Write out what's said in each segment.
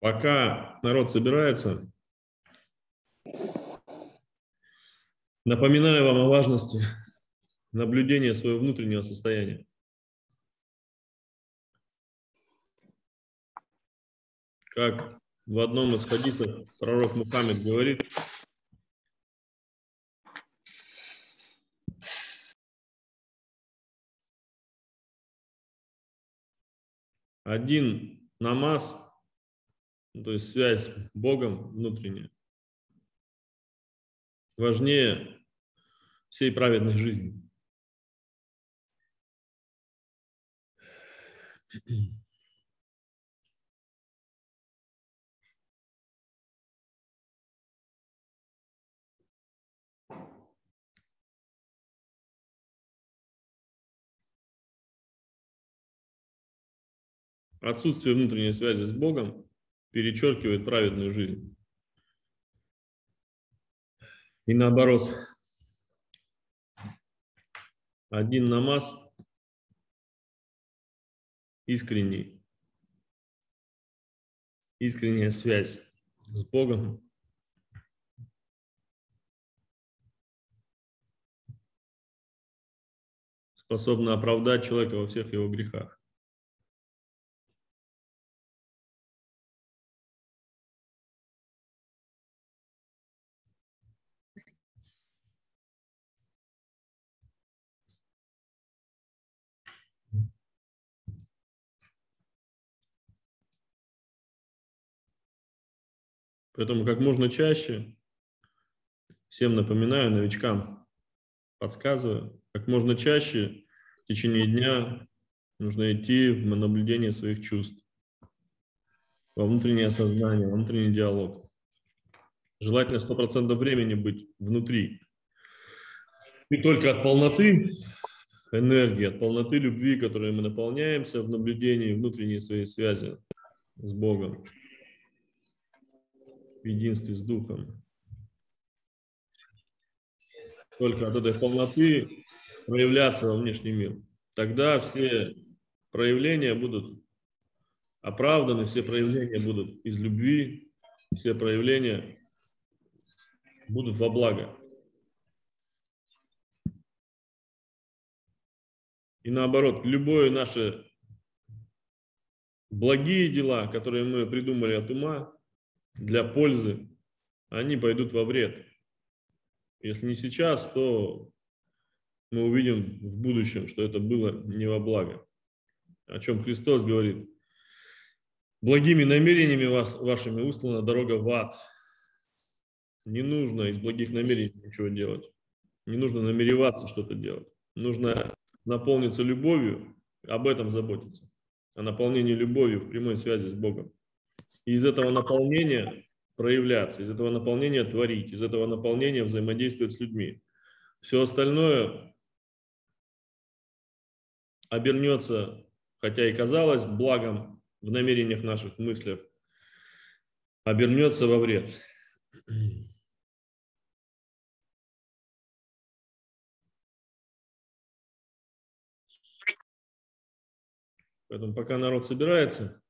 Пока народ собирается, напоминаю вам о важности наблюдения своего внутреннего состояния. Как в одном из хадисов пророк Мухаммед говорит, один намаз то есть связь с Богом внутренняя, важнее всей праведной жизни. Отсутствие внутренней связи с Богом перечеркивает праведную жизнь. И наоборот, один намаз искренний, искренняя связь с Богом способна оправдать человека во всех его грехах. Поэтому как можно чаще всем напоминаю, новичкам подсказываю, как можно чаще в течение дня нужно идти в наблюдение своих чувств, во внутреннее осознание, во внутренний диалог. Желательно 100% времени быть внутри. И только от полноты энергии, от полноты любви, которой мы наполняемся в наблюдении внутренней своей связи с Богом, в единстве с Духом. Только от этой полноты проявляться во внешний мир. Тогда все проявления будут оправданы, все проявления будут из любви, все проявления будут во благо. И наоборот, любое наше благие дела, которые мы придумали от ума, для пользы, они пойдут во вред. Если не сейчас, то мы увидим в будущем, что это было не во благо. О чем Христос говорит. Благими намерениями вас, вашими услана дорога в ад. Не нужно из благих намерений ничего делать. Не нужно намереваться что-то делать. Нужно наполниться любовью, об этом заботиться. О наполнении любовью в прямой связи с Богом. И из этого наполнения проявляться, из этого наполнения творить, из этого наполнения взаимодействовать с людьми. Все остальное обернется, хотя и казалось благом в намерениях наших мыслях, обернется во вред. Поэтому пока народ собирается,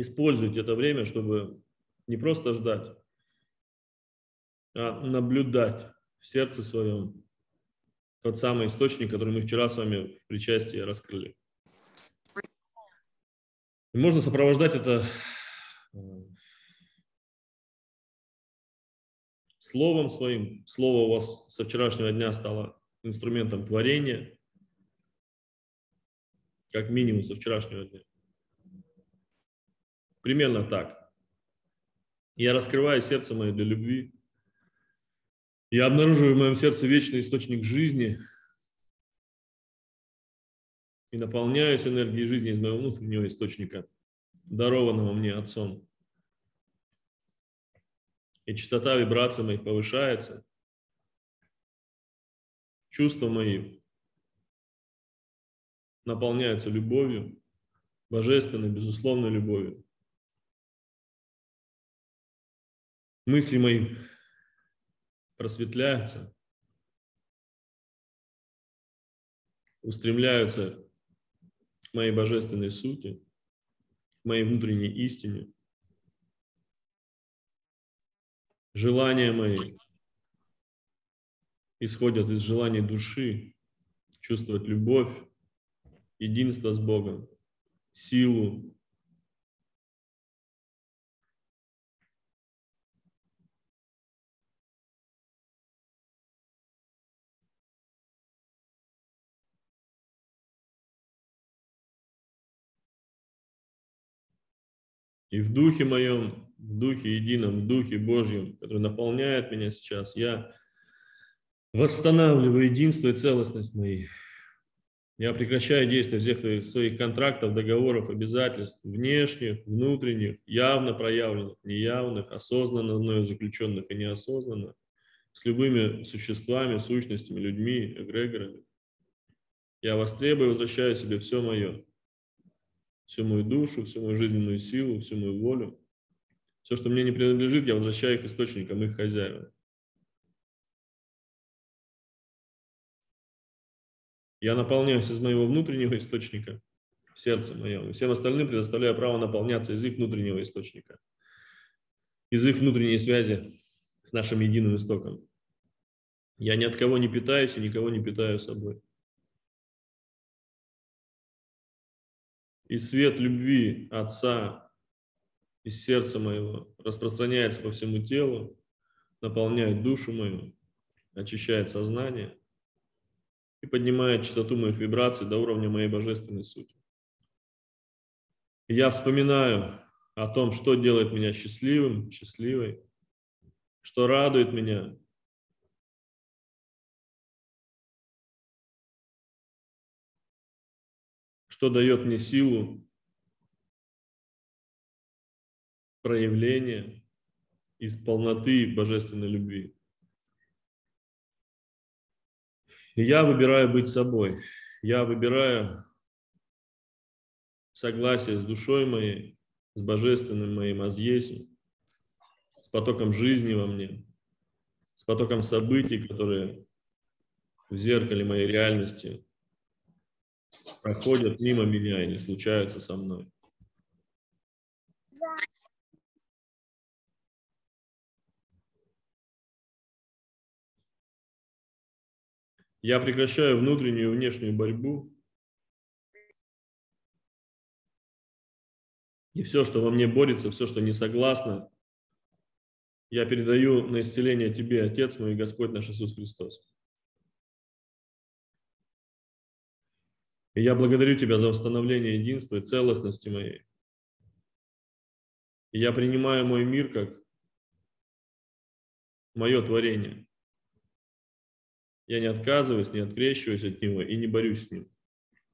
используйте это время, чтобы не просто ждать, а наблюдать в сердце своем тот самый источник, который мы вчера с вами в причастии раскрыли. И можно сопровождать это э, словом своим. Слово у вас со вчерашнего дня стало инструментом творения, как минимум со вчерашнего дня. Примерно так. Я раскрываю сердце мое для любви. Я обнаруживаю в моем сердце вечный источник жизни и наполняюсь энергией жизни из моего внутреннего источника, дарованного мне Отцом. И частота вибраций моих повышается, чувства мои наполняются любовью, божественной, безусловной любовью. Мысли мои просветляются, устремляются к моей божественной сути, к моей внутренней истине. Желания мои исходят из желаний души, чувствовать любовь, единство с Богом, силу, И в духе моем, в духе едином, в духе Божьем, который наполняет меня сейчас, я восстанавливаю единство и целостность моей. Я прекращаю действие всех своих, своих контрактов, договоров, обязательств, внешних, внутренних, явно проявленных, неявных, осознанно мною заключенных и неосознанно, с любыми существами, сущностями, людьми, эгрегорами. Я востребую и возвращаю себе все мое, всю мою душу, всю мою жизненную силу, всю мою волю. Все, что мне не принадлежит, я возвращаю их источникам, их хозяевам. Я наполняюсь из моего внутреннего источника, сердца моего, и всем остальным предоставляю право наполняться из их внутреннего источника, из их внутренней связи с нашим единым истоком. Я ни от кого не питаюсь и никого не питаю собой. И свет любви Отца из сердца моего распространяется по всему телу, наполняет душу мою, очищает сознание и поднимает частоту моих вибраций до уровня моей божественной сути. Я вспоминаю о том, что делает меня счастливым, счастливой, что радует меня, что дает мне силу проявления из полноты божественной любви. И я выбираю быть собой. Я выбираю согласие с душой моей, с божественным моим азъесем, с потоком жизни во мне, с потоком событий, которые в зеркале моей реальности проходят мимо меня и не случаются со мной. Я прекращаю внутреннюю и внешнюю борьбу. И все, что во мне борется, все, что не согласно, я передаю на исцеление Тебе, Отец мой, Господь наш Иисус Христос. И я благодарю Тебя за восстановление единства и целостности моей. И я принимаю мой мир как мое творение. Я не отказываюсь, не открещиваюсь от него и не борюсь с ним.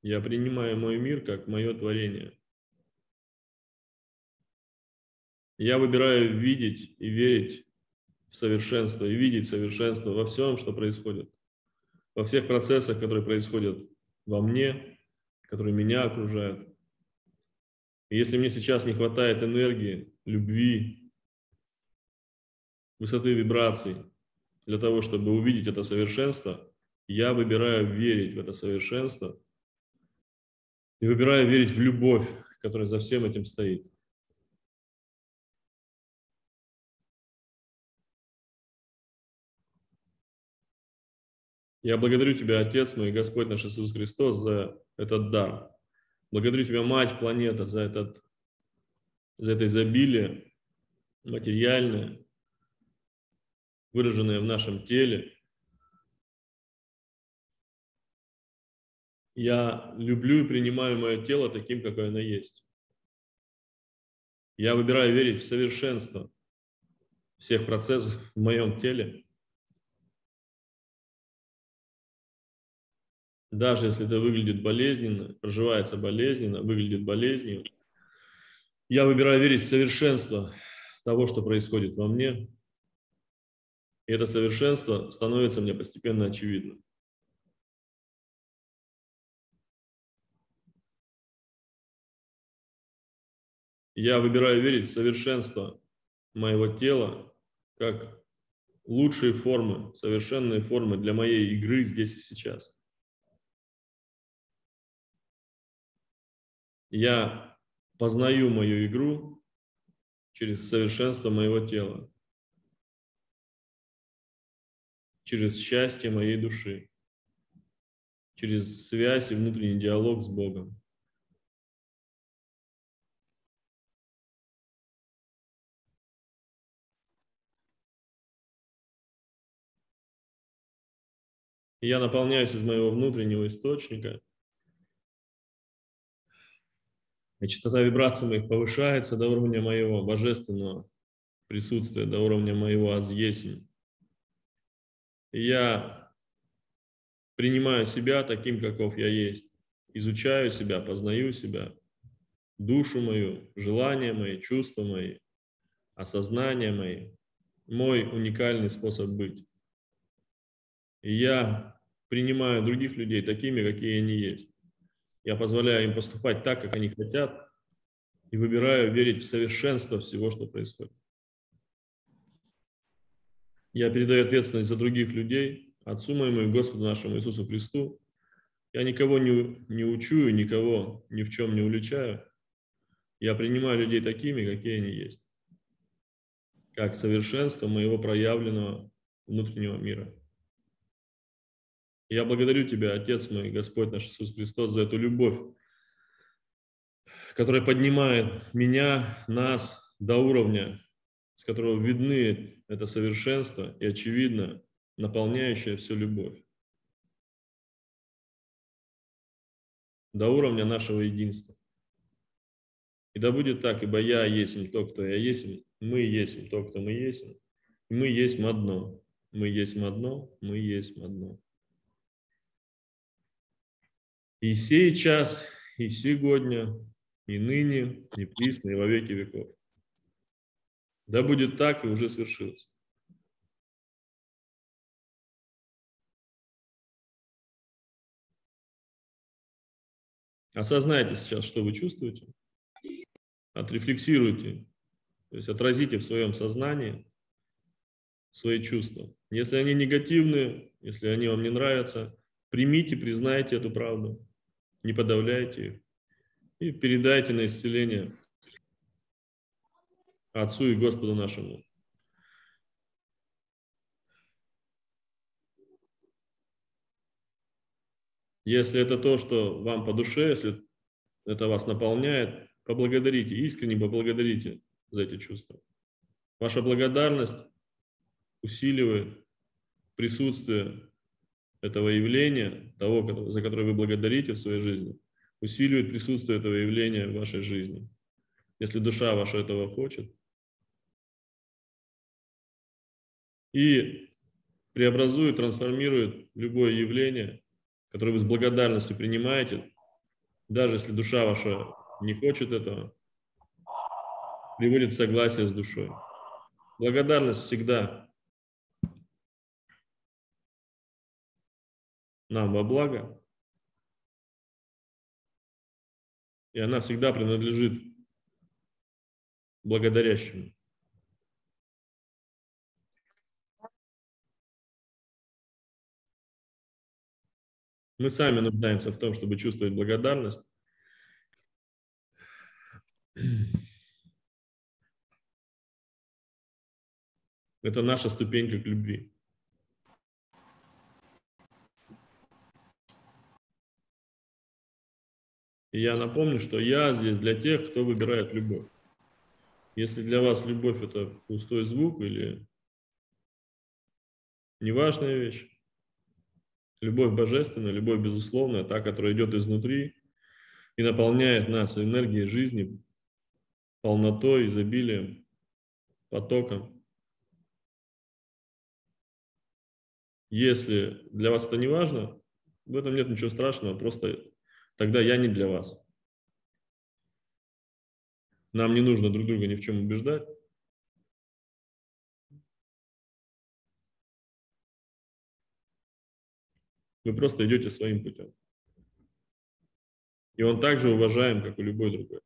Я принимаю мой мир как мое творение. Я выбираю видеть и верить в совершенство, и видеть совершенство во всем, что происходит, во всех процессах, которые происходят во мне, которые меня окружают. И если мне сейчас не хватает энергии, любви, высоты вибраций для того, чтобы увидеть это совершенство, я выбираю верить в это совершенство и выбираю верить в любовь, которая за всем этим стоит. Я благодарю Тебя, Отец мой, Господь наш Иисус Христос, за этот дар. Благодарю Тебя, Мать, планета, за, этот, за это изобилие материальное, выраженное в нашем теле. Я люблю и принимаю мое тело таким, какое оно есть. Я выбираю верить в совершенство всех процессов в моем теле – даже если это выглядит болезненно, проживается болезненно, выглядит болезнью, я выбираю верить в совершенство того, что происходит во мне, и это совершенство становится мне постепенно очевидным. Я выбираю верить в совершенство моего тела как лучшие формы, совершенные формы для моей игры здесь и сейчас – Я познаю мою игру через совершенство моего тела, через счастье моей души, через связь и внутренний диалог с Богом. Я наполняюсь из моего внутреннего источника. И частота вибраций моих повышается до уровня моего божественного присутствия, до уровня моего азъесень. Я принимаю себя таким, каков я есть. Изучаю себя, познаю себя, душу мою, желания мои, чувства мои, осознание мои, мой уникальный способ быть. И я принимаю других людей такими, какие они есть. Я позволяю им поступать так, как они хотят, и выбираю верить в совершенство всего, что происходит. Я передаю ответственность за других людей Отцу моему и Господу нашему Иисусу Христу. Я никого не, не учу и никого ни в чем не уличаю. Я принимаю людей такими, какие они есть, как совершенство моего проявленного внутреннего мира. Я благодарю Тебя, Отец мой, Господь наш Иисус Христос, за эту любовь, которая поднимает меня, нас до уровня, с которого видны это совершенство и, очевидно, наполняющая всю любовь. До уровня нашего единства. И да будет так, ибо я есть то, кто я есть, мы есть то, кто мы есть, мы есть одно. Мы есть одно, мы есть одно и сей час, и сегодня, и ныне, и присно, и во веки веков. Да будет так, и уже свершилось. Осознайте сейчас, что вы чувствуете, отрефлексируйте, то есть отразите в своем сознании свои чувства. Если они негативные, если они вам не нравятся, примите, признайте эту правду не подавляйте их и передайте на исцеление Отцу и Господу нашему. Если это то, что вам по душе, если это вас наполняет, поблагодарите, искренне поблагодарите за эти чувства. Ваша благодарность усиливает присутствие этого явления, того, за которое вы благодарите в своей жизни, усиливает присутствие этого явления в вашей жизни. Если душа ваша этого хочет. И преобразует, трансформирует любое явление, которое вы с благодарностью принимаете, даже если душа ваша не хочет этого, приводит в согласие с душой. Благодарность всегда нам во благо. И она всегда принадлежит благодарящему. Мы сами нуждаемся в том, чтобы чувствовать благодарность. Это наша ступенька к любви. И я напомню, что я здесь для тех, кто выбирает любовь. Если для вас любовь – это пустой звук или неважная вещь, любовь божественная, любовь безусловная, та, которая идет изнутри и наполняет нас энергией жизни, полнотой, изобилием, потоком. Если для вас это не важно, в этом нет ничего страшного, просто тогда я не для вас. Нам не нужно друг друга ни в чем убеждать. Вы просто идете своим путем. И он также уважаем, как и любой другой.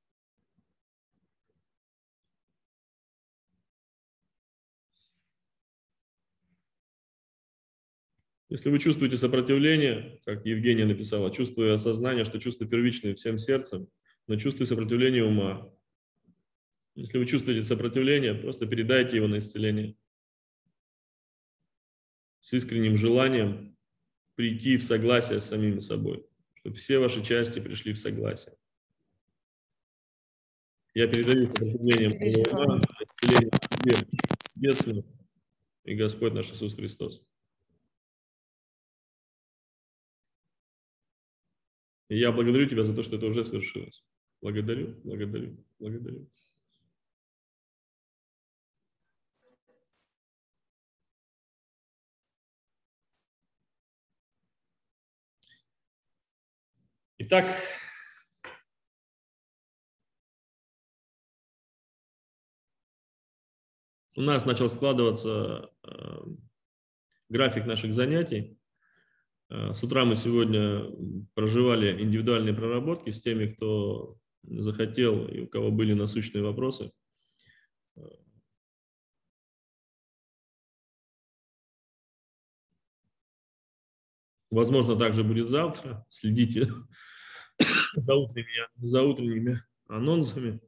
Если вы чувствуете сопротивление, как Евгения написала, чувствуя осознание, что чувства первичные всем сердцем, на чувство сопротивления ума. Если вы чувствуете сопротивление, просто передайте его на исцеление. С искренним желанием прийти в согласие с самими собой, чтобы все ваши части пришли в согласие. Я передаю сопротивление ума, исцеление себе, и Господь наш Иисус Христос. И я благодарю Тебя за то, что это уже свершилось. Благодарю, благодарю, благодарю. Итак, у нас начал складываться э, график наших занятий. Э, с утра мы сегодня проживали индивидуальные проработки с теми, кто захотел и у кого были насущные вопросы. Возможно, также будет завтра. Следите за утренними, за утренними анонсами.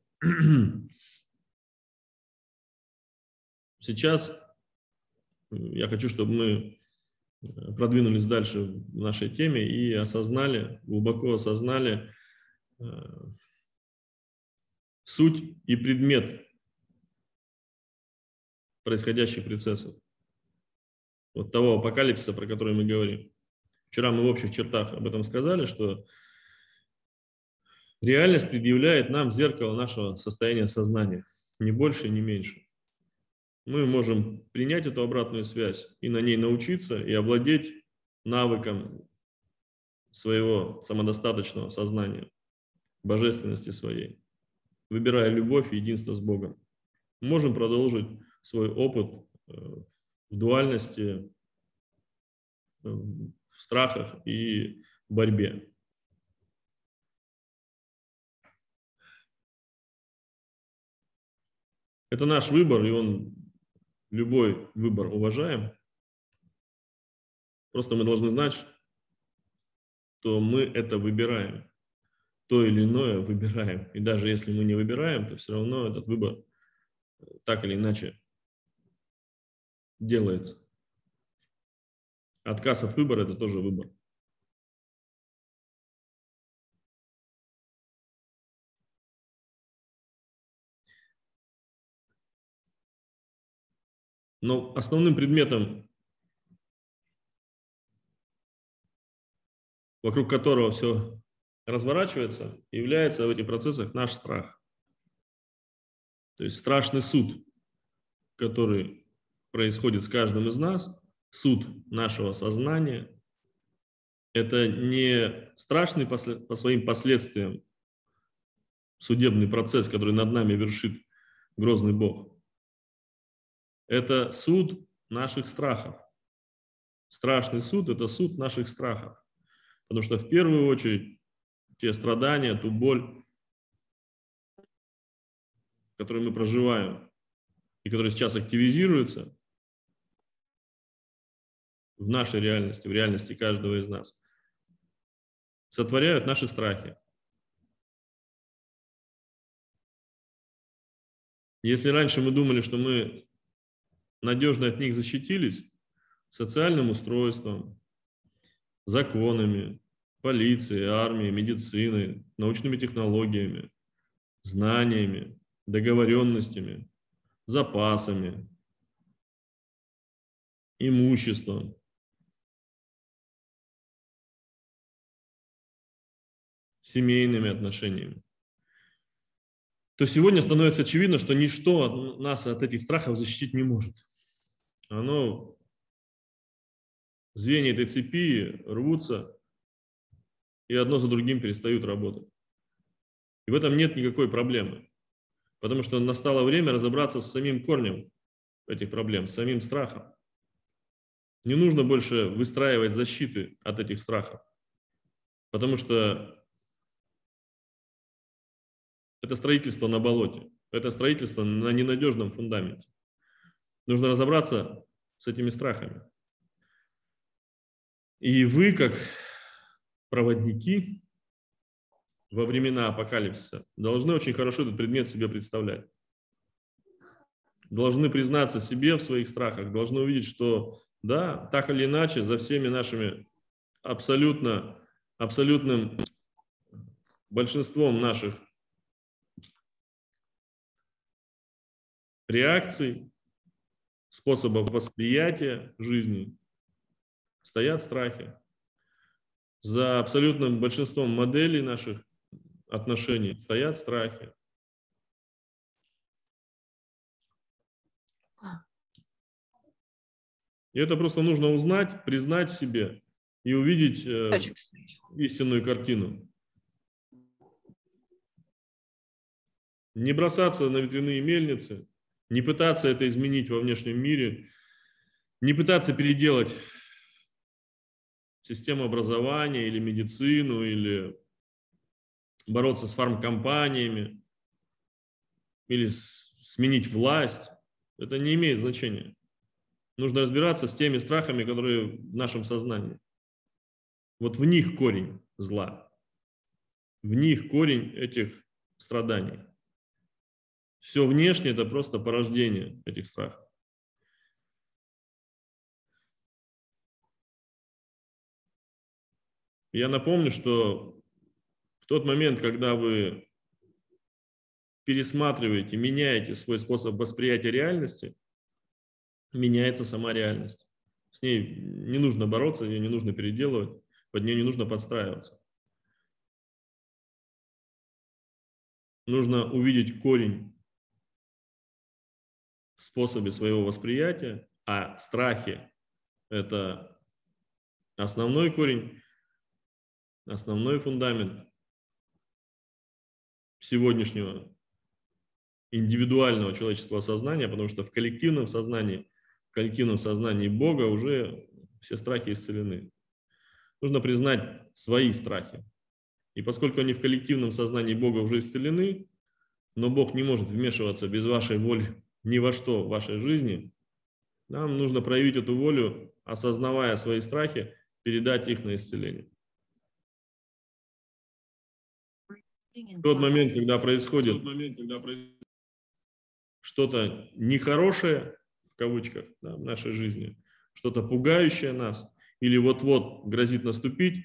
Сейчас я хочу, чтобы мы продвинулись дальше в нашей теме и осознали, глубоко осознали э, суть и предмет происходящих процессов. Вот того апокалипсиса, про который мы говорим. Вчера мы в общих чертах об этом сказали, что реальность предъявляет нам зеркало нашего состояния сознания, ни больше, ни меньше мы можем принять эту обратную связь и на ней научиться и овладеть навыком своего самодостаточного сознания, божественности своей, выбирая любовь и единство с Богом. можем продолжить свой опыт э, в дуальности, э, в страхах и борьбе. Это наш выбор, и он любой выбор уважаем. Просто мы должны знать, что мы это выбираем. То или иное выбираем. И даже если мы не выбираем, то все равно этот выбор так или иначе делается. Отказ от выбора – это тоже выбор. Но основным предметом, вокруг которого все разворачивается, является в этих процессах наш страх. То есть страшный суд, который происходит с каждым из нас, суд нашего сознания, это не страшный по своим последствиям судебный процесс, который над нами вершит грозный Бог. Это суд наших страхов. Страшный суд – это суд наших страхов. Потому что в первую очередь те страдания, ту боль, которую мы проживаем, и которая сейчас активизируется в нашей реальности, в реальности каждого из нас, сотворяют наши страхи. Если раньше мы думали, что мы надежно от них защитились социальным устройством, законами, полицией, армией, медициной, научными технологиями, знаниями, договоренностями, запасами, имуществом. семейными отношениями то сегодня становится очевидно, что ничто нас от этих страхов защитить не может оно, звенья этой цепи рвутся и одно за другим перестают работать. И в этом нет никакой проблемы, потому что настало время разобраться с самим корнем этих проблем, с самим страхом. Не нужно больше выстраивать защиты от этих страхов, потому что это строительство на болоте, это строительство на ненадежном фундаменте. Нужно разобраться с этими страхами. И вы, как проводники, во времена апокалипсиса должны очень хорошо этот предмет себе представлять. Должны признаться себе в своих страхах, должны увидеть, что да, так или иначе, за всеми нашими абсолютно, абсолютным большинством наших реакций, способов восприятия жизни стоят страхи. За абсолютным большинством моделей наших отношений стоят страхи. И это просто нужно узнать, признать в себе и увидеть э, истинную картину. Не бросаться на ветряные мельницы, не пытаться это изменить во внешнем мире, не пытаться переделать систему образования или медицину, или бороться с фармкомпаниями, или сменить власть. Это не имеет значения. Нужно разбираться с теми страхами, которые в нашем сознании. Вот в них корень зла. В них корень этих страданий. Все внешнее – это просто порождение этих страхов. Я напомню, что в тот момент, когда вы пересматриваете, меняете свой способ восприятия реальности, меняется сама реальность. С ней не нужно бороться, ее не нужно переделывать, под нее не нужно подстраиваться. Нужно увидеть корень в способе своего восприятия, а страхи – это основной корень, основной фундамент сегодняшнего индивидуального человеческого сознания, потому что в коллективном сознании в коллективном сознании Бога уже все страхи исцелены. Нужно признать свои страхи. И поскольку они в коллективном сознании Бога уже исцелены, но Бог не может вмешиваться без вашей воли ни во что в вашей жизни, нам нужно проявить эту волю, осознавая свои страхи, передать их на исцеление. В тот момент, когда происходит что-то нехорошее, кавычках да, в нашей жизни, что-то пугающее нас или вот-вот грозит наступить,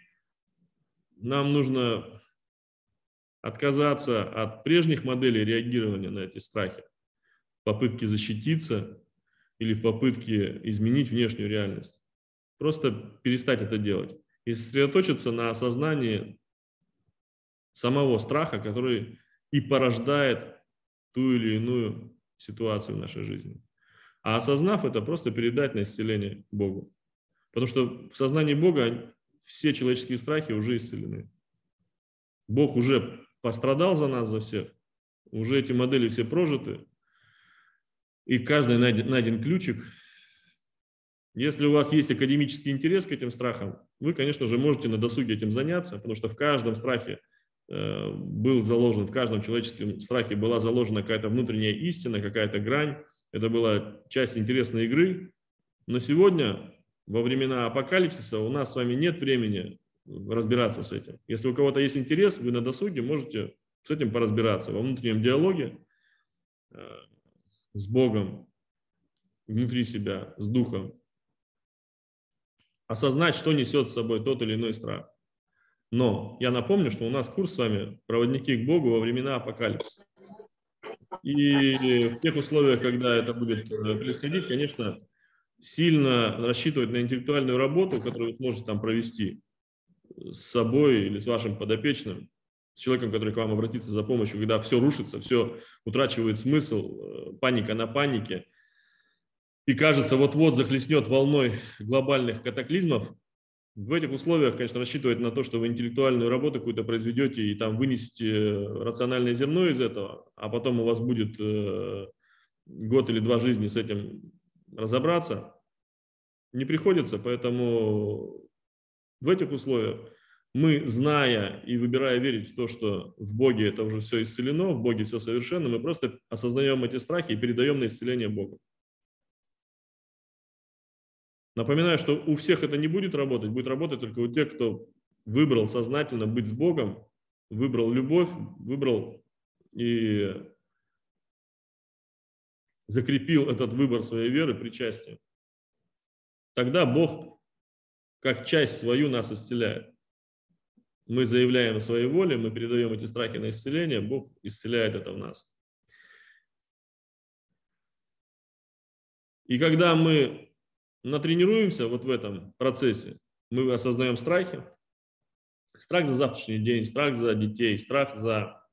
нам нужно отказаться от прежних моделей реагирования на эти страхи, попытки защититься или в попытке изменить внешнюю реальность. Просто перестать это делать и сосредоточиться на осознании самого страха, который и порождает ту или иную ситуацию в нашей жизни. А осознав это, просто передать на исцеление Богу. Потому что в сознании Бога все человеческие страхи уже исцелены. Бог уже пострадал за нас, за всех. Уже эти модели все прожиты. И каждый найден, найден ключик. Если у вас есть академический интерес к этим страхам, вы, конечно же, можете на досуге этим заняться, потому что в каждом страхе э, был заложен, в каждом человеческом страхе была заложена какая-то внутренняя истина, какая-то грань, это была часть интересной игры. Но сегодня, во времена апокалипсиса, у нас с вами нет времени разбираться с этим. Если у кого-то есть интерес, вы на досуге можете с этим поразбираться во внутреннем диалоге э, с Богом, внутри себя, с Духом. Осознать, что несет с собой тот или иной страх. Но я напомню, что у нас курс с вами «Проводники к Богу во времена апокалипсиса». И в тех условиях, когда это будет э, происходить, конечно, сильно рассчитывать на интеллектуальную работу, которую вы сможете там провести с собой или с вашим подопечным, с человеком, который к вам обратится за помощью, когда все рушится, все утрачивает смысл, э, паника на панике, и кажется, вот-вот захлестнет волной глобальных катаклизмов, в этих условиях, конечно, рассчитывать на то, что вы интеллектуальную работу какую-то произведете и там вынесете рациональное зерно из этого, а потом у вас будет э, год или два жизни с этим разобраться, не приходится. Поэтому в этих условиях мы, зная и выбирая верить в то, что в Боге это уже все исцелено, в Боге все совершенно, мы просто осознаем эти страхи и передаем на исцеление Богу. Напоминаю, что у всех это не будет работать, будет работать только у тех, кто выбрал сознательно быть с Богом выбрал любовь, выбрал и закрепил этот выбор своей веры причастием, тогда Бог как часть свою нас исцеляет. Мы заявляем о своей воле, мы передаем эти страхи на исцеление, Бог исцеляет это в нас. И когда мы натренируемся вот в этом процессе, мы осознаем страхи, страх за завтрашний день, страх за детей, страх за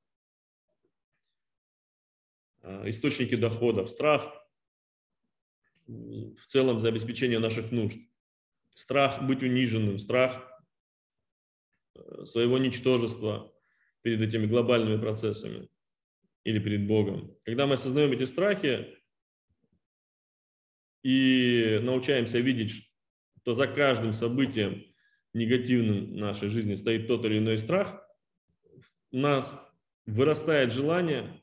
а, источники доходов, страх в целом за обеспечение наших нужд, страх быть униженным, страх своего ничтожества перед этими глобальными процессами или перед Богом. Когда мы осознаем эти страхи и научаемся видеть, что за каждым событием негативным в нашей жизни стоит тот или иной страх, у нас вырастает желание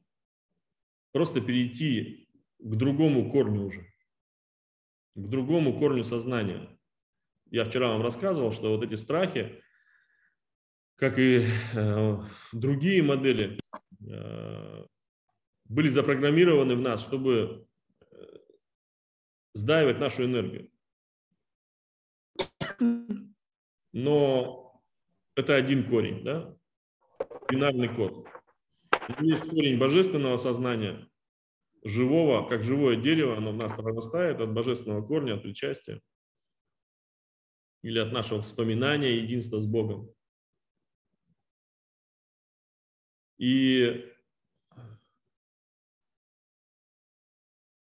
просто перейти к другому корню уже, к другому корню сознания. Я вчера вам рассказывал, что вот эти страхи, как и э, другие модели, э, были запрограммированы в нас, чтобы э, сдаивать нашу энергию. Но это один корень, да? Бинарный код. Есть корень божественного сознания, живого, как живое дерево, оно в нас прорастает от божественного корня, от причастия или от нашего вспоминания единства с Богом. И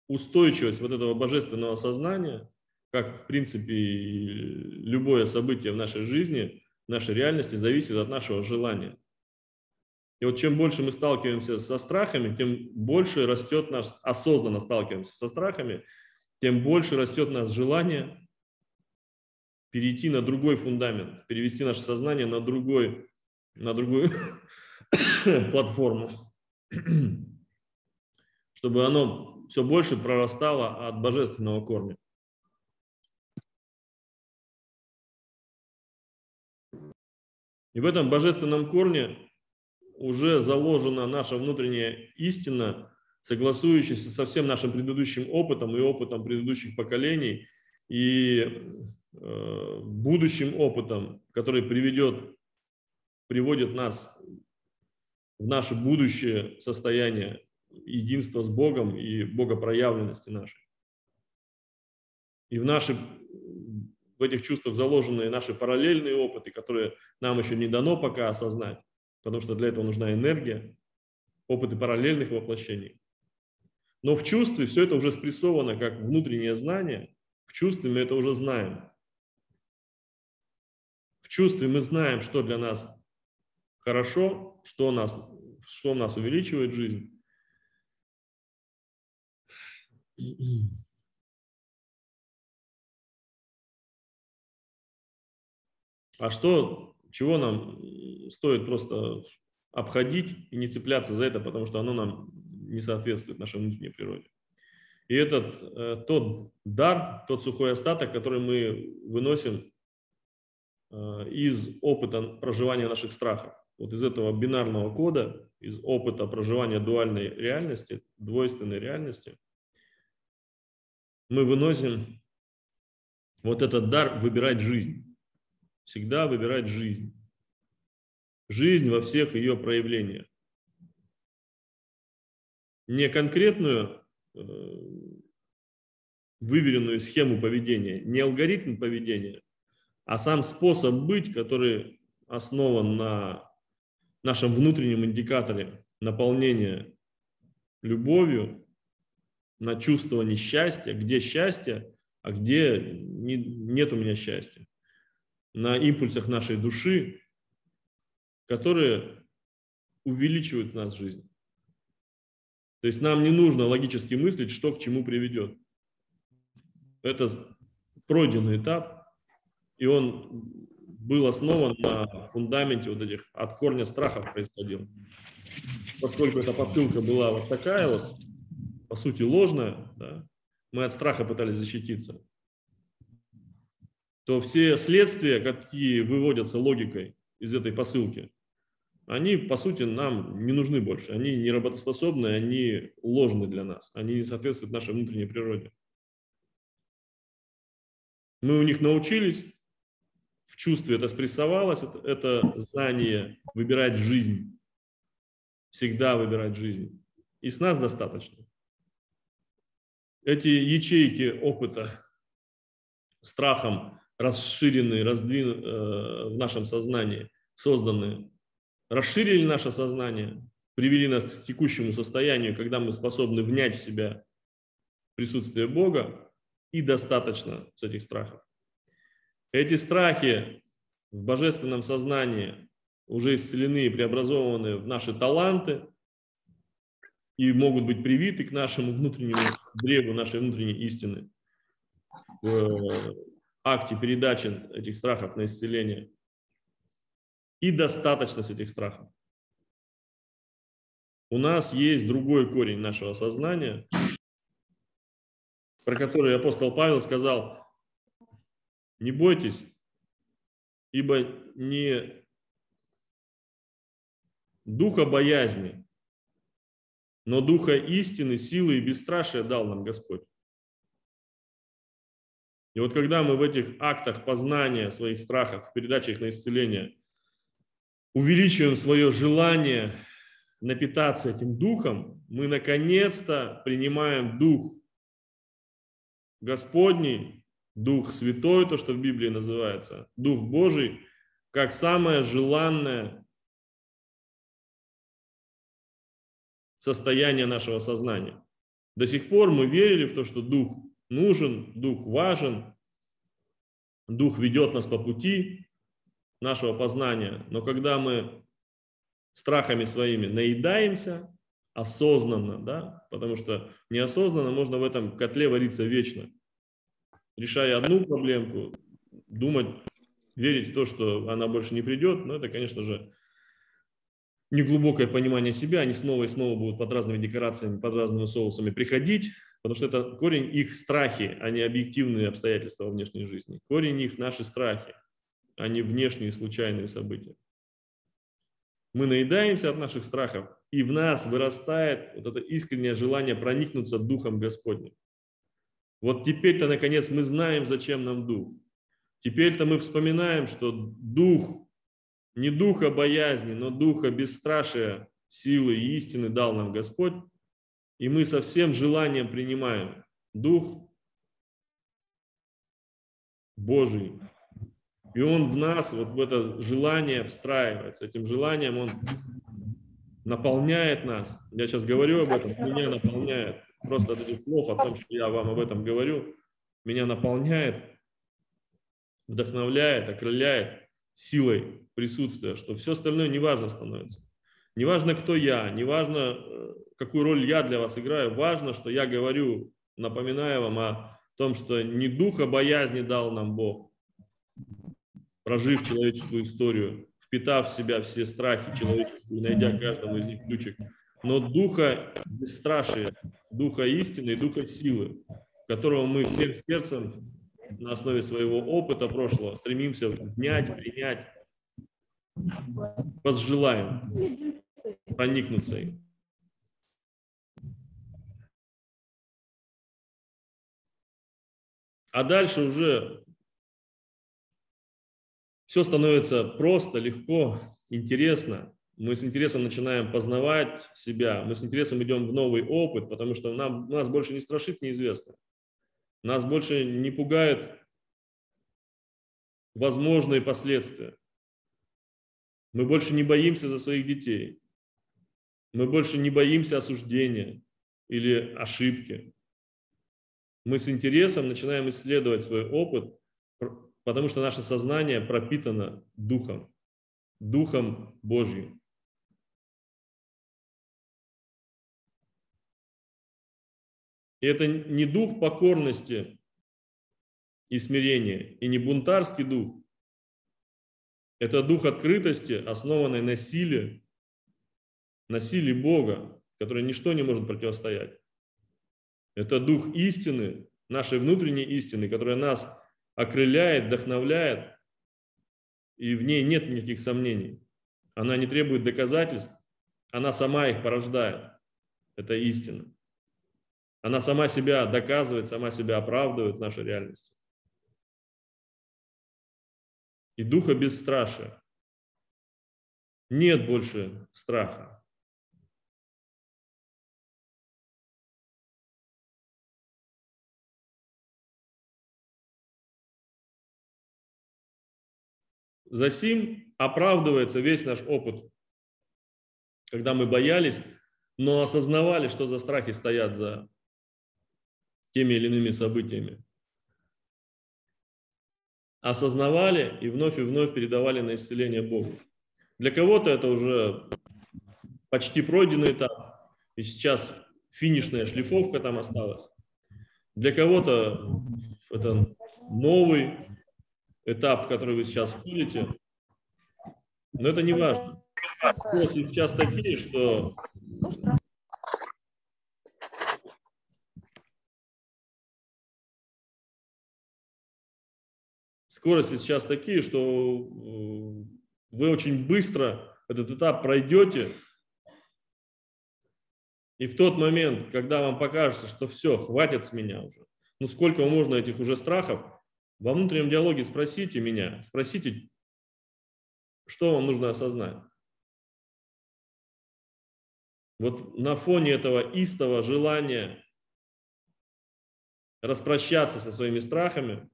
устойчивость вот этого божественного сознания, как в принципе любое событие в нашей жизни, в нашей реальности, зависит от нашего желания. И вот чем больше мы сталкиваемся со страхами, тем больше растет наш, осознанно сталкиваемся со страхами, тем больше растет нас желание перейти на другой фундамент, перевести наше сознание на, другой, на другую платформу, чтобы оно все больше прорастало от божественного корня. И в этом божественном корне уже заложена наша внутренняя истина, согласующаяся со всем нашим предыдущим опытом и опытом предыдущих поколений, и э, будущим опытом, который приведет, приводит нас в наше будущее состояние единства с Богом и богопроявленности нашей. И в, наши, в этих чувствах заложены наши параллельные опыты, которые нам еще не дано пока осознать потому что для этого нужна энергия, опыты параллельных воплощений. Но в чувстве все это уже спрессовано как внутреннее знание, в чувстве мы это уже знаем. В чувстве мы знаем, что для нас хорошо, что нас, что нас увеличивает жизнь. А что чего нам стоит просто обходить и не цепляться за это, потому что оно нам не соответствует нашей внутренней природе. И этот э, тот дар, тот сухой остаток, который мы выносим э, из опыта проживания наших страхов, вот из этого бинарного кода, из опыта проживания дуальной реальности, двойственной реальности, мы выносим вот этот дар выбирать жизнь всегда выбирать жизнь. Жизнь во всех ее проявлениях. Не конкретную э, выверенную схему поведения, не алгоритм поведения, а сам способ быть, который основан на нашем внутреннем индикаторе наполнения любовью, на чувствовании счастья, где счастье, а где не, нет у меня счастья на импульсах нашей души, которые увеличивают в нас жизнь. То есть нам не нужно логически мыслить, что к чему приведет. Это пройденный этап, и он был основан на фундаменте вот этих от корня страхов происходил. Поскольку эта посылка была вот такая вот, по сути ложная, да, мы от страха пытались защититься то все следствия, какие выводятся логикой из этой посылки, они, по сути, нам не нужны больше. Они не работоспособны, они ложны для нас. Они не соответствуют нашей внутренней природе. Мы у них научились, в чувстве это спрессовалось, это, это знание выбирать жизнь. Всегда выбирать жизнь. И с нас достаточно. Эти ячейки опыта страхом расширенные, раздвину, э, в нашем сознании, созданные, расширили наше сознание, привели нас к текущему состоянию, когда мы способны внять в себя присутствие Бога, и достаточно с этих страхов. Эти страхи в божественном сознании уже исцелены и преобразованы в наши таланты и могут быть привиты к нашему внутреннему древу, нашей внутренней истины в э, акте передачи этих страхов на исцеление. И достаточность этих страхов. У нас есть другой корень нашего сознания, про который апостол Павел сказал, не бойтесь, ибо не духа боязни, но духа истины, силы и бесстрашия дал нам Господь. И вот когда мы в этих актах познания своих страхов, в передаче их на исцеление, увеличиваем свое желание напитаться этим духом, мы наконец-то принимаем дух Господний, дух святой, то, что в Библии называется, дух Божий, как самое желанное состояние нашего сознания. До сих пор мы верили в то, что дух нужен, Дух важен, Дух ведет нас по пути нашего познания. Но когда мы страхами своими наедаемся, осознанно, да, потому что неосознанно можно в этом котле вариться вечно, решая одну проблемку, думать, верить в то, что она больше не придет, но это, конечно же, неглубокое понимание себя, они снова и снова будут под разными декорациями, под разными соусами приходить, Потому что это корень их страхи, а не объективные обстоятельства внешней жизни. Корень их наши страхи, а не внешние случайные события. Мы наедаемся от наших страхов, и в нас вырастает вот это искреннее желание проникнуться Духом Господним. Вот теперь-то, наконец, мы знаем, зачем нам Дух. Теперь-то мы вспоминаем, что Дух, не Духа боязни, но Духа бесстрашия, силы и истины дал нам Господь, и мы со всем желанием принимаем Дух Божий. И Он в нас, вот в это желание встраивается. Этим желанием Он наполняет нас. Я сейчас говорю об этом, меня наполняет. Просто от этих слов, о том, что я вам об этом говорю, меня наполняет, вдохновляет, окрыляет силой присутствия, что все остальное неважно становится. Неважно, кто я, неважно, э, какую роль я для вас играю, важно, что я говорю, напоминаю вам о том, что не духа боязни дал нам Бог, прожив человеческую историю, впитав в себя все страхи человеческие, найдя каждому из них ключик, но духа бесстрашия, духа истины и духа силы, которого мы всем сердцем на основе своего опыта прошлого стремимся внять, принять, возжелаем проникнуться им. А дальше уже все становится просто, легко, интересно. Мы с интересом начинаем познавать себя, мы с интересом идем в новый опыт, потому что нам, нас больше не страшит неизвестно. Нас больше не пугают возможные последствия. Мы больше не боимся за своих детей. Мы больше не боимся осуждения или ошибки. Мы с интересом начинаем исследовать свой опыт, потому что наше сознание пропитано Духом, Духом Божьим. И это не дух покорности и смирения, и не бунтарский дух. Это дух открытости, основанный на силе на силе Бога, которой ничто не может противостоять. Это дух истины, нашей внутренней истины, которая нас окрыляет, вдохновляет, и в ней нет никаких сомнений. Она не требует доказательств, она сама их порождает. Это истина. Она сама себя доказывает, сама себя оправдывает в нашей реальности. И духа бесстрашия. Нет больше страха. Засим оправдывается весь наш опыт, когда мы боялись, но осознавали, что за страхи стоят за теми или иными событиями. Осознавали и вновь и вновь передавали на исцеление Богу. Для кого-то это уже почти пройденный этап, и сейчас финишная шлифовка там осталась. Для кого-то это новый этап, в который вы сейчас входите, но это не важно. Сейчас такие, что скорости сейчас такие, что э, вы очень быстро этот этап пройдете, и в тот момент, когда вам покажется, что все, хватит с меня уже, ну сколько можно этих уже страхов, во внутреннем диалоге спросите меня, спросите, что вам нужно осознать. Вот на фоне этого истого желания распрощаться со своими страхами,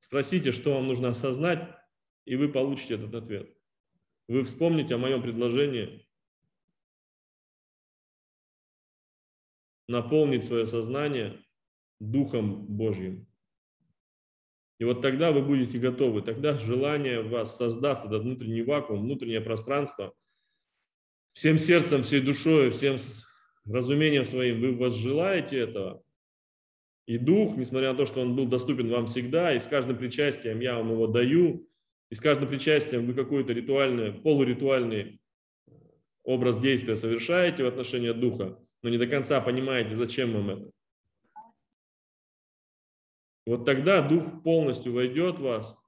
спросите, что вам нужно осознать, и вы получите этот ответ. Вы вспомните о моем предложении наполнить свое сознание Духом Божьим. И вот тогда вы будете готовы, тогда желание вас создаст этот внутренний вакуум, внутреннее пространство. Всем сердцем, всей душой, всем разумением своим вы возжелаете этого. И дух, несмотря на то, что он был доступен вам всегда, и с каждым причастием я вам его даю, и с каждым причастием вы какой-то ритуальный, полуритуальный образ действия совершаете в отношении духа, но не до конца понимаете, зачем вам это. Вот тогда Дух полностью войдет в вас,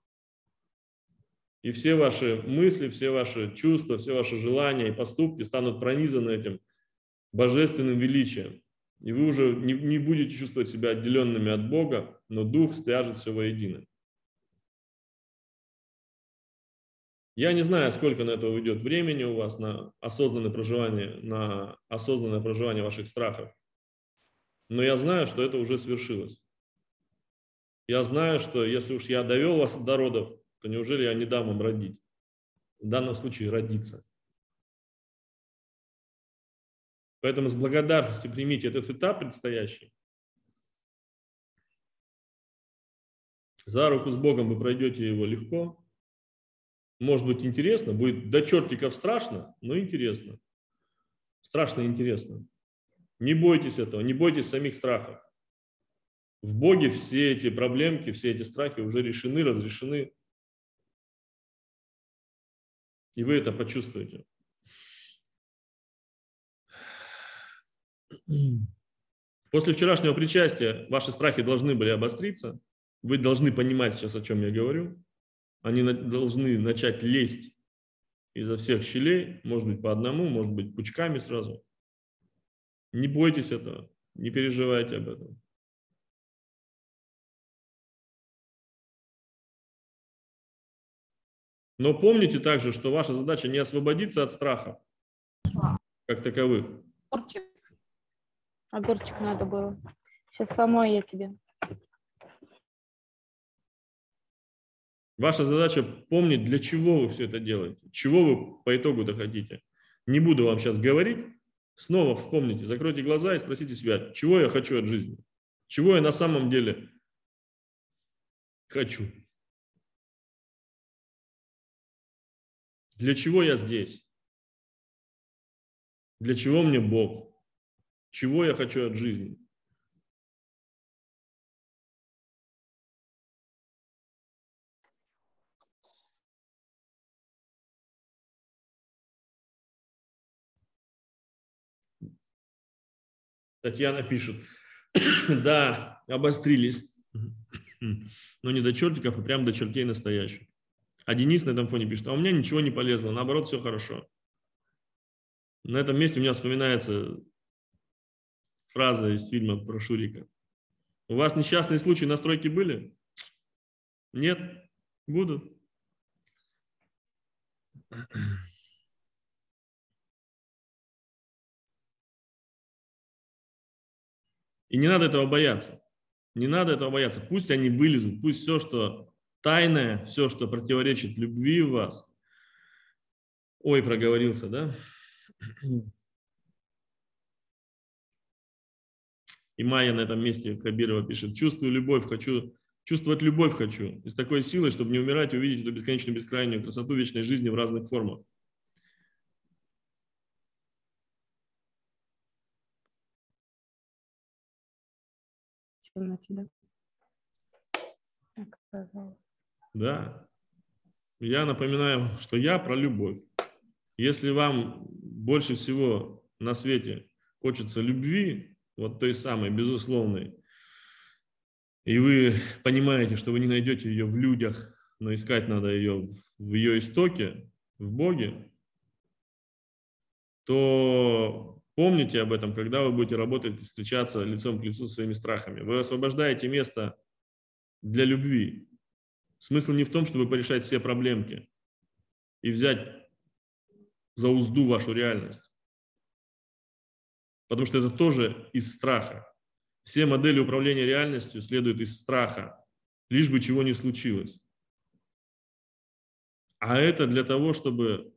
и все ваши мысли, все ваши чувства, все ваши желания и поступки станут пронизаны этим божественным величием. И вы уже не, не будете чувствовать себя отделенными от Бога, но Дух свяжет все воедино. Я не знаю, сколько на это уйдет времени у вас на осознанное проживание, на осознанное проживание ваших страхов. Но я знаю, что это уже свершилось. Я знаю, что если уж я довел вас до родов, то неужели я не дам вам родить? В данном случае родиться. Поэтому с благодарностью примите этот этап предстоящий. За руку с Богом вы пройдете его легко. Может быть интересно, будет до чертиков страшно, но интересно. Страшно и интересно. Не бойтесь этого, не бойтесь самих страхов. В Боге все эти проблемки, все эти страхи уже решены, разрешены. И вы это почувствуете. После вчерашнего причастия ваши страхи должны были обостриться. Вы должны понимать сейчас, о чем я говорю. Они должны начать лезть изо всех щелей, может быть, по одному, может быть, пучками сразу. Не бойтесь этого, не переживайте об этом. Но помните также, что ваша задача не освободиться от страха, как таковых. Огурчик. Надо было. Сейчас помою я тебе. Ваша задача помнить, для чего вы все это делаете, чего вы по итогу доходите. Не буду вам сейчас говорить, снова вспомните, закройте глаза и спросите себя, чего я хочу от жизни, чего я на самом деле хочу. Для чего я здесь? Для чего мне Бог? Чего я хочу от жизни? Татьяна пишет, да, обострились, но не до чертиков, а прям до чертей настоящих. А Денис на этом фоне пишет, а у меня ничего не полезно, наоборот, все хорошо. На этом месте у меня вспоминается фраза из фильма про Шурика. У вас несчастные случаи на стройке были? Нет? Будут? И не надо этого бояться. Не надо этого бояться. Пусть они вылезут, пусть все, что тайное, все, что противоречит любви в вас. Ой, проговорился, да? И Майя на этом месте Кабирова пишет, чувствую любовь, хочу, чувствовать любовь хочу. И с такой силой, чтобы не умирать, увидеть эту бесконечную, бескрайнюю красоту вечной жизни в разных формах. Да. Я напоминаю, что я про любовь. Если вам больше всего на свете хочется любви, вот той самой, безусловной, и вы понимаете, что вы не найдете ее в людях, но искать надо ее в ее истоке, в Боге, то помните об этом, когда вы будете работать и встречаться лицом к лицу со своими страхами. Вы освобождаете место для любви. Смысл не в том, чтобы порешать все проблемки и взять за узду вашу реальность. Потому что это тоже из страха. Все модели управления реальностью следуют из страха, лишь бы чего не случилось. А это для того, чтобы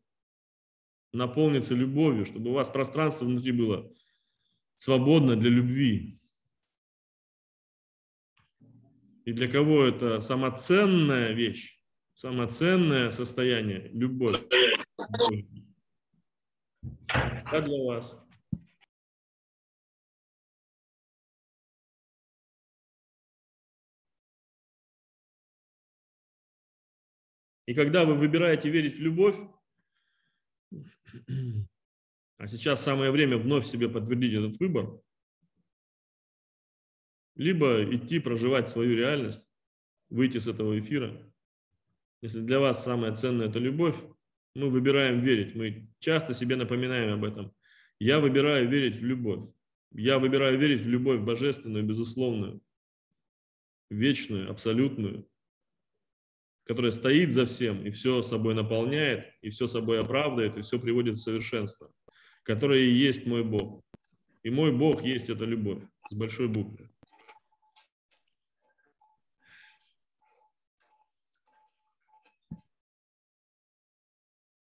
наполниться любовью, чтобы у вас пространство внутри было свободно для любви. И для кого это самоценная вещь, самоценное состояние, любовь. А для вас? И когда вы выбираете верить в любовь, а сейчас самое время вновь себе подтвердить этот выбор, либо идти проживать свою реальность, выйти с этого эфира. Если для вас самое ценное – это любовь, мы выбираем верить. Мы часто себе напоминаем об этом. Я выбираю верить в любовь. Я выбираю верить в любовь божественную, безусловную, вечную, абсолютную, которая стоит за всем и все собой наполняет, и все собой оправдывает, и все приводит в совершенство, которая и есть мой Бог. И мой Бог есть эта любовь с большой буквы.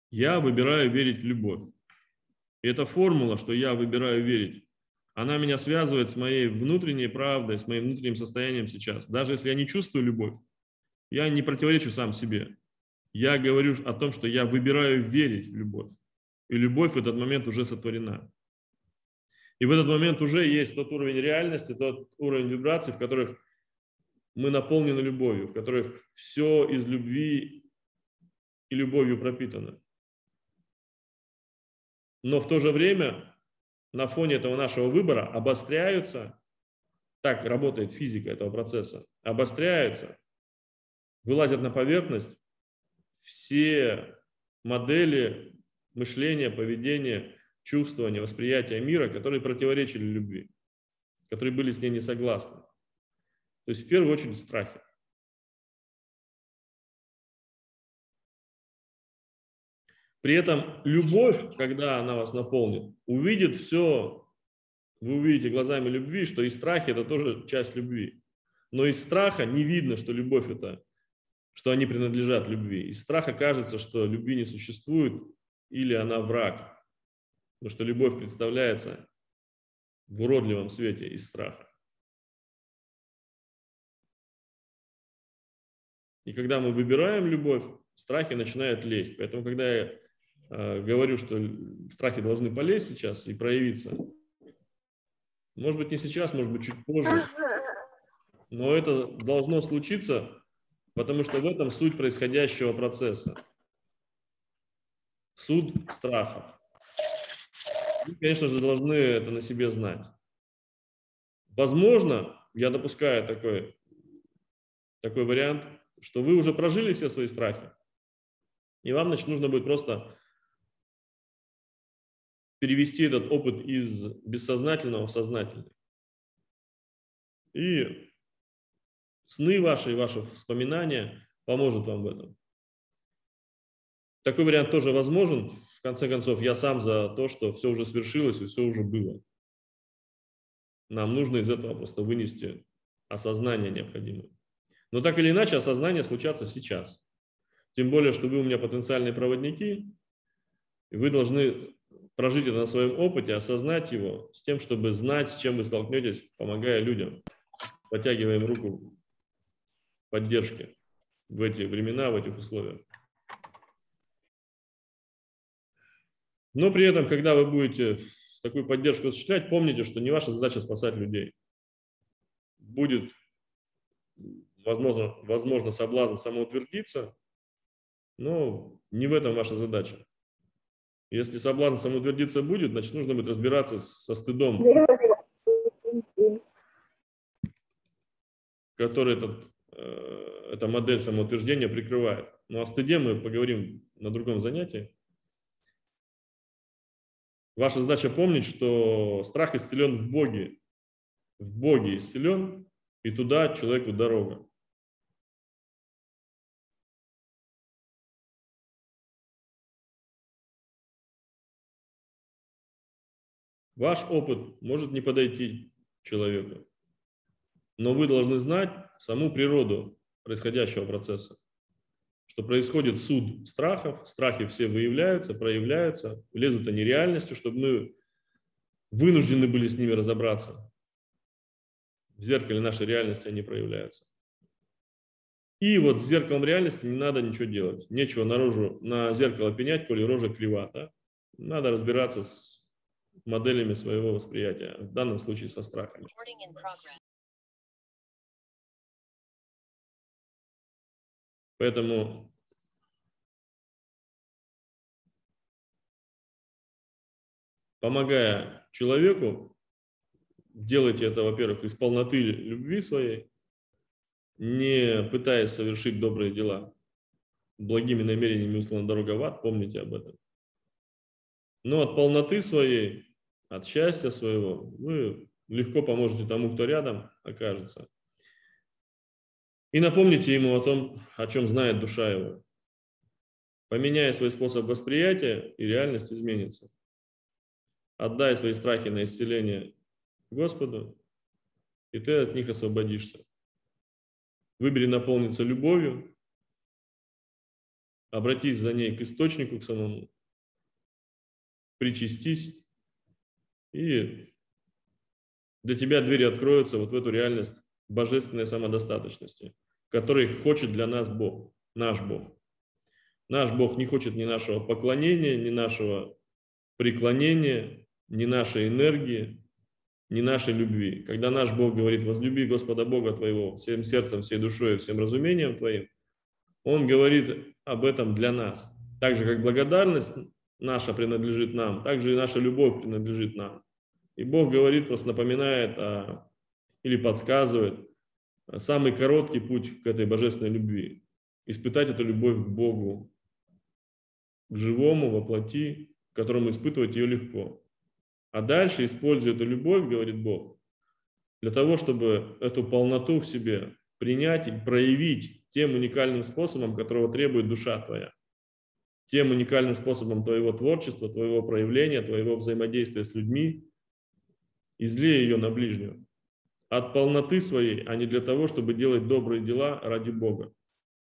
Я выбираю верить в любовь. И эта формула, что я выбираю верить, она меня связывает с моей внутренней правдой, с моим внутренним состоянием сейчас. Даже если я не чувствую любовь, я не противоречу сам себе. Я говорю о том, что я выбираю верить в любовь. И любовь в этот момент уже сотворена. И в этот момент уже есть тот уровень реальности, тот уровень вибраций, в которых мы наполнены любовью, в которых все из любви и любовью пропитано. Но в то же время на фоне этого нашего выбора обостряются, так работает физика этого процесса, обостряются, вылазят на поверхность все модели мышления, поведения, чувствования, восприятия мира, которые противоречили любви, которые были с ней не согласны. То есть в первую очередь страхи. При этом любовь, когда она вас наполнит, увидит все, вы увидите глазами любви, что и страхи – это тоже часть любви. Но из страха не видно, что любовь – это, что они принадлежат любви. Из страха кажется, что любви не существует или она враг. Потому что любовь представляется в уродливом свете из страха. И когда мы выбираем любовь, страхи начинают лезть. Поэтому, когда я Э, говорю, что страхи должны полезть сейчас и проявиться. Может быть, не сейчас, может быть, чуть позже. Но это должно случиться, потому что в этом суть происходящего процесса. Суд страхов. Вы, конечно же, должны это на себе знать. Возможно, я допускаю такой, такой вариант, что вы уже прожили все свои страхи, И вам, значит, нужно будет просто перевести этот опыт из бессознательного в сознательный. И сны ваши и ваши воспоминания поможет вам в этом. Такой вариант тоже возможен. В конце концов, я сам за то, что все уже свершилось и все уже было. Нам нужно из этого просто вынести осознание необходимое. Но так или иначе, осознание случаться сейчас. Тем более, что вы у меня потенциальные проводники, и вы должны прожить это на своем опыте, осознать его с тем, чтобы знать, с чем вы столкнетесь, помогая людям. Подтягиваем руку поддержки в эти времена, в этих условиях. Но при этом, когда вы будете такую поддержку осуществлять, помните, что не ваша задача спасать людей. Будет, возможно, возможно соблазн самоутвердиться, но не в этом ваша задача. Если соблазн самоутвердиться будет, значит, нужно будет разбираться со стыдом, который этот, эта модель самоутверждения прикрывает. Ну, о стыде мы поговорим на другом занятии. Ваша задача помнить, что страх исцелен в Боге. В Боге исцелен, и туда человеку дорога. Ваш опыт может не подойти человеку, но вы должны знать саму природу происходящего процесса что происходит суд страхов, страхи все выявляются, проявляются, лезут они реальностью, чтобы мы вынуждены были с ними разобраться. В зеркале нашей реальности они проявляются. И вот с зеркалом реальности не надо ничего делать. Нечего наружу на зеркало пенять, коли рожа крива. Да? Надо разбираться с моделями своего восприятия, в данном случае со страхами. Поэтому помогая человеку, делайте это, во-первых, из полноты любви своей, не пытаясь совершить добрые дела. Благими намерениями условно дорога в ад, помните об этом. Но от полноты своей, от счастья своего вы легко поможете тому, кто рядом окажется. И напомните ему о том, о чем знает душа его. Поменяя свой способ восприятия, и реальность изменится. Отдай свои страхи на исцеление Господу, и ты от них освободишься. Выбери наполниться любовью, обратись за ней к источнику, к самому, причастись, и для тебя двери откроются вот в эту реальность божественной самодостаточности, который хочет для нас Бог, наш Бог. Наш Бог не хочет ни нашего поклонения, ни нашего преклонения, ни нашей энергии, ни нашей любви. Когда наш Бог говорит, возлюби Господа Бога твоего всем сердцем, всей душой, всем разумением твоим, Он говорит об этом для нас. Так же, как благодарность наша принадлежит нам, так же и наша любовь принадлежит нам. И Бог говорит, просто напоминает о или подсказывает самый короткий путь к этой божественной любви. Испытать эту любовь к Богу, к живому, воплоти, которому испытывать ее легко. А дальше, используя эту любовь, говорит Бог, для того, чтобы эту полноту в себе принять и проявить тем уникальным способом, которого требует душа твоя, тем уникальным способом твоего творчества, твоего проявления, твоего взаимодействия с людьми, излей ее на ближнего от полноты своей, а не для того, чтобы делать добрые дела ради Бога.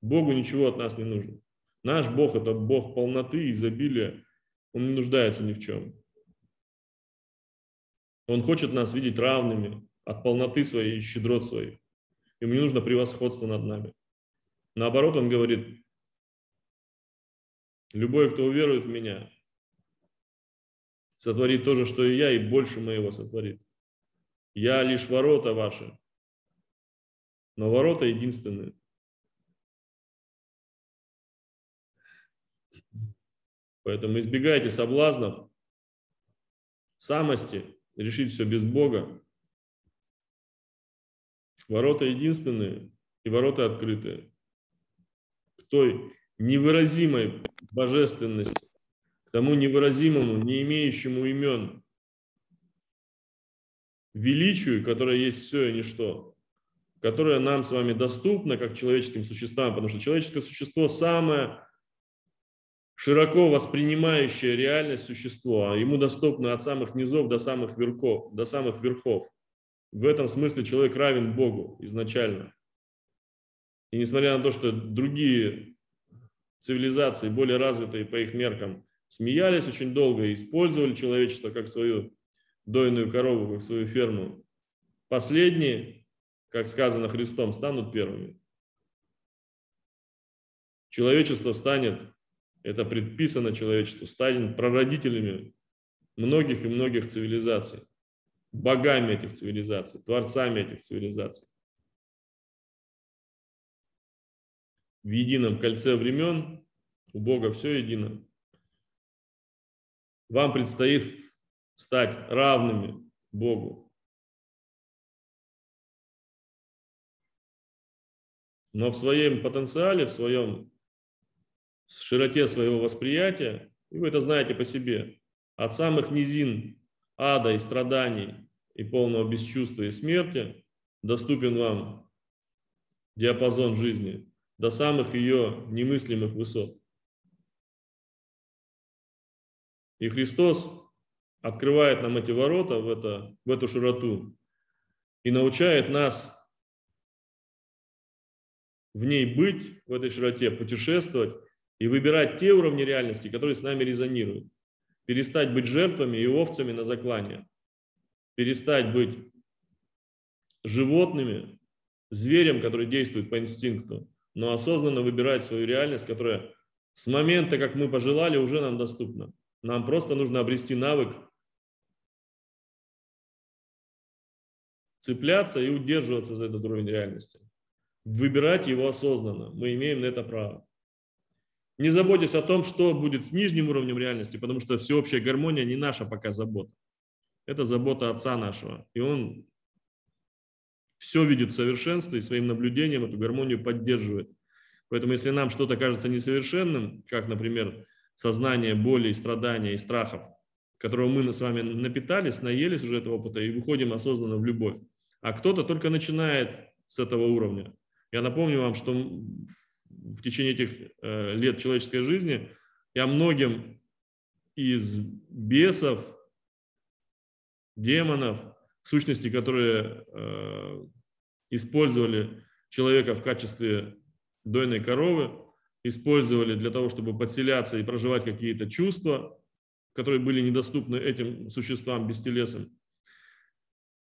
Богу ничего от нас не нужно. Наш Бог – это Бог полноты, изобилия. Он не нуждается ни в чем. Он хочет нас видеть равными от полноты своей и щедрот своей. Ему не нужно превосходство над нами. Наоборот, он говорит, любой, кто уверует в меня, сотворит то же, что и я, и больше моего сотворит. Я лишь ворота ваши, но ворота единственные. Поэтому избегайте соблазнов, самости, решить все без Бога. Ворота единственные и ворота открытые. К той невыразимой божественности, к тому невыразимому, не имеющему имен, величию, которое есть все и ничто, которое нам с вами доступно как человеческим существам, потому что человеческое существо самое широко воспринимающее реальность существо, а ему доступно от самых низов до самых верхов, до самых верхов. В этом смысле человек равен Богу изначально. И несмотря на то, что другие цивилизации, более развитые по их меркам, смеялись очень долго и использовали человечество как свою дойную корову, как свою ферму, последние, как сказано Христом, станут первыми. Человечество станет, это предписано человечеству, станет прародителями многих и многих цивилизаций, богами этих цивилизаций, творцами этих цивилизаций. в едином кольце времен, у Бога все едино. Вам предстоит стать равными Богу. Но в своем потенциале, в своем в широте своего восприятия, и вы это знаете по себе, от самых низин ада и страданий и полного бесчувствия и смерти доступен вам диапазон жизни до самых ее немыслимых высот. И Христос открывает нам эти ворота в, это, в эту широту и научает нас в ней быть, в этой широте, путешествовать и выбирать те уровни реальности, которые с нами резонируют. Перестать быть жертвами и овцами на заклание. Перестать быть животными, зверем, который действует по инстинкту, но осознанно выбирать свою реальность, которая с момента, как мы пожелали, уже нам доступна. Нам просто нужно обрести навык цепляться и удерживаться за этот уровень реальности. Выбирать его осознанно. Мы имеем на это право. Не заботьтесь о том, что будет с нижним уровнем реальности, потому что всеобщая гармония не наша пока забота. Это забота Отца нашего. И Он все видит в совершенстве и своим наблюдением эту гармонию поддерживает. Поэтому если нам что-то кажется несовершенным, как, например, сознание боли, страдания и страхов, которого мы с вами напитались, наелись уже этого опыта и выходим осознанно в любовь, а кто-то только начинает с этого уровня. Я напомню вам, что в течение этих э, лет человеческой жизни я многим из бесов, демонов, сущности, которые э, использовали человека в качестве дойной коровы, использовали для того, чтобы подселяться и проживать какие-то чувства, которые были недоступны этим существам бестелесам,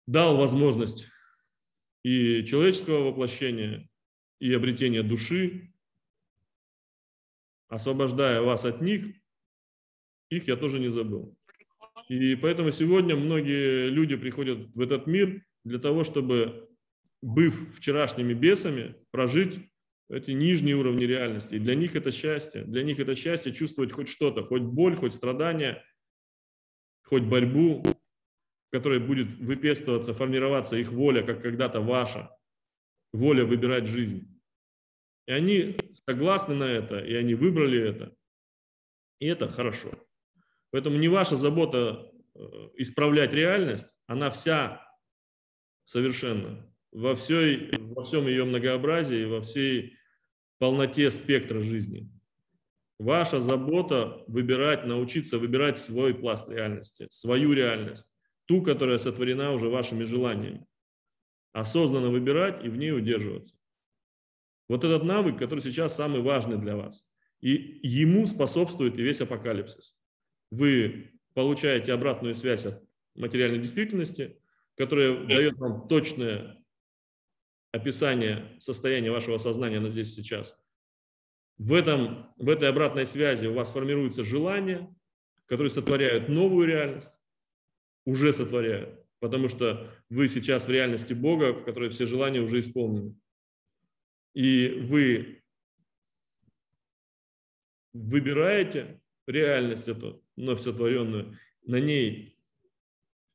дал возможность и человеческого воплощения, и обретения души, освобождая вас от них, их я тоже не забыл. И поэтому сегодня многие люди приходят в этот мир для того, чтобы, быв вчерашними бесами, прожить эти нижние уровни реальности. И для них это счастье. Для них это счастье чувствовать хоть что-то, хоть боль, хоть страдания, хоть борьбу, в которой будет выпестоваться, формироваться их воля, как когда-то ваша, воля выбирать жизнь. И они согласны на это, и они выбрали это. И это хорошо. Поэтому не ваша забота э, исправлять реальность, она вся совершенна во, всей, во всем ее многообразии, во всей полноте спектра жизни. Ваша забота выбирать, научиться выбирать свой пласт реальности, свою реальность, ту, которая сотворена уже вашими желаниями. Осознанно выбирать и в ней удерживаться. Вот этот навык, который сейчас самый важный для вас. И ему способствует и весь апокалипсис вы получаете обратную связь от материальной действительности, которая дает вам точное описание состояния вашего сознания на здесь сейчас. В, этом, в этой обратной связи у вас формируются желания, которые сотворяют новую реальность, уже сотворяют, потому что вы сейчас в реальности Бога, в которой все желания уже исполнены. И вы выбираете реальность эту, вновь сотворенную, на ней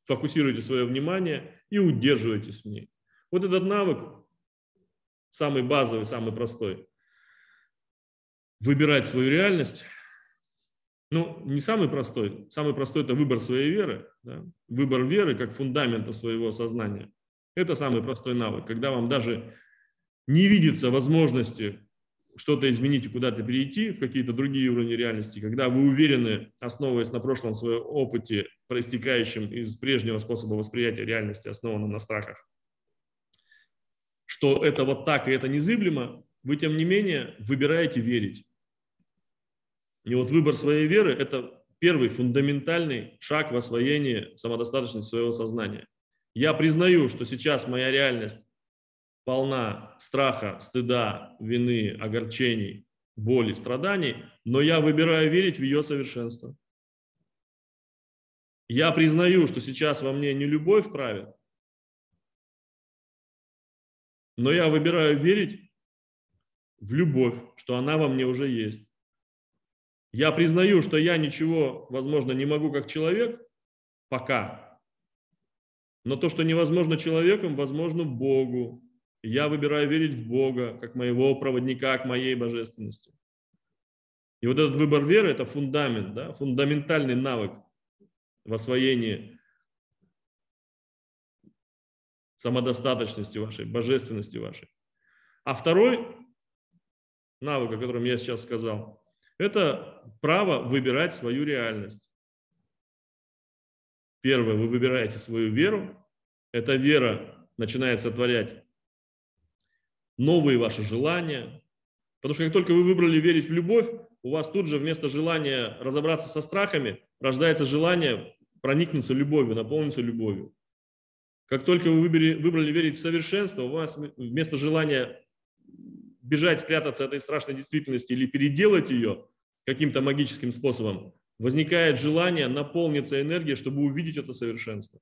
фокусируйте свое внимание и удерживайтесь в ней. Вот этот навык, самый базовый, самый простой, выбирать свою реальность, Ну, не самый простой. Самый простой – это выбор своей веры. Да? Выбор веры как фундамента своего сознания. Это самый простой навык, когда вам даже не видится возможности что-то изменить и куда-то перейти в какие-то другие уровни реальности, когда вы уверены, основываясь на прошлом своем опыте, проистекающем из прежнего способа восприятия реальности, основанном на страхах, что это вот так и это незыблемо, вы тем не менее выбираете верить. И вот выбор своей веры – это первый фундаментальный шаг в освоении самодостаточности своего сознания. Я признаю, что сейчас моя реальность полна страха, стыда, вины, огорчений, боли, страданий, но я выбираю верить в ее совершенство. Я признаю, что сейчас во мне не любовь правит, но я выбираю верить в любовь, что она во мне уже есть. Я признаю, что я ничего, возможно, не могу как человек, пока. Но то, что невозможно человеком, возможно Богу. Я выбираю верить в Бога, как моего проводника к моей божественности. И вот этот выбор веры – это фундамент, да, фундаментальный навык в освоении самодостаточности вашей, божественности вашей. А второй навык, о котором я сейчас сказал, это право выбирать свою реальность. Первое, вы выбираете свою веру. Эта вера начинает сотворять новые ваши желания. Потому что как только вы выбрали верить в любовь, у вас тут же вместо желания разобраться со страхами рождается желание проникнуться любовью, наполниться любовью. Как только вы выбрали, выбрали верить в совершенство, у вас вместо желания бежать, спрятаться от этой страшной действительности или переделать ее каким-то магическим способом, возникает желание наполниться энергией, чтобы увидеть это совершенство.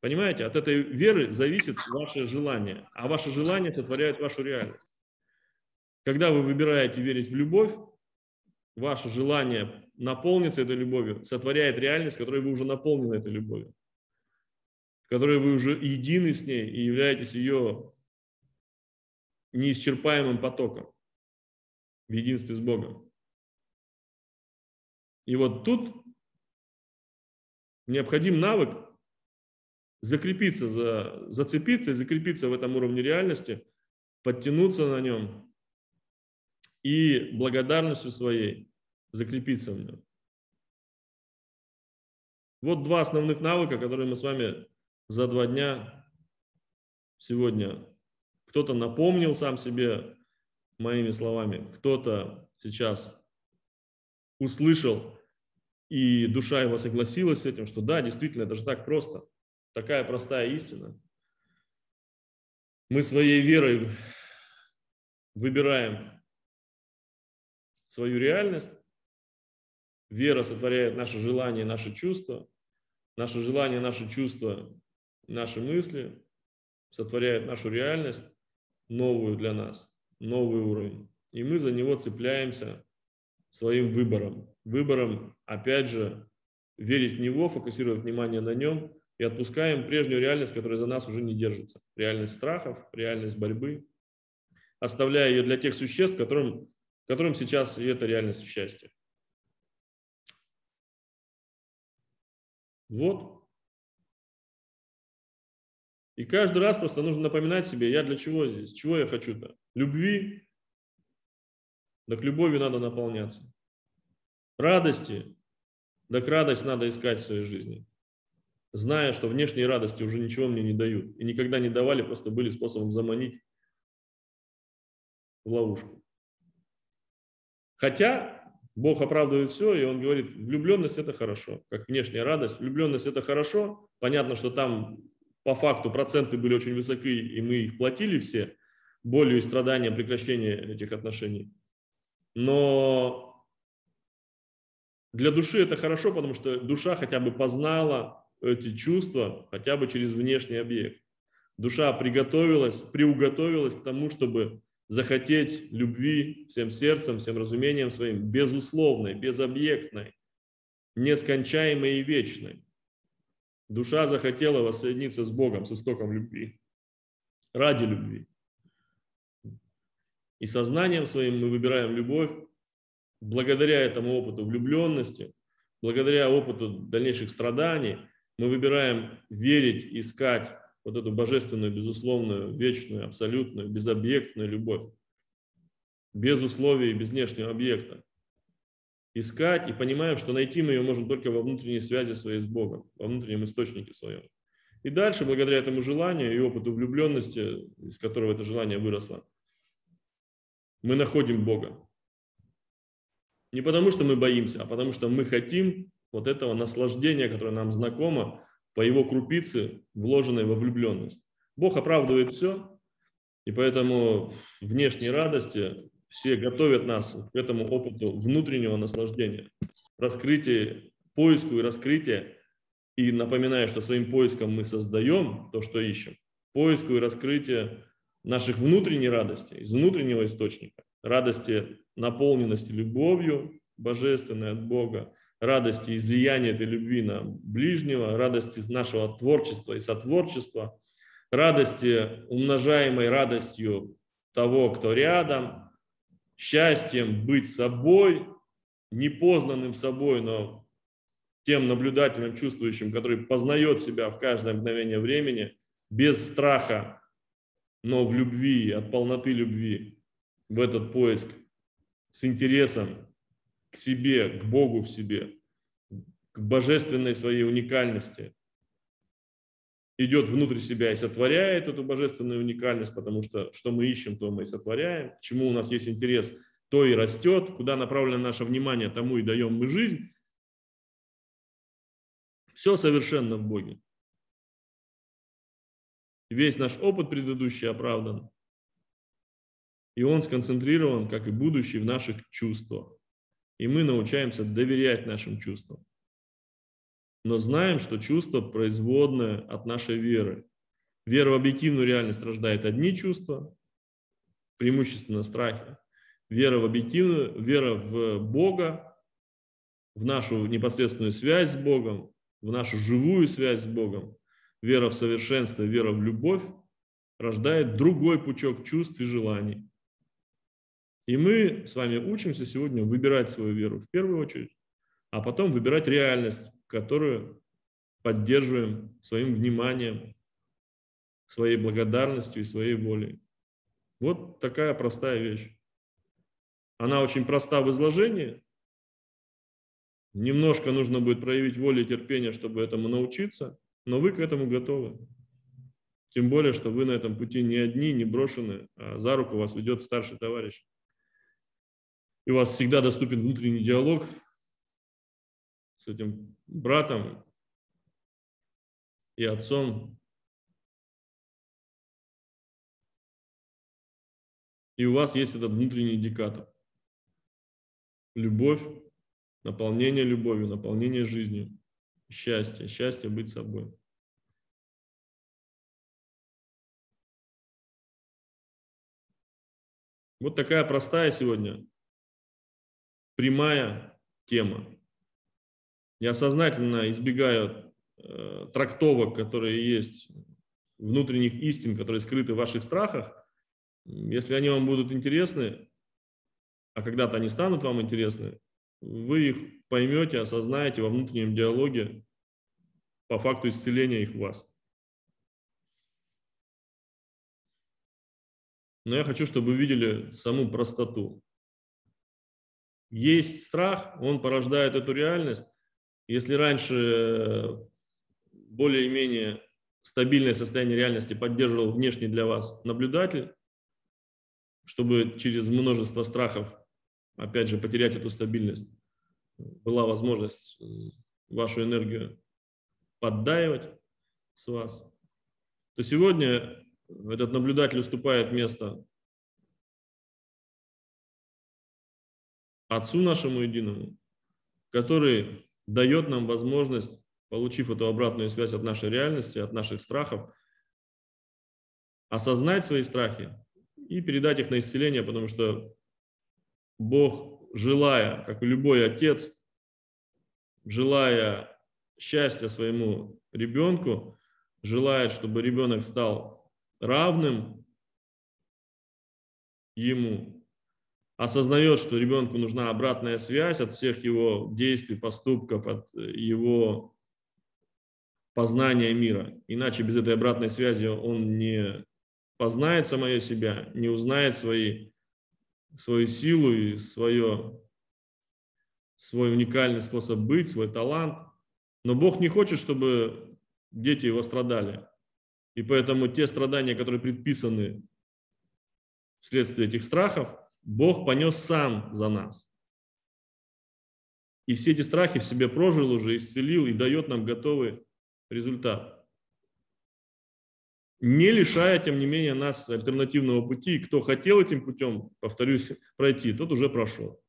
Понимаете, от этой веры зависит ваше желание, а ваше желание сотворяет вашу реальность. Когда вы выбираете верить в любовь, ваше желание наполниться этой любовью сотворяет реальность, которой вы уже наполнены этой любовью, в которой вы уже едины с ней и являетесь ее неисчерпаемым потоком в единстве с Богом. И вот тут необходим навык закрепиться, за, зацепиться и закрепиться в этом уровне реальности, подтянуться на нем и благодарностью своей закрепиться в нем. Вот два основных навыка, которые мы с вами за два дня сегодня кто-то напомнил сам себе моими словами, кто-то сейчас услышал, и душа его согласилась с этим, что да, действительно, это же так просто – Такая простая истина. Мы своей верой выбираем свою реальность. Вера сотворяет наши желания, наши чувства. Наши желания, наши чувства, наши мысли сотворяют нашу реальность, новую для нас, новый уровень. И мы за него цепляемся своим выбором. Выбором, опять же, верить в него, фокусировать внимание на нем и отпускаем прежнюю реальность, которая за нас уже не держится. Реальность страхов, реальность борьбы, оставляя ее для тех существ, которым, которым сейчас и эта реальность счастья. Вот. И каждый раз просто нужно напоминать себе, я для чего здесь, чего я хочу-то? Любви? Так любовью надо наполняться. Радости? Так радость надо искать в своей жизни зная, что внешние радости уже ничего мне не дают. И никогда не давали, просто были способом заманить в ловушку. Хотя Бог оправдывает все, и Он говорит, влюбленность – это хорошо, как внешняя радость. Влюбленность – это хорошо. Понятно, что там по факту проценты были очень высоки, и мы их платили все, болью и страданием прекращения этих отношений. Но для души это хорошо, потому что душа хотя бы познала эти чувства хотя бы через внешний объект. Душа приготовилась, приуготовилась к тому, чтобы захотеть любви всем сердцем, всем разумением своим, безусловной, безобъектной, нескончаемой и вечной. Душа захотела воссоединиться с Богом, с истоком любви, ради любви. И сознанием своим мы выбираем любовь, благодаря этому опыту влюбленности, благодаря опыту дальнейших страданий, мы выбираем верить, искать вот эту божественную, безусловную, вечную, абсолютную, безобъектную любовь, без условий, без внешнего объекта. Искать и понимаем, что найти мы ее можем только во внутренней связи своей с Богом, во внутреннем источнике своем. И дальше, благодаря этому желанию и опыту влюбленности, из которого это желание выросло, мы находим Бога. Не потому, что мы боимся, а потому, что мы хотим вот этого наслаждения, которое нам знакомо, по его крупице, вложенной во влюбленность. Бог оправдывает все, и поэтому внешней радости все готовят нас к этому опыту внутреннего наслаждения, раскрытия, поиску и раскрытия. И напоминаю, что своим поиском мы создаем то, что ищем. Поиску и раскрытие наших внутренней радости, из внутреннего источника, радости наполненности любовью божественной от Бога, радости излияния этой любви на ближнего, радости нашего творчества и сотворчества, радости, умножаемой радостью того, кто рядом, счастьем быть собой, непознанным собой, но тем наблюдательным, чувствующим, который познает себя в каждое мгновение времени, без страха, но в любви, от полноты любви, в этот поиск с интересом к себе, к Богу в себе, к божественной своей уникальности, идет внутрь себя и сотворяет эту божественную уникальность, потому что что мы ищем, то мы и сотворяем, чему у нас есть интерес, то и растет, куда направлено наше внимание, тому и даем мы жизнь. Все совершенно в Боге. Весь наш опыт предыдущий оправдан. И он сконцентрирован, как и будущий, в наших чувствах. И мы научаемся доверять нашим чувствам. Но знаем, что чувство производное от нашей веры. Вера в объективную реальность рождает одни чувства, преимущественно страхи. Вера в объективную, вера в Бога, в нашу непосредственную связь с Богом, в нашу живую связь с Богом, вера в совершенство, вера в любовь рождает другой пучок чувств и желаний. И мы с вами учимся сегодня выбирать свою веру в первую очередь, а потом выбирать реальность, которую поддерживаем своим вниманием, своей благодарностью и своей волей. Вот такая простая вещь. Она очень проста в изложении. Немножко нужно будет проявить волю и терпение, чтобы этому научиться, но вы к этому готовы. Тем более, что вы на этом пути не одни, не брошены, а за руку вас ведет старший товарищ и у вас всегда доступен внутренний диалог с этим братом и отцом. И у вас есть этот внутренний индикатор. Любовь, наполнение любовью, наполнение жизнью, счастье, счастье быть собой. Вот такая простая сегодня прямая тема. Я сознательно избегаю э, трактовок, которые есть, внутренних истин, которые скрыты в ваших страхах. Если они вам будут интересны, а когда-то они станут вам интересны, вы их поймете, осознаете во внутреннем диалоге по факту исцеления их в вас. Но я хочу, чтобы вы видели саму простоту есть страх, он порождает эту реальность. Если раньше э, более-менее стабильное состояние реальности поддерживал внешний для вас наблюдатель, чтобы через множество страхов, опять же, потерять эту стабильность, была возможность э, вашу энергию поддаивать с вас, то сегодня этот наблюдатель уступает место Отцу нашему единому, который дает нам возможность, получив эту обратную связь от нашей реальности, от наших страхов, осознать свои страхи и передать их на исцеление, потому что Бог, желая, как и любой отец, желая счастья своему ребенку, желает, чтобы ребенок стал равным ему, осознает, что ребенку нужна обратная связь от всех его действий, поступков, от его познания мира. Иначе без этой обратной связи он не познает самое себя, не узнает свои, свою силу и свое, свой уникальный способ быть, свой талант. Но Бог не хочет, чтобы дети его страдали. И поэтому те страдания, которые предписаны вследствие этих страхов, Бог понес сам за нас. И все эти страхи в себе прожил уже, исцелил и дает нам готовый результат. Не лишая, тем не менее, нас альтернативного пути. И кто хотел этим путем, повторюсь, пройти, тот уже прошел.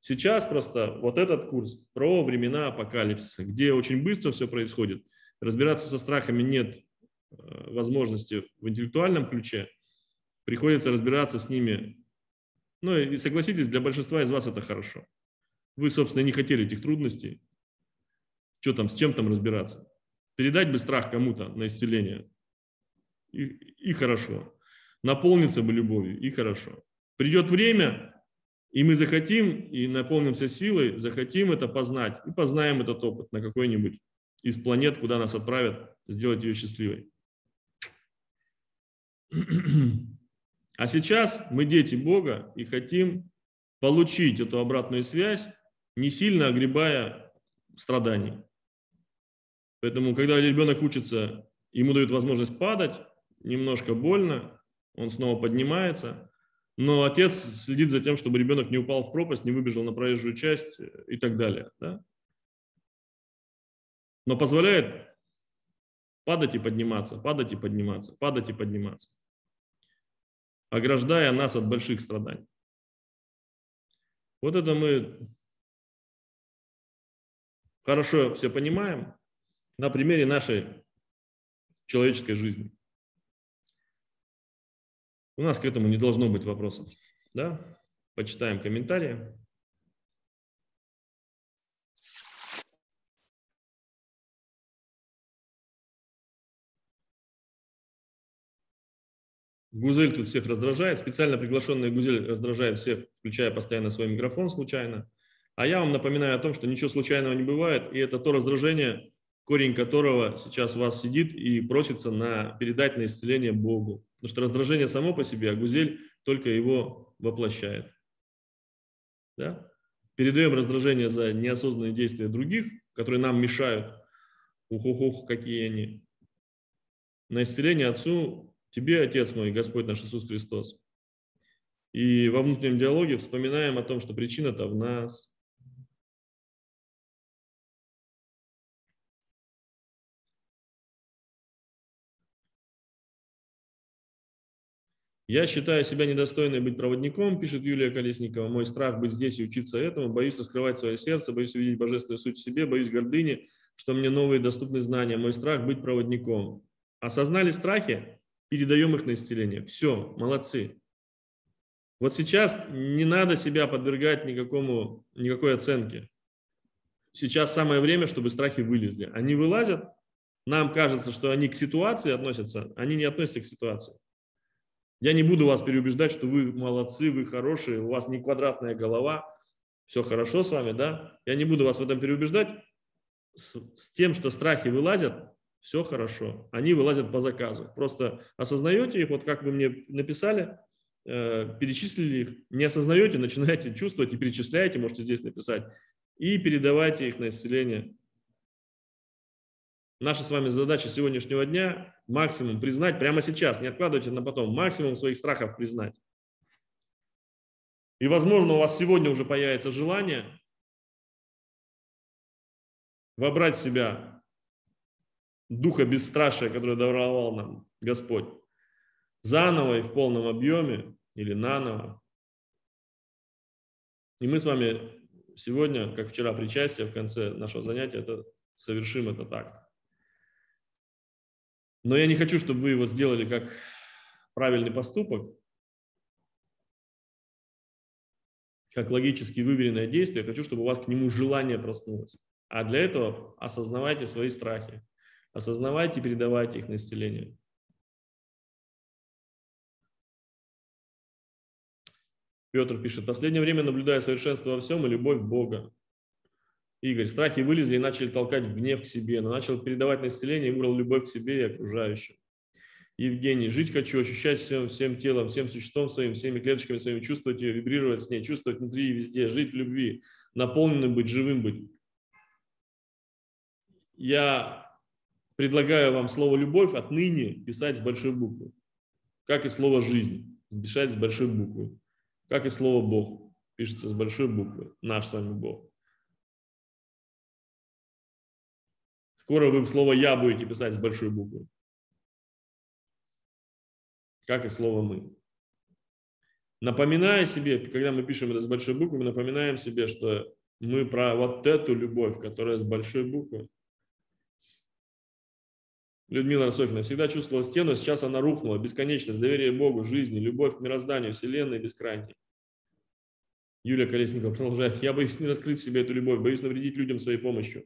Сейчас просто вот этот курс про времена апокалипсиса, где очень быстро все происходит. Разбираться со страхами нет э, возможности в интеллектуальном ключе. Приходится разбираться с ними ну и согласитесь, для большинства из вас это хорошо. Вы, собственно, не хотели этих трудностей. Что там, с чем там разбираться? Передать бы страх кому-то на исцеление. И, и хорошо. Наполниться бы любовью. И хорошо. Придет время, и мы захотим, и наполнимся силой, захотим это познать, и познаем этот опыт на какой-нибудь из планет, куда нас отправят, сделать ее счастливой. А сейчас мы дети Бога и хотим получить эту обратную связь, не сильно огребая страданий. Поэтому, когда ребенок учится, ему дают возможность падать, немножко больно, он снова поднимается, но отец следит за тем, чтобы ребенок не упал в пропасть, не выбежал на проезжую часть и так далее. Да? Но позволяет падать и подниматься, падать и подниматься, падать и подниматься ограждая нас от больших страданий. Вот это мы хорошо все понимаем на примере нашей человеческой жизни. У нас к этому не должно быть вопросов. Да? Почитаем комментарии. Гузель тут всех раздражает. Специально приглашенный Гузель раздражает всех, включая постоянно свой микрофон случайно. А я вам напоминаю о том, что ничего случайного не бывает, и это то раздражение, корень которого сейчас у вас сидит и просится на, передать на исцеление Богу. Потому что раздражение само по себе, а Гузель только его воплощает. Да? Передаем раздражение за неосознанные действия других, которые нам мешают. Ух-ух-ух, какие они. На исцеление Отцу Тебе, Отец мой, Господь наш Иисус Христос. И во внутреннем диалоге вспоминаем о том, что причина-то в нас. Я считаю себя недостойной быть проводником, пишет Юлия Колесникова. Мой страх быть здесь и учиться этому. Боюсь раскрывать свое сердце, боюсь увидеть божественную суть в себе, боюсь гордыни, что мне новые доступны знания. Мой страх быть проводником. Осознали страхи? Передаем их на исцеление. Все, молодцы. Вот сейчас не надо себя подвергать никакому, никакой оценке. Сейчас самое время, чтобы страхи вылезли. Они вылазят, нам кажется, что они к ситуации относятся, они не относятся к ситуации. Я не буду вас переубеждать, что вы молодцы, вы хорошие, у вас не квадратная голова, все хорошо с вами, да? Я не буду вас в этом переубеждать. С, с тем, что страхи вылазят, все хорошо. Они вылазят по заказу. Просто осознаете их, вот как вы мне написали, э, перечислили их, не осознаете, начинаете чувствовать и перечисляете, можете здесь написать, и передавайте их на исцеление. Наша с вами задача сегодняшнего дня максимум признать прямо сейчас, не откладывайте на потом, максимум своих страхов признать. И, возможно, у вас сегодня уже появится желание вобрать в себя духа бесстрашия, который даровал нам Господь, заново и в полном объеме или наново. И мы с вами сегодня, как вчера причастие, в конце нашего занятия, это совершим этот акт. Но я не хочу, чтобы вы его сделали как правильный поступок, как логически выверенное действие. Я хочу, чтобы у вас к нему желание проснулось. А для этого осознавайте свои страхи, осознавайте и передавайте их на исцеление. Петр пишет, в последнее время наблюдая совершенство во всем и любовь Бога. Игорь, страхи вылезли и начали толкать гнев к себе, но начал передавать на исцеление и выбрал любовь к себе и окружающим. Евгений, жить хочу, ощущать всем, всем телом, всем существом своим, всеми клеточками своими, чувствовать ее, вибрировать с ней, чувствовать внутри и везде, жить в любви, наполненным быть, живым быть. Я предлагаю вам слово «любовь» отныне писать с большой буквы, как и слово «жизнь», писать с большой буквы, как и слово «Бог» пишется с большой буквы, наш с вами Бог. Скоро вы слово «я» будете писать с большой буквы как и слово «мы». Напоминая себе, когда мы пишем это с большой буквы, мы напоминаем себе, что мы про вот эту любовь, которая с большой буквы. Людмила Росохина всегда чувствовала стену, сейчас она рухнула. Бесконечность, доверие Богу, жизни, любовь к мирозданию, вселенной бескрайней. Юлия Колесникова продолжает. Я боюсь не раскрыть в себе эту любовь, боюсь навредить людям своей помощью.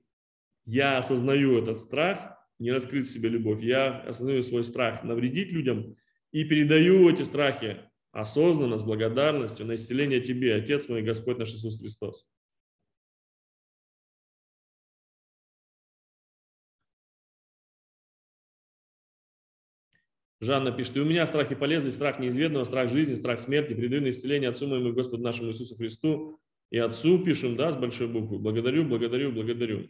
Я осознаю этот страх, не раскрыть в себе любовь. Я осознаю свой страх навредить людям и передаю эти страхи осознанно, с благодарностью на исцеление тебе, Отец мой, Господь наш Иисус Христос. Жанна пишет, и у меня страхи полезны, страх неизведанного, страх жизни, страх смерти, на исцеление Отцу моему Господу нашему Иисусу Христу. И Отцу пишем, да, с большой буквы. Благодарю, благодарю, благодарю.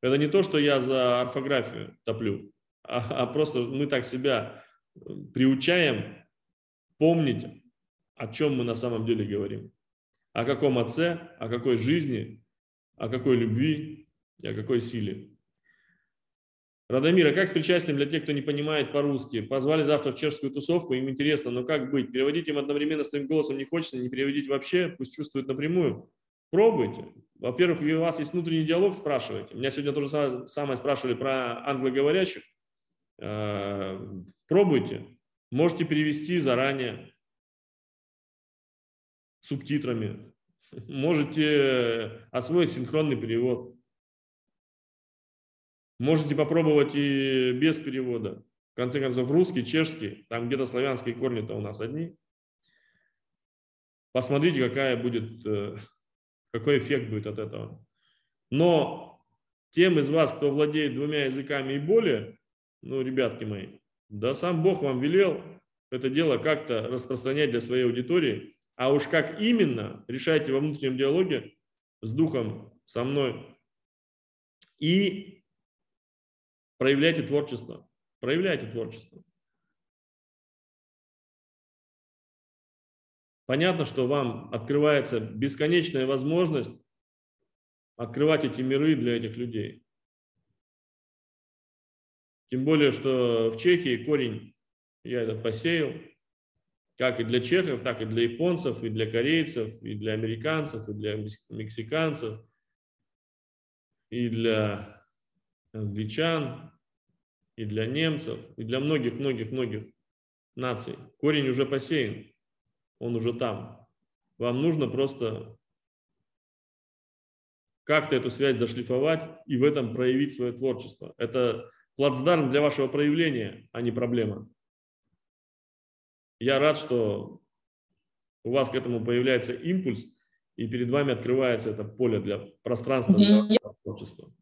Это не то, что я за орфографию топлю, а, а просто мы так себя приучаем помнить, о чем мы на самом деле говорим. О каком отце, о какой жизни, о какой любви и о какой силе. Радомира, как с причастием для тех, кто не понимает по-русски? Позвали завтра в чешскую тусовку, им интересно, но как быть? Переводить им одновременно с твоим голосом не хочется, не переводить вообще, пусть чувствуют напрямую. Пробуйте. Во-первых, у вас есть внутренний диалог, спрашивайте. Меня сегодня то же самое спрашивали про англоговорящих. Э, пробуйте. Можете перевести заранее субтитрами. Можете освоить синхронный перевод. Можете попробовать и без перевода. В конце концов, русский, чешский, там где-то славянские корни-то у нас одни. Посмотрите, какая будет, э, какой эффект будет от этого. Но тем из вас, кто владеет двумя языками и более, ну, ребятки мои, да сам Бог вам велел это дело как-то распространять для своей аудитории, а уж как именно, решайте во внутреннем диалоге с Духом, со мной. И проявляйте творчество. Проявляйте творчество. Понятно, что вам открывается бесконечная возможность открывать эти миры для этих людей. Тем более, что в Чехии корень я это посеял, как и для чехов, так и для японцев, и для корейцев, и для американцев, и для мексиканцев, и для англичан, и для немцев, и для многих-многих-многих наций. Корень уже посеян, он уже там. Вам нужно просто как-то эту связь дошлифовать и в этом проявить свое творчество. Это плацдарм для вашего проявления, а не проблема. Я рад, что у вас к этому появляется импульс, и перед вами открывается это поле для пространства для творчества.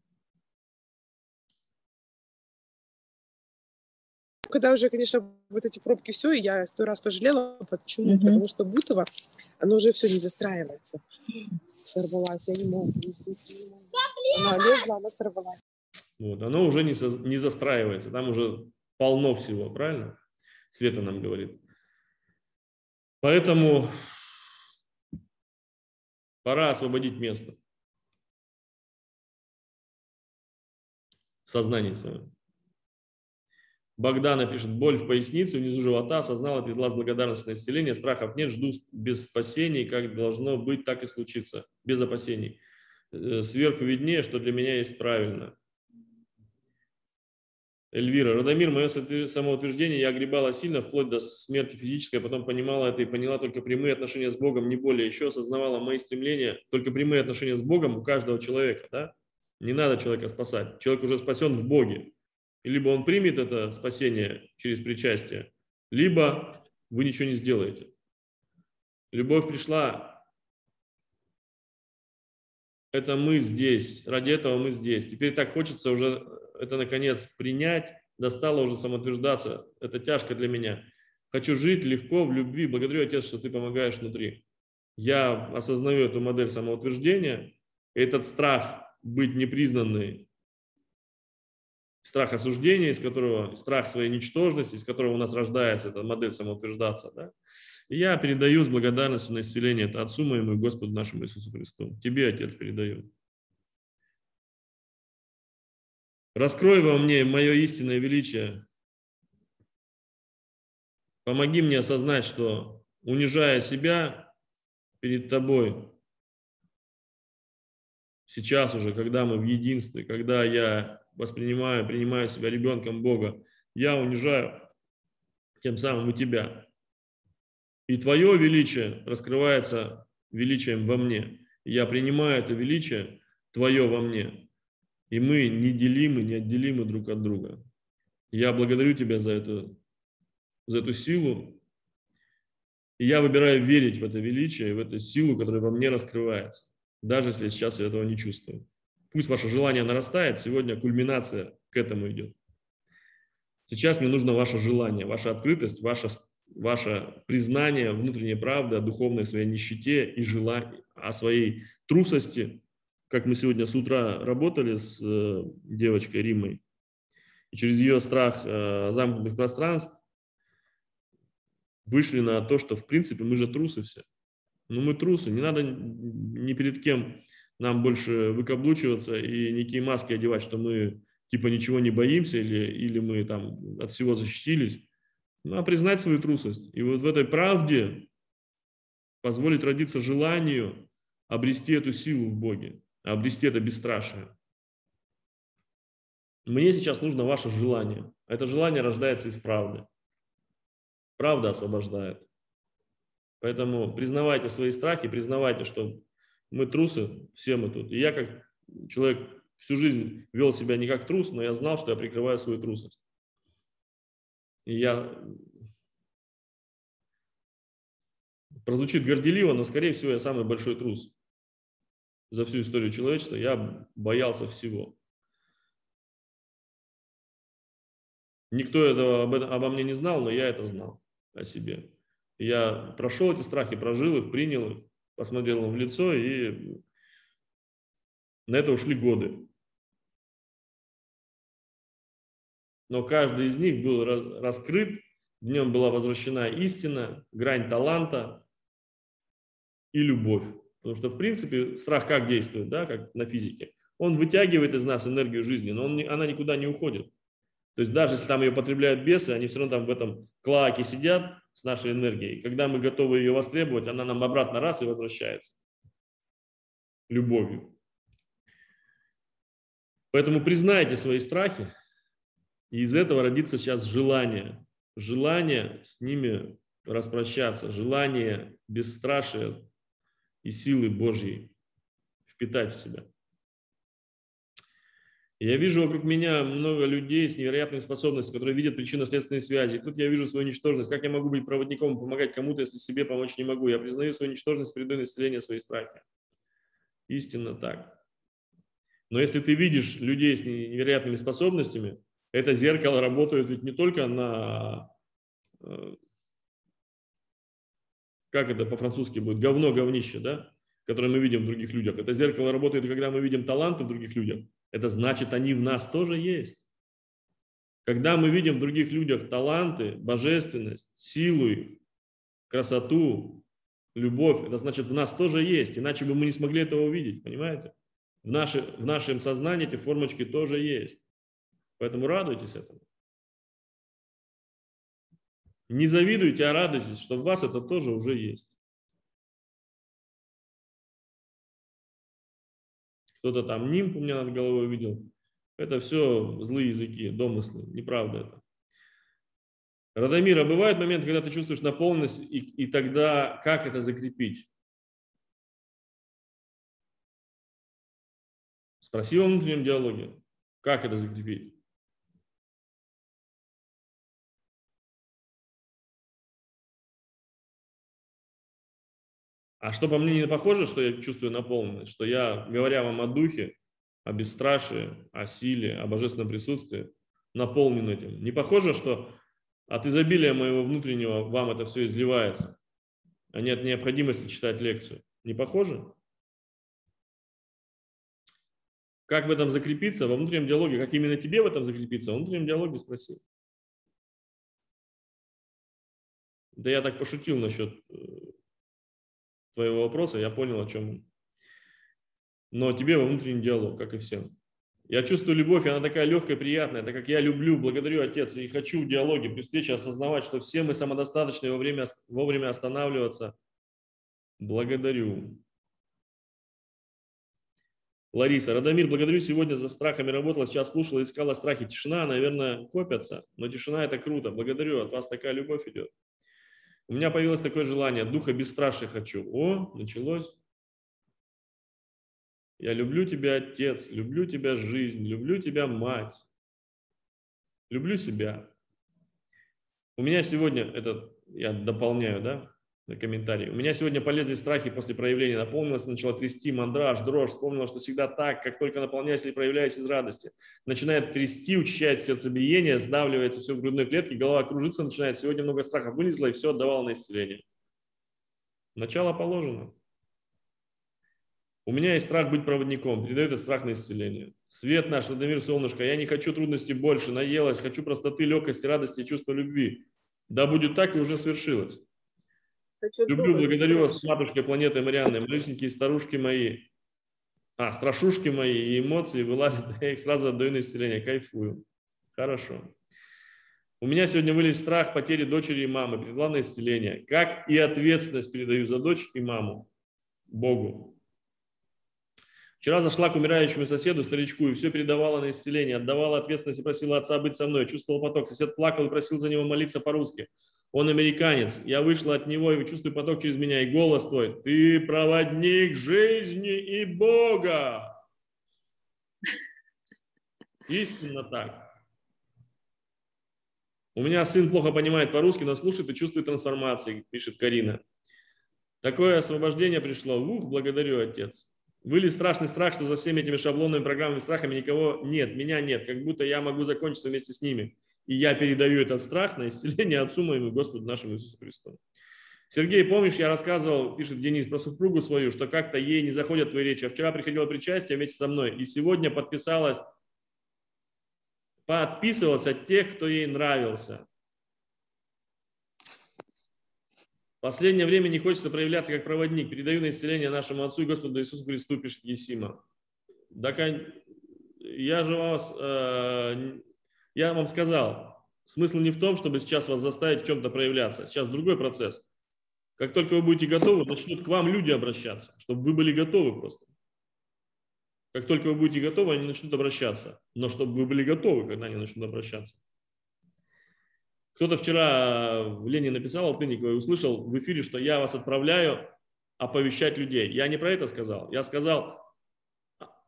Когда уже, конечно, вот эти пробки все, я сто раз пожалела. Почему? Mm-hmm. Потому что Бутово, оно уже все не застраивается. Сорвалась, я не могу. Она лезла, она сорвалась. Вот, оно уже не, со, не застраивается, там уже полно всего, правильно? Света нам говорит. Поэтому пора освободить место в сознании своем. Богдана пишет, боль в пояснице, внизу живота, осознала, передала благодарность на исцеление, страхов нет, жду без спасений, как должно быть, так и случится, без опасений. Э, сверху виднее, что для меня есть правильно. Эльвира, Радомир, мое самоутверждение я огребала сильно, вплоть до смерти физической, а потом понимала это и поняла только прямые отношения с Богом, не более. Еще осознавала мои стремления, только прямые отношения с Богом у каждого человека. Да? Не надо человека спасать. Человек уже спасен в Боге. И либо он примет это спасение через причастие, либо вы ничего не сделаете. Любовь пришла. Это мы здесь. Ради этого мы здесь. Теперь так хочется уже это наконец принять. Достало уже самоутверждаться. Это тяжко для меня. Хочу жить легко в любви. Благодарю, Отец, что ты помогаешь внутри. Я осознаю эту модель самоутверждения. Этот страх быть непризнанной, страх осуждения, из которого, страх своей ничтожности, из которого у нас рождается эта модель самоутверждаться. Да? И я передаю с благодарностью на исцеление это Отцу моему и Господу нашему Иисусу Христу. Тебе, Отец, передаю. Раскрой во мне мое истинное величие. Помоги мне осознать, что унижая себя перед Тобой, сейчас уже, когда мы в единстве, когда я воспринимаю, принимаю себя ребенком Бога, я унижаю тем самым и тебя. И твое величие раскрывается величием во мне. Я принимаю это величие твое во мне. И мы неделимы, неотделимы друг от друга. Я благодарю тебя за эту, за эту силу. И я выбираю верить в это величие, в эту силу, которая во мне раскрывается даже если сейчас я этого не чувствую. Пусть ваше желание нарастает, сегодня кульминация к этому идет. Сейчас мне нужно ваше желание, ваша открытость, ваше, ваше признание внутренней правды о духовной своей нищете и желании, о своей трусости, как мы сегодня с утра работали с э, девочкой Римой, и через ее страх э, замкнутых пространств вышли на то, что в принципе мы же трусы все. Ну, мы трусы, не надо ни перед кем нам больше выкаблучиваться и никакие маски одевать, что мы типа ничего не боимся или, или мы там от всего защитились. Ну, а признать свою трусость. И вот в этой правде позволить родиться желанию обрести эту силу в Боге, обрести это бесстрашие. Мне сейчас нужно ваше желание. Это желание рождается из правды. Правда освобождает. Поэтому признавайте свои страхи, признавайте, что мы трусы, все мы тут. И я как человек всю жизнь вел себя не как трус, но я знал, что я прикрываю свою трусость. И я... Прозвучит горделиво, но, скорее всего, я самый большой трус за всю историю человечества. Я боялся всего. Никто этого об этом, обо мне не знал, но я это знал о себе. Я прошел эти страхи, прожил их, принял их, посмотрел им в лицо, и на это ушли годы. Но каждый из них был раскрыт, в нем была возвращена истина, грань таланта и любовь. Потому что, в принципе, страх как действует, да, как на физике? Он вытягивает из нас энергию жизни, но он, она никуда не уходит. То есть даже если там ее потребляют бесы, они все равно там в этом клаке сидят, с нашей энергией. Когда мы готовы ее востребовать, она нам обратно раз и возвращается любовью. Поэтому признайте свои страхи, и из этого родится сейчас желание. Желание с ними распрощаться, желание бесстрашия и силы Божьей впитать в себя. Я вижу вокруг меня много людей с невероятной способностью, которые видят причинно-следственные связи. тут я вижу свою ничтожность. Как я могу быть проводником и помогать кому-то, если себе помочь не могу? Я признаю свою ничтожность, передаю на исцеление свои страхи. Истинно так. Но если ты видишь людей с невероятными способностями, это зеркало работает ведь не только на, э, как это по-французски будет, говно, говнище, да, которое мы видим в других людях. Это зеркало работает, когда мы видим таланты в других людях, это значит, они в нас тоже есть. Когда мы видим в других людях таланты, божественность, силу их, красоту, любовь, это значит, в нас тоже есть, иначе бы мы не смогли этого увидеть, понимаете? В, наши, в нашем сознании эти формочки тоже есть. Поэтому радуйтесь этому. Не завидуйте, а радуйтесь, что в вас это тоже уже есть. Кто-то там нимб у меня над головой увидел. Это все злые языки, домыслы, неправда это. Радомира, бывает момент, когда ты чувствуешь наполненность, и, и тогда как это закрепить? Спроси во внутреннем диалоге, как это закрепить. А что по мне не похоже, что я чувствую наполненность, что я, говоря вам о духе, о бесстрашии, о силе, о божественном присутствии, наполнен этим. Не похоже, что от изобилия моего внутреннего вам это все изливается, а нет необходимости читать лекцию. Не похоже? Как в этом закрепиться во внутреннем диалоге? Как именно тебе в этом закрепиться? Во внутреннем диалоге спроси. Да я так пошутил насчет э, твоего вопроса, я понял, о чем. Но тебе во внутренний диалог, как и всем. Я чувствую любовь, и она такая легкая, приятная, так как я люблю, благодарю Отец и хочу в диалоге при встрече осознавать, что все мы самодостаточны во время, вовремя останавливаться. Благодарю. Лариса, Радомир, благодарю сегодня за страхами работала, сейчас слушала, искала страхи. Тишина, наверное, копятся, но тишина это круто. Благодарю, от вас такая любовь идет. У меня появилось такое желание, духа бесстрашия хочу. О, началось. Я люблю тебя, Отец, люблю тебя, жизнь, люблю тебя, Мать. Люблю себя. У меня сегодня, это я дополняю, да, на комментарий. У меня сегодня полезли страхи после проявления. Наполнилась, начала трясти, мандраж, дрожь. Вспомнила, что всегда так, как только наполняюсь или проявляюсь из радости. Начинает трясти, учащает сердцебиение, сдавливается все в грудной клетке, голова кружится начинает. Сегодня много страхов вылезло и все отдавало на исцеление. Начало положено. У меня есть страх быть проводником, передает этот страх на исцеление. Свет наш, Радомир Солнышко, я не хочу трудностей больше, наелась, хочу простоты, легкости, радости чувства любви. Да будет так и уже свершилось. Хочу Люблю, благодарю вас, матушка планеты Марианны, малюсенькие старушки мои, а, страшушки мои и эмоции вылазят, я их сразу отдаю на исцеление, кайфую. Хорошо. У меня сегодня вылез страх потери дочери и мамы, передала на исцеление. Как и ответственность передаю за дочь и маму Богу. Вчера зашла к умирающему соседу, старичку, и все передавала на исцеление, отдавала ответственность и просила отца быть со мной. Чувствовал поток. Сосед плакал и просил за него молиться по-русски. Он американец. Я вышла от него и чувствую поток через меня. И голос твой. Ты проводник жизни и Бога. Истинно так. У меня сын плохо понимает по-русски, но слушает и чувствует трансформации, пишет Карина. Такое освобождение пришло. Ух, благодарю, отец. Вылез страшный страх, что за всеми этими шаблонными программами страхами никого нет, меня нет, как будто я могу закончиться вместе с ними. И я передаю этот страх на исцеление Отцу моему Господу нашему Иисусу Христу. Сергей, помнишь, я рассказывал, пишет Денис, про супругу свою, что как-то ей не заходят твои речи. А вчера приходила причастие вместе со мной, и сегодня подписалась, подписывалась от тех, кто ей нравился. последнее время не хочется проявляться как проводник. Передаю на исцеление нашему Отцу и Господу Иисусу Христу, пишет Есима. Так я же вас, э, я вам сказал, смысл не в том, чтобы сейчас вас заставить в чем-то проявляться. Сейчас другой процесс. Как только вы будете готовы, начнут к вам люди обращаться, чтобы вы были готовы просто. Как только вы будете готовы, они начнут обращаться. Но чтобы вы были готовы, когда они начнут обращаться. Кто-то вчера в Лене написал, Алтынникова, и услышал в эфире, что я вас отправляю оповещать людей. Я не про это сказал. Я сказал,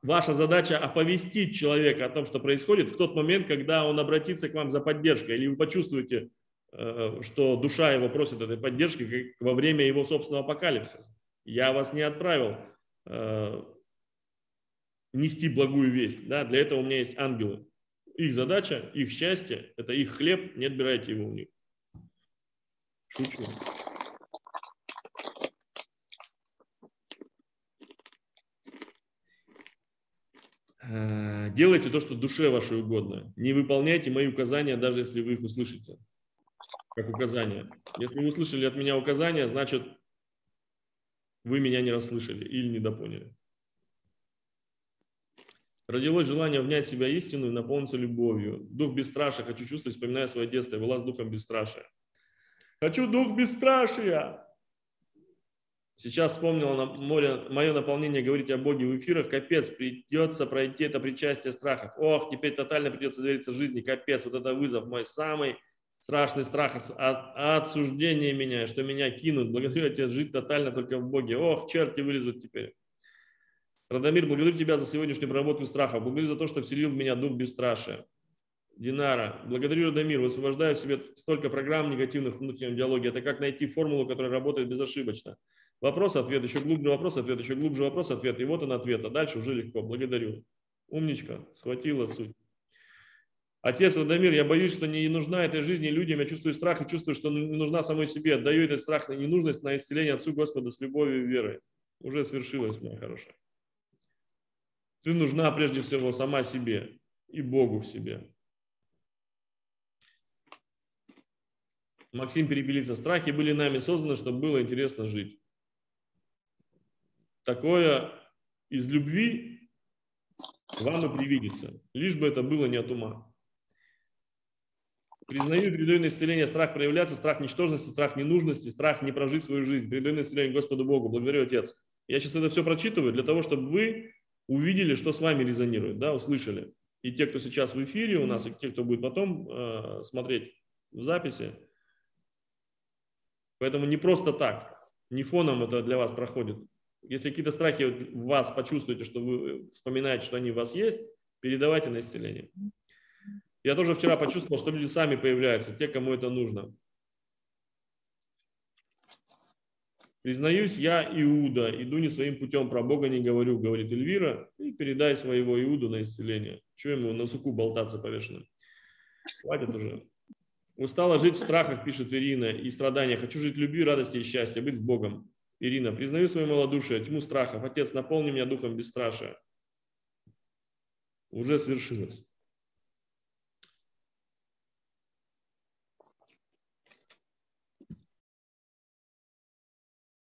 ваша задача оповестить человека о том, что происходит в тот момент, когда он обратится к вам за поддержкой, или вы почувствуете, э, что душа его просит этой поддержки во время его собственного апокалипсиса. Я вас не отправил э, нести благую весть. Да? Для этого у меня есть ангелы. Их задача, их счастье, это их хлеб, не отбирайте его у них. Шучу. Делайте то, что душе вашей угодно. Не выполняйте мои указания, даже если вы их услышите. Как указания. Если вы услышали от меня указания, значит, вы меня не расслышали или недопоняли. Родилось желание внять себя истину и наполниться любовью. Дух бесстрашия. Хочу чувствовать, вспоминая свое детство. Я была с духом бесстрашия. Хочу дух бесстрашия. Сейчас вспомнил на море, мое наполнение говорить о Боге в эфирах. Капец, придется пройти это причастие страхов. Ох, теперь тотально придется довериться жизни. Капец, вот это вызов. Мой самый страшный страх от осуждения меня, что меня кинут. Благодарю тебя жить тотально только в Боге. Ох, черти вылезут теперь. Радомир, благодарю тебя за сегодняшнюю проработку страха. Благодарю за то, что вселил в меня дух бесстрашия. Динара, благодарю Радомир, высвобождаю себе столько программ негативных в внутреннем диалоге. Это как найти формулу, которая работает безошибочно. Вопрос, ответ, еще глубже вопрос, ответ, еще глубже вопрос, ответ. И вот он ответ. А дальше уже легко. Благодарю. Умничка, схватила суть. Отец Радомир, я боюсь, что не нужна этой жизни людям. Я чувствую страх и чувствую, что не нужна самой себе. Отдаю этот страх на ненужность, на исцеление Отцу Господа с любовью и верой. Уже свершилось, моя хорошая. Ты нужна прежде всего сама себе и Богу в себе. Максим Перепелица. Страхи были нами созданы, чтобы было интересно жить. Такое из любви вам и привидится, лишь бы это было не от ума. Признаю передаю исцеление страх проявляться, страх ничтожности, страх ненужности, страх не прожить свою жизнь. Передаю исцеление Господу Богу. Благодарю, Отец. Я сейчас это все прочитываю для того, чтобы вы увидели, что с вами резонирует, да, услышали. И те, кто сейчас в эфире у нас, и те, кто будет потом э, смотреть в записи. Поэтому не просто так, не фоном это для вас проходит. Если какие-то страхи в вас почувствуете, что вы вспоминаете, что они у вас есть, передавайте на исцеление. Я тоже вчера почувствовал, что люди сами появляются, те, кому это нужно. Признаюсь, я Иуда, иду не своим путем, про Бога не говорю, говорит Эльвира, и передай своего Иуду на исцеление. Чего ему на суку болтаться повешенным? Хватит уже. Устала жить в страхах, пишет Ирина, и страдания. Хочу жить в любви, радости и счастья, быть с Богом. Ирина, признаю свое малодушие, тьму страхов. Отец, наполни меня духом бесстрашия. Уже свершилось.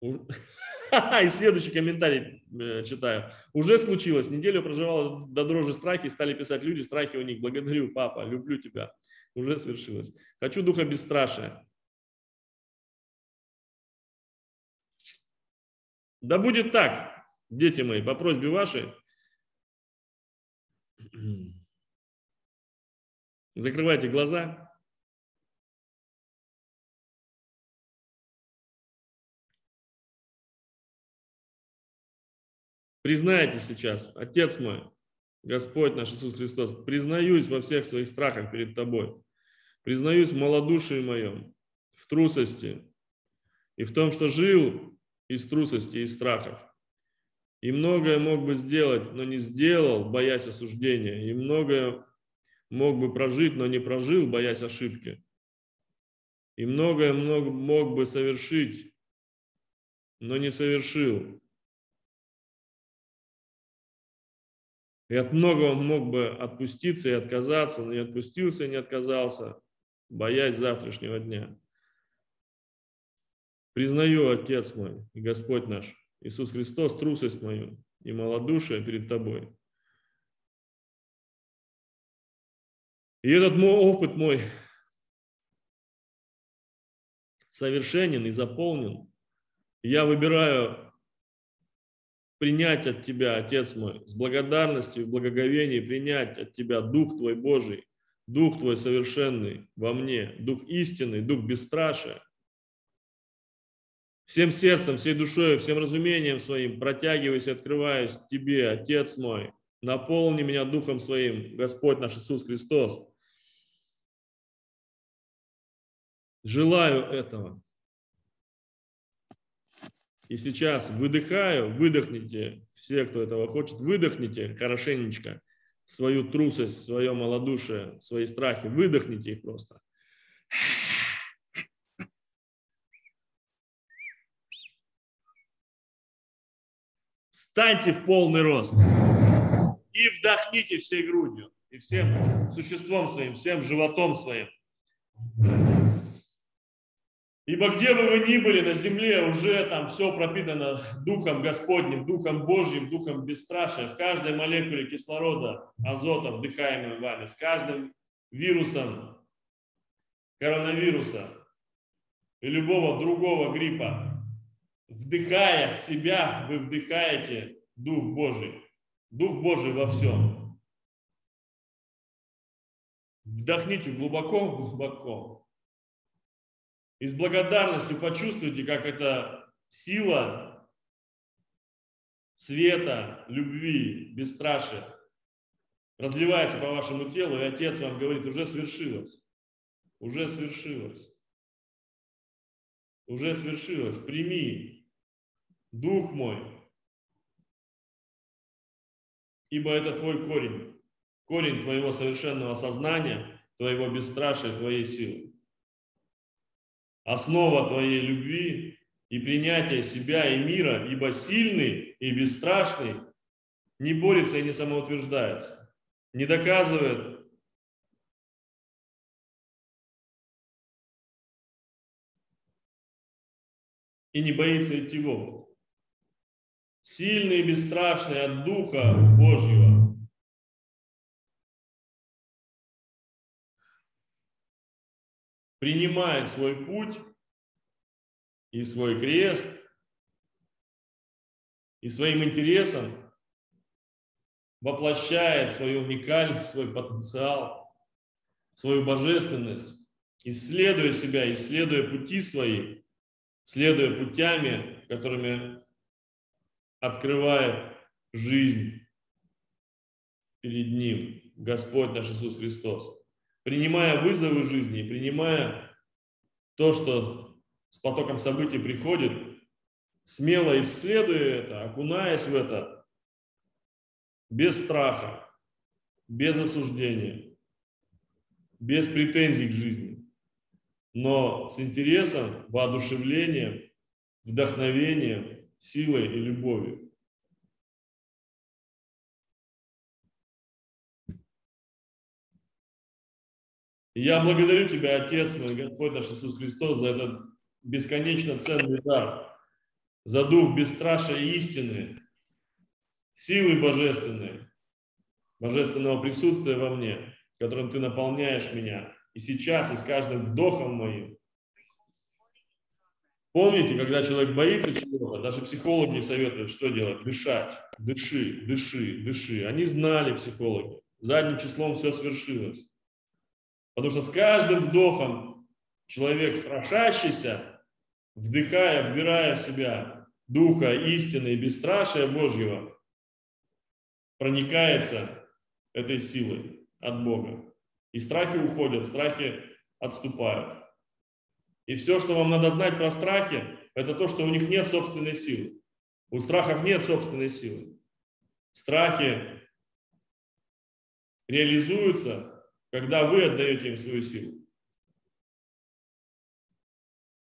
И следующий комментарий э, читаю. Уже случилось. Неделю проживала до дрожи страхи, стали писать люди, страхи у них. Благодарю, папа, люблю тебя. Уже свершилось. Хочу духа бесстрашия. Да будет так, дети мои, по просьбе вашей. Закрывайте глаза. Признайте сейчас, Отец мой, Господь наш Иисус Христос, признаюсь во всех своих страхах перед Тобой. Признаюсь в малодушии моем, в трусости и в том, что жил из трусости и страхов. И многое мог бы сделать, но не сделал, боясь осуждения. И многое мог бы прожить, но не прожил, боясь ошибки. И многое мог бы совершить, но не совершил, И от многого мог бы отпуститься и отказаться, но не отпустился и не отказался, боясь завтрашнего дня. Признаю, Отец мой и Господь наш, Иисус Христос, трусость мою и малодушие перед Тобой. И этот мой опыт мой совершенен и заполнен. Я выбираю принять от Тебя, Отец мой, с благодарностью и благоговением принять от Тебя Дух Твой Божий, Дух Твой совершенный во мне, Дух истинный, Дух бесстрашия. Всем сердцем, всей душой, всем разумением своим протягиваюсь и открываюсь к Тебе, Отец мой. Наполни меня Духом Своим, Господь наш Иисус Христос. Желаю этого. И сейчас выдыхаю, выдохните, все, кто этого хочет, выдохните хорошенечко свою трусость, свое малодушие, свои страхи, выдохните их просто. Станьте в полный рост и вдохните всей грудью и всем существом своим, всем животом своим. Ибо где бы вы ни были на земле, уже там все пропитано Духом Господним, Духом Божьим, Духом бесстрашия. В каждой молекуле кислорода, азота, вдыхаемым вами, с каждым вирусом, коронавируса и любого другого гриппа, вдыхая в себя, вы вдыхаете Дух Божий. Дух Божий во всем. Вдохните глубоко-глубоко. И с благодарностью почувствуйте, как эта сила света, любви, бесстрашия разливается по вашему телу, и Отец вам говорит, уже свершилось, уже свершилось, уже свершилось, прими, Дух мой, ибо это твой корень, корень твоего совершенного сознания, твоего бесстрашия, твоей силы. Основа твоей любви и принятия себя и мира, ибо сильный и бесстрашный не борется и не самоутверждается, не доказывает и не боится идти в опыт. Сильный и бесстрашный от Духа Божьего. Принимает свой путь и свой крест, и своим интересом воплощает свою уникальность, свой потенциал, свою божественность, исследуя себя, исследуя пути свои, следуя путями, которыми открывает жизнь перед Ним Господь наш Иисус Христос. Принимая вызовы жизни, принимая то, что с потоком событий приходит, смело исследуя это, окунаясь в это, без страха, без осуждения, без претензий к жизни, но с интересом, воодушевлением, вдохновением, силой и любовью. я благодарю Тебя, Отец мой, Господь наш Иисус Христос, за этот бесконечно ценный дар, за дух бесстрашия и истины, силы божественной, божественного присутствия во мне, которым Ты наполняешь меня и сейчас, и с каждым вдохом моим. Помните, когда человек боится чего-то, даже психологи советуют, что делать? Дышать. Дыши, дыши, дыши. Они знали, психологи. Задним числом все свершилось. Потому что с каждым вдохом человек страшащийся, вдыхая, вбирая в себя духа истины и бесстрашия Божьего, проникается этой силой от Бога. И страхи уходят, страхи отступают. И все, что вам надо знать про страхи, это то, что у них нет собственной силы. У страхов нет собственной силы. Страхи реализуются когда вы отдаете им свою силу.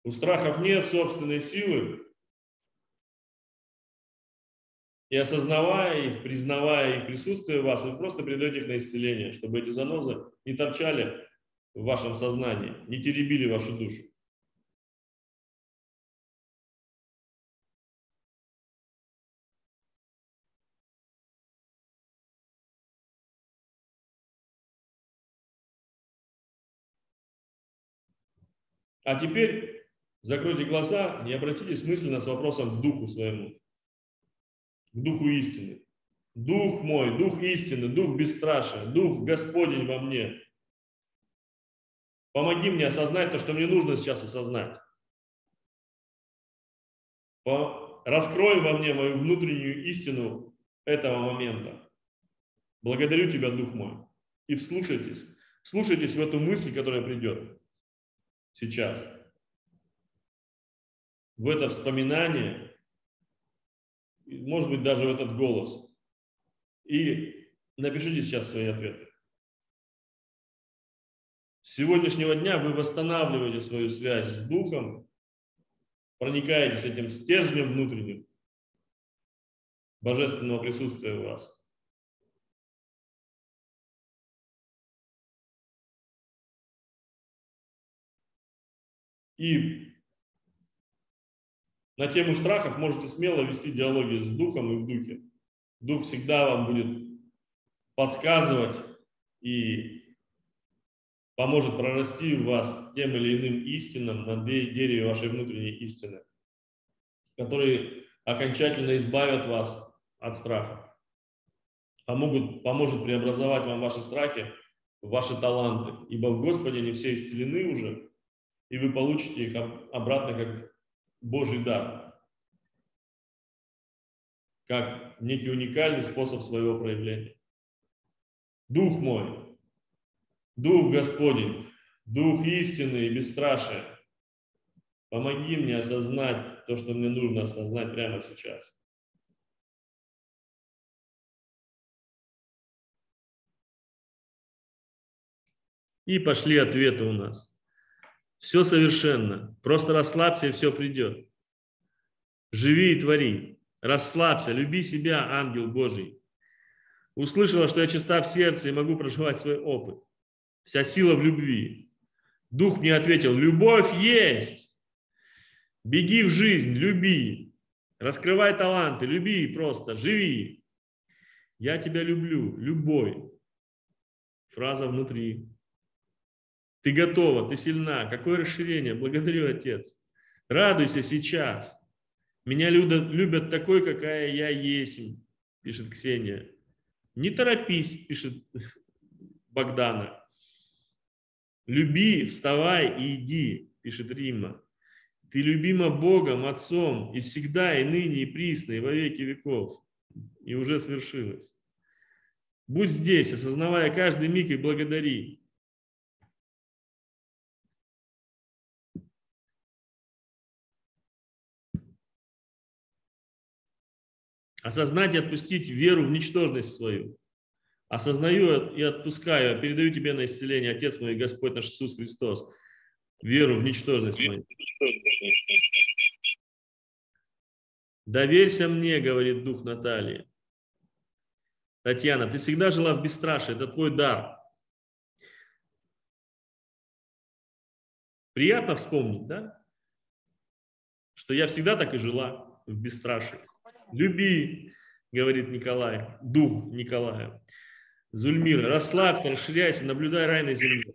У страхов нет собственной силы, и осознавая их, признавая их присутствие в вас, вы просто придаете их на исцеление, чтобы эти занозы не торчали в вашем сознании, не теребили вашу душу. А теперь закройте глаза и обратитесь мысленно с вопросом к духу своему, к духу истины. Дух мой, дух истины, дух бесстрашия, дух Господень во мне. Помоги мне осознать то, что мне нужно сейчас осознать. Раскрой во мне мою внутреннюю истину этого момента. Благодарю Тебя, Дух мой. И вслушайтесь. Вслушайтесь в эту мысль, которая придет сейчас. В это вспоминание, может быть, даже в этот голос. И напишите сейчас свои ответы. С сегодняшнего дня вы восстанавливаете свою связь с Духом, проникаетесь этим стержнем внутренним божественного присутствия у вас. И на тему страхов можете смело вести диалоги с духом и в духе. Дух всегда вам будет подсказывать и поможет прорасти в вас тем или иным истинам на дереве вашей внутренней истины, которые окончательно избавят вас от страха, помогут, поможет преобразовать вам ваши страхи в ваши таланты, ибо в Господе они все исцелены уже, и вы получите их обратно как Божий дар, как некий уникальный способ своего проявления. Дух мой, Дух Господень, Дух истины и бесстрашия, Помоги мне осознать то, что мне нужно осознать прямо сейчас. И пошли ответы у нас. Все совершенно. Просто расслабься, и все придет. Живи и твори. Расслабься, люби себя, ангел Божий. Услышала, что я чиста в сердце и могу проживать свой опыт. Вся сила в любви. Дух мне ответил, любовь есть. Беги в жизнь, люби. Раскрывай таланты, люби просто, живи. Я тебя люблю, любой. Фраза внутри. Ты готова, ты сильна. Какое расширение? Благодарю, Отец. Радуйся сейчас. Меня любят, такой, какая я есть, пишет Ксения. Не торопись, пишет Богдана. Люби, вставай и иди, пишет Рима. Ты любима Богом, Отцом, и всегда, и ныне, и присно, и во веки веков. И уже свершилось. Будь здесь, осознавая каждый миг и благодари. Осознать и отпустить веру в ничтожность свою. Осознаю и отпускаю, передаю тебе на исцеление, Отец мой, Господь наш Иисус Христос, веру в ничтожность мою. Доверься мне, говорит дух Натальи. Татьяна, ты всегда жила в бесстрашии, это твой дар. Приятно вспомнить, да? Что я всегда так и жила в бесстрашии. Люби, говорит Николай, дух Николая. Зульмира, расслабься, расширяйся, наблюдай рай на земле.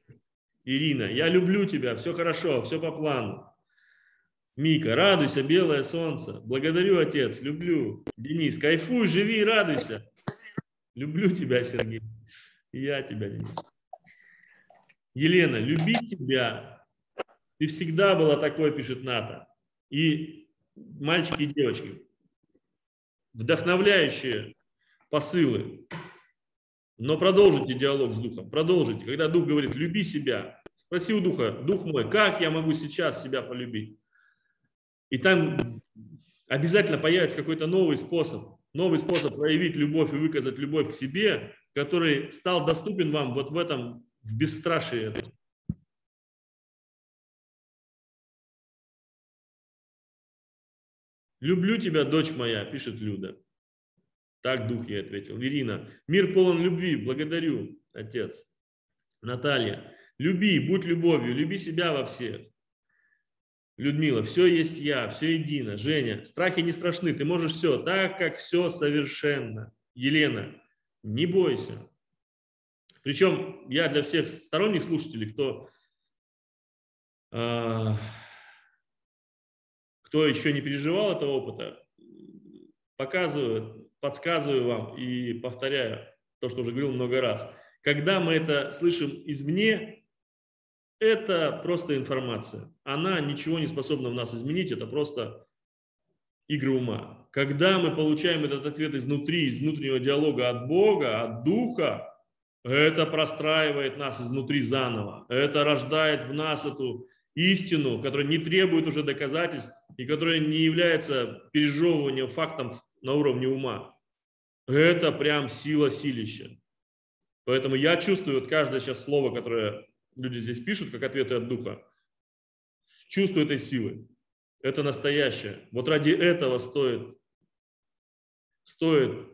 Ирина, я люблю тебя, все хорошо, все по плану. Мика, радуйся, белое солнце. Благодарю, отец, люблю. Денис, кайфуй, живи и радуйся. Люблю тебя, Сергей. Я тебя, Денис. Елена, любить тебя. Ты всегда была такой, пишет Ната. И мальчики и девочки, вдохновляющие посылы. Но продолжите диалог с Духом, продолжите. Когда Дух говорит, люби себя, спроси у Духа, Дух мой, как я могу сейчас себя полюбить? И там обязательно появится какой-то новый способ, новый способ проявить любовь и выказать любовь к себе, который стал доступен вам вот в этом, в бесстрашии «Люблю тебя, дочь моя», пишет Люда. Так дух ей ответил. Верина, мир полон любви, благодарю, отец. Наталья, люби, будь любовью, люби себя во всех. Людмила, все есть я, все едино. Женя, страхи не страшны, ты можешь все, так как все совершенно. Елена, не бойся. Причем я для всех сторонних слушателей, кто э, кто еще не переживал этого опыта, показываю, подсказываю вам и повторяю то, что уже говорил много раз. Когда мы это слышим извне, это просто информация. Она ничего не способна в нас изменить, это просто игры ума. Когда мы получаем этот ответ изнутри, из внутреннего диалога от Бога, от Духа, это простраивает нас изнутри заново. Это рождает в нас эту истину, которая не требует уже доказательств и которая не является пережевыванием фактом на уровне ума. Это прям сила силища. Поэтому я чувствую вот каждое сейчас слово, которое люди здесь пишут, как ответы от Духа, чувствую этой силы. Это настоящее. Вот ради этого стоит, стоит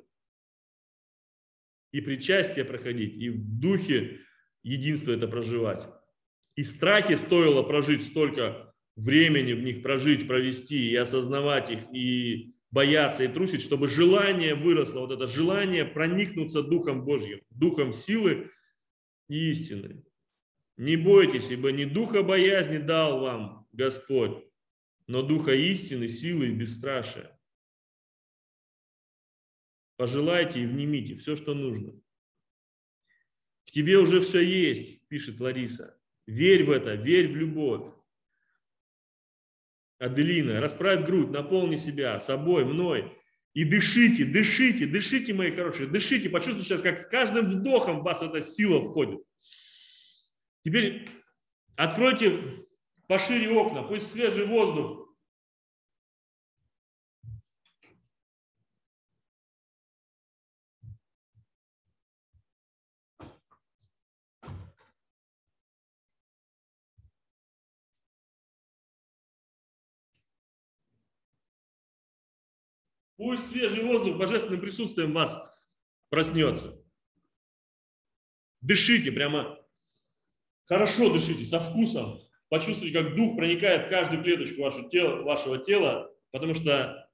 и причастие проходить, и в духе единство это проживать. И страхи стоило прожить столько времени в них прожить, провести и осознавать их, и бояться, и трусить, чтобы желание выросло, вот это желание проникнуться Духом Божьим, Духом силы и истины. Не бойтесь, ибо не духа боязни дал вам Господь, но духа истины, силы и бесстрашия. Пожелайте и внимите все, что нужно. В тебе уже все есть, пишет Лариса. Верь в это, верь в любовь. Аделина, расправь грудь, наполни себя собой, мной. И дышите, дышите, дышите, мои хорошие, дышите. Почувствуйте сейчас, как с каждым вдохом в вас эта сила входит. Теперь откройте пошире окна, пусть свежий воздух. Пусть свежий воздух божественным присутствием вас проснется. Дышите прямо хорошо дышите, со вкусом. Почувствуйте, как дух проникает в каждую клеточку вашего тела, вашего тела, потому что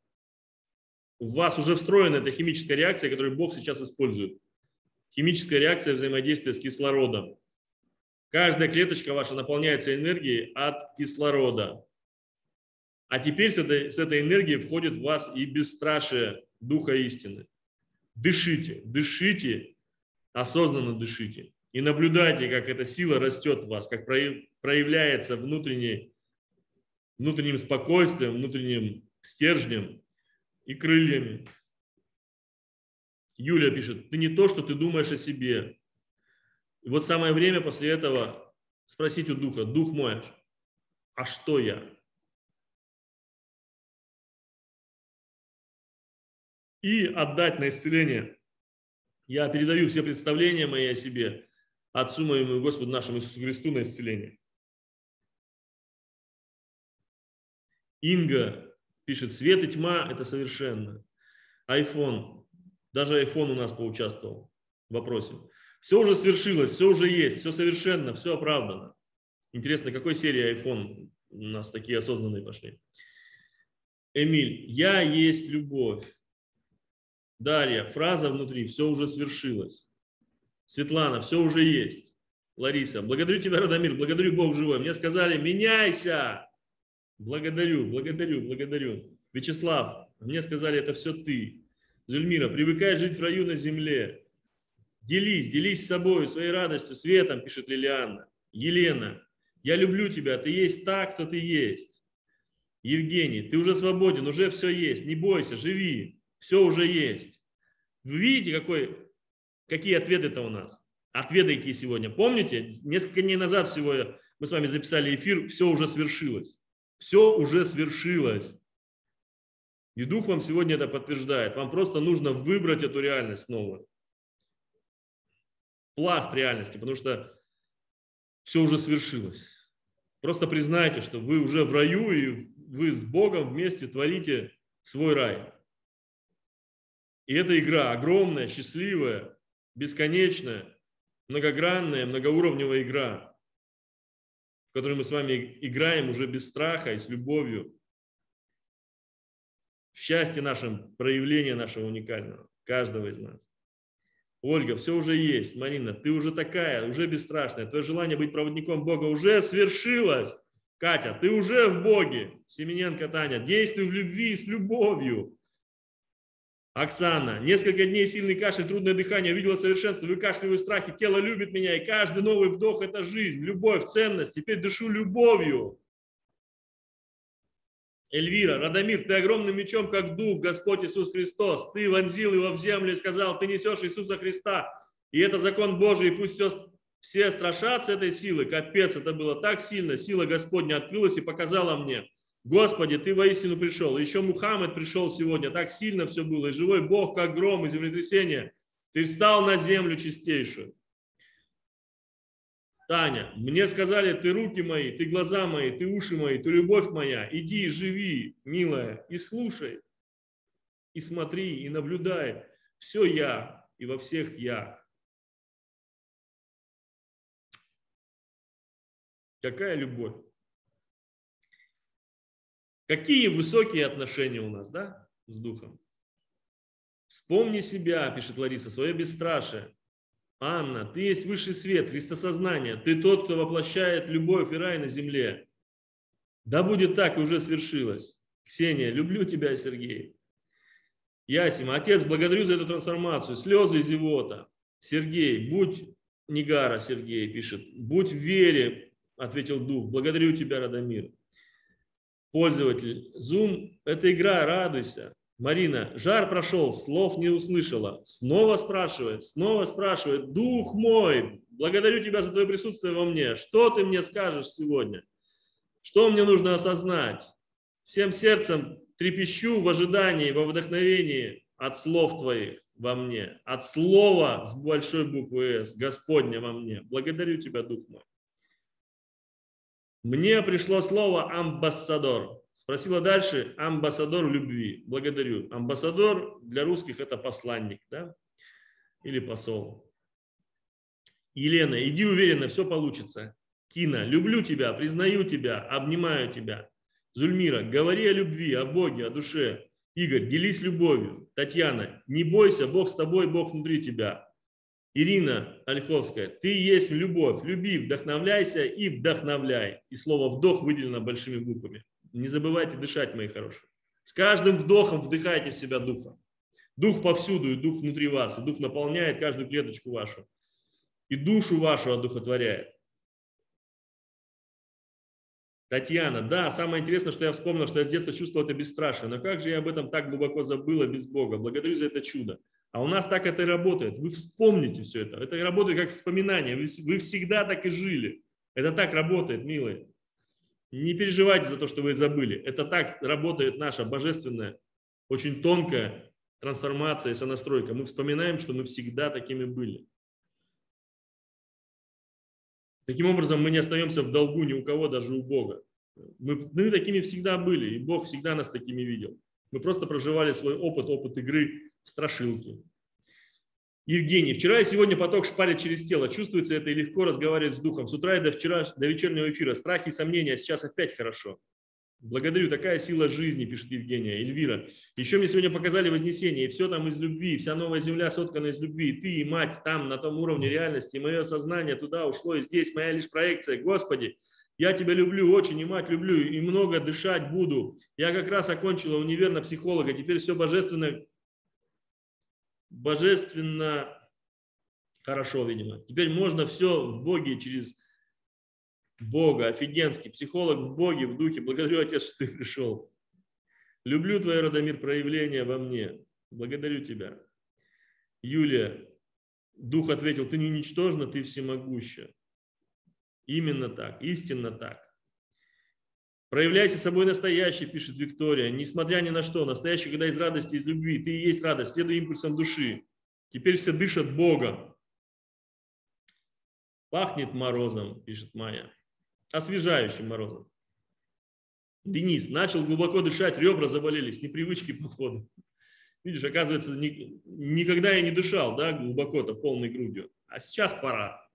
в вас уже встроена эта химическая реакция, которую Бог сейчас использует. Химическая реакция взаимодействия с кислородом. Каждая клеточка ваша наполняется энергией от кислорода. А теперь с этой, с этой энергией входит в вас и бесстрашие Духа истины. Дышите, дышите, осознанно дышите. И наблюдайте, как эта сила растет в вас, как проявляется внутренней, внутренним спокойствием, внутренним стержнем и крыльями. Юлия пишет, ты не то, что ты думаешь о себе. И вот самое время после этого спросить у Духа, Дух мой, а что я? И отдать на исцеление. Я передаю все представления мои о себе Отцу моему и Господу нашему Иисусу Христу на исцеление. Инга пишет, свет и тьма – это совершенно. Айфон, даже айфон у нас поучаствовал в вопросе. Все уже свершилось, все уже есть, все совершенно, все оправдано. Интересно, какой серии iPhone у нас такие осознанные пошли? Эмиль, я есть любовь. Дарья, фраза внутри, все уже свершилось. Светлана, все уже есть. Лариса, благодарю тебя, Радомир, благодарю Бог живой. Мне сказали, меняйся. Благодарю, благодарю, благодарю. Вячеслав, мне сказали, это все ты. Зульмира, привыкай жить в раю на земле. Делись, делись с собой, своей радостью, светом, пишет Лилианна. Елена, я люблю тебя, ты есть так, кто ты есть. Евгений, ты уже свободен, уже все есть, не бойся, живи все уже есть. Вы видите, какой, какие ответы-то у нас? Ответы какие сегодня. Помните, несколько дней назад всего мы с вами записали эфир, все уже свершилось. Все уже свершилось. И Дух вам сегодня это подтверждает. Вам просто нужно выбрать эту реальность новую. Пласт реальности, потому что все уже свершилось. Просто признайте, что вы уже в раю, и вы с Богом вместе творите свой рай. И эта игра огромная, счастливая, бесконечная, многогранная, многоуровневая игра, в которой мы с вами играем уже без страха и с любовью. В счастье нашем, проявление нашего уникального, каждого из нас. Ольга, все уже есть. Марина, ты уже такая, уже бесстрашная. Твое желание быть проводником Бога уже свершилось. Катя, ты уже в Боге. Семененко Таня, действуй в любви и с любовью. Оксана, несколько дней сильный кашель, трудное дыхание, видела совершенство, выкашливаю страхи, тело любит меня, и каждый новый вдох – это жизнь, любовь, ценность. Теперь дышу любовью. Эльвира, Радомир, ты огромным мечом, как дух, Господь Иисус Христос. Ты вонзил его в землю и сказал, ты несешь Иисуса Христа. И это закон Божий, и пусть все, страшатся этой силы. Капец, это было так сильно. Сила Господня открылась и показала мне – Господи, Ты воистину пришел. Еще Мухаммед пришел сегодня. Так сильно все было. И живой Бог, как гром и землетрясение. Ты встал на землю чистейшую. Таня, мне сказали, ты руки мои, ты глаза мои, ты уши мои, ты любовь моя. Иди, живи, милая, и слушай, и смотри, и наблюдай. Все я, и во всех я. Какая любовь? Какие высокие отношения у нас, да, с Духом? Вспомни себя, пишет Лариса, свое бесстрашие. Анна, ты есть высший свет, Христосознание. Ты тот, кто воплощает любовь и рай на земле. Да будет так, и уже свершилось. Ксения, люблю тебя, Сергей. Ясима, отец, благодарю за эту трансформацию. Слезы и зевота. Сергей, будь Нигара, Сергей пишет. Будь в вере, ответил Дух. Благодарю тебя, Радомир пользователь. Zoom – это игра, радуйся. Марина, жар прошел, слов не услышала. Снова спрашивает, снова спрашивает. Дух мой, благодарю тебя за твое присутствие во мне. Что ты мне скажешь сегодня? Что мне нужно осознать? Всем сердцем трепещу в ожидании, во вдохновении от слов Твоих во мне, от слова с большой буквы «С», Господня во мне. Благодарю Тебя, Дух мой. Мне пришло слово «амбассадор». Спросила дальше «амбассадор любви». Благодарю. Амбассадор для русских – это посланник, да? Или посол. Елена, иди уверенно, все получится. Кина, люблю тебя, признаю тебя, обнимаю тебя. Зульмира, говори о любви, о Боге, о душе. Игорь, делись любовью. Татьяна, не бойся, Бог с тобой, Бог внутри тебя. Ирина Ольховская, ты есть любовь, люби, вдохновляйся и вдохновляй. И слово вдох выделено большими буквами. Не забывайте дышать, мои хорошие. С каждым вдохом вдыхайте в себя духа. Дух повсюду, и дух внутри вас, и дух наполняет каждую клеточку вашу. И душу вашу одухотворяет. Татьяна, да, самое интересное, что я вспомнил, что я с детства чувствовал это бесстрашие. Но как же я об этом так глубоко забыла без Бога? Благодарю за это чудо. А у нас так это и работает. Вы вспомните все это. Это работает как вспоминание. Вы, вы всегда так и жили. Это так работает, милые. Не переживайте за то, что вы забыли. Это так работает наша божественная, очень тонкая трансформация и сонастройка. Мы вспоминаем, что мы всегда такими были. Таким образом, мы не остаемся в долгу ни у кого, даже у Бога. Мы, мы такими всегда были, и Бог всегда нас такими видел. Мы просто проживали свой опыт, опыт игры в страшилки. Евгений, вчера и сегодня поток шпарит через тело. Чувствуется это и легко разговаривать с духом. С утра и до, вчера, до вечернего эфира. Страхи и сомнения, а сейчас опять хорошо. Благодарю, такая сила жизни, пишет Евгения. Эльвира, еще мне сегодня показали Вознесение, и все там из любви, вся новая земля соткана из любви, и ты, и мать там, на том уровне реальности, и мое сознание туда ушло, и здесь моя лишь проекция. Господи, я тебя люблю очень, и мать люблю, и много дышать буду. Я как раз окончила универ на психолога, теперь все божественно, божественно хорошо, видимо. Теперь можно все в Боге через Бога, офигенский, психолог в Боге, в духе. Благодарю, Отец, что ты пришел. Люблю твое, Радомир, проявление во мне. Благодарю тебя. Юлия, Дух ответил, ты не ничтожна, ты всемогуща. Именно так, истинно так. Проявляйся собой настоящий, пишет Виктория, несмотря ни на что. Настоящий, когда из радости, из любви. Ты и есть радость, следуй импульсам души. Теперь все дышат Богом. Пахнет морозом, пишет Майя освежающим морозом. Денис начал глубоко дышать, ребра заболели, непривычки походу. Видишь, оказывается, ни, никогда я не дышал, да, глубоко-то, полной грудью. А сейчас пора.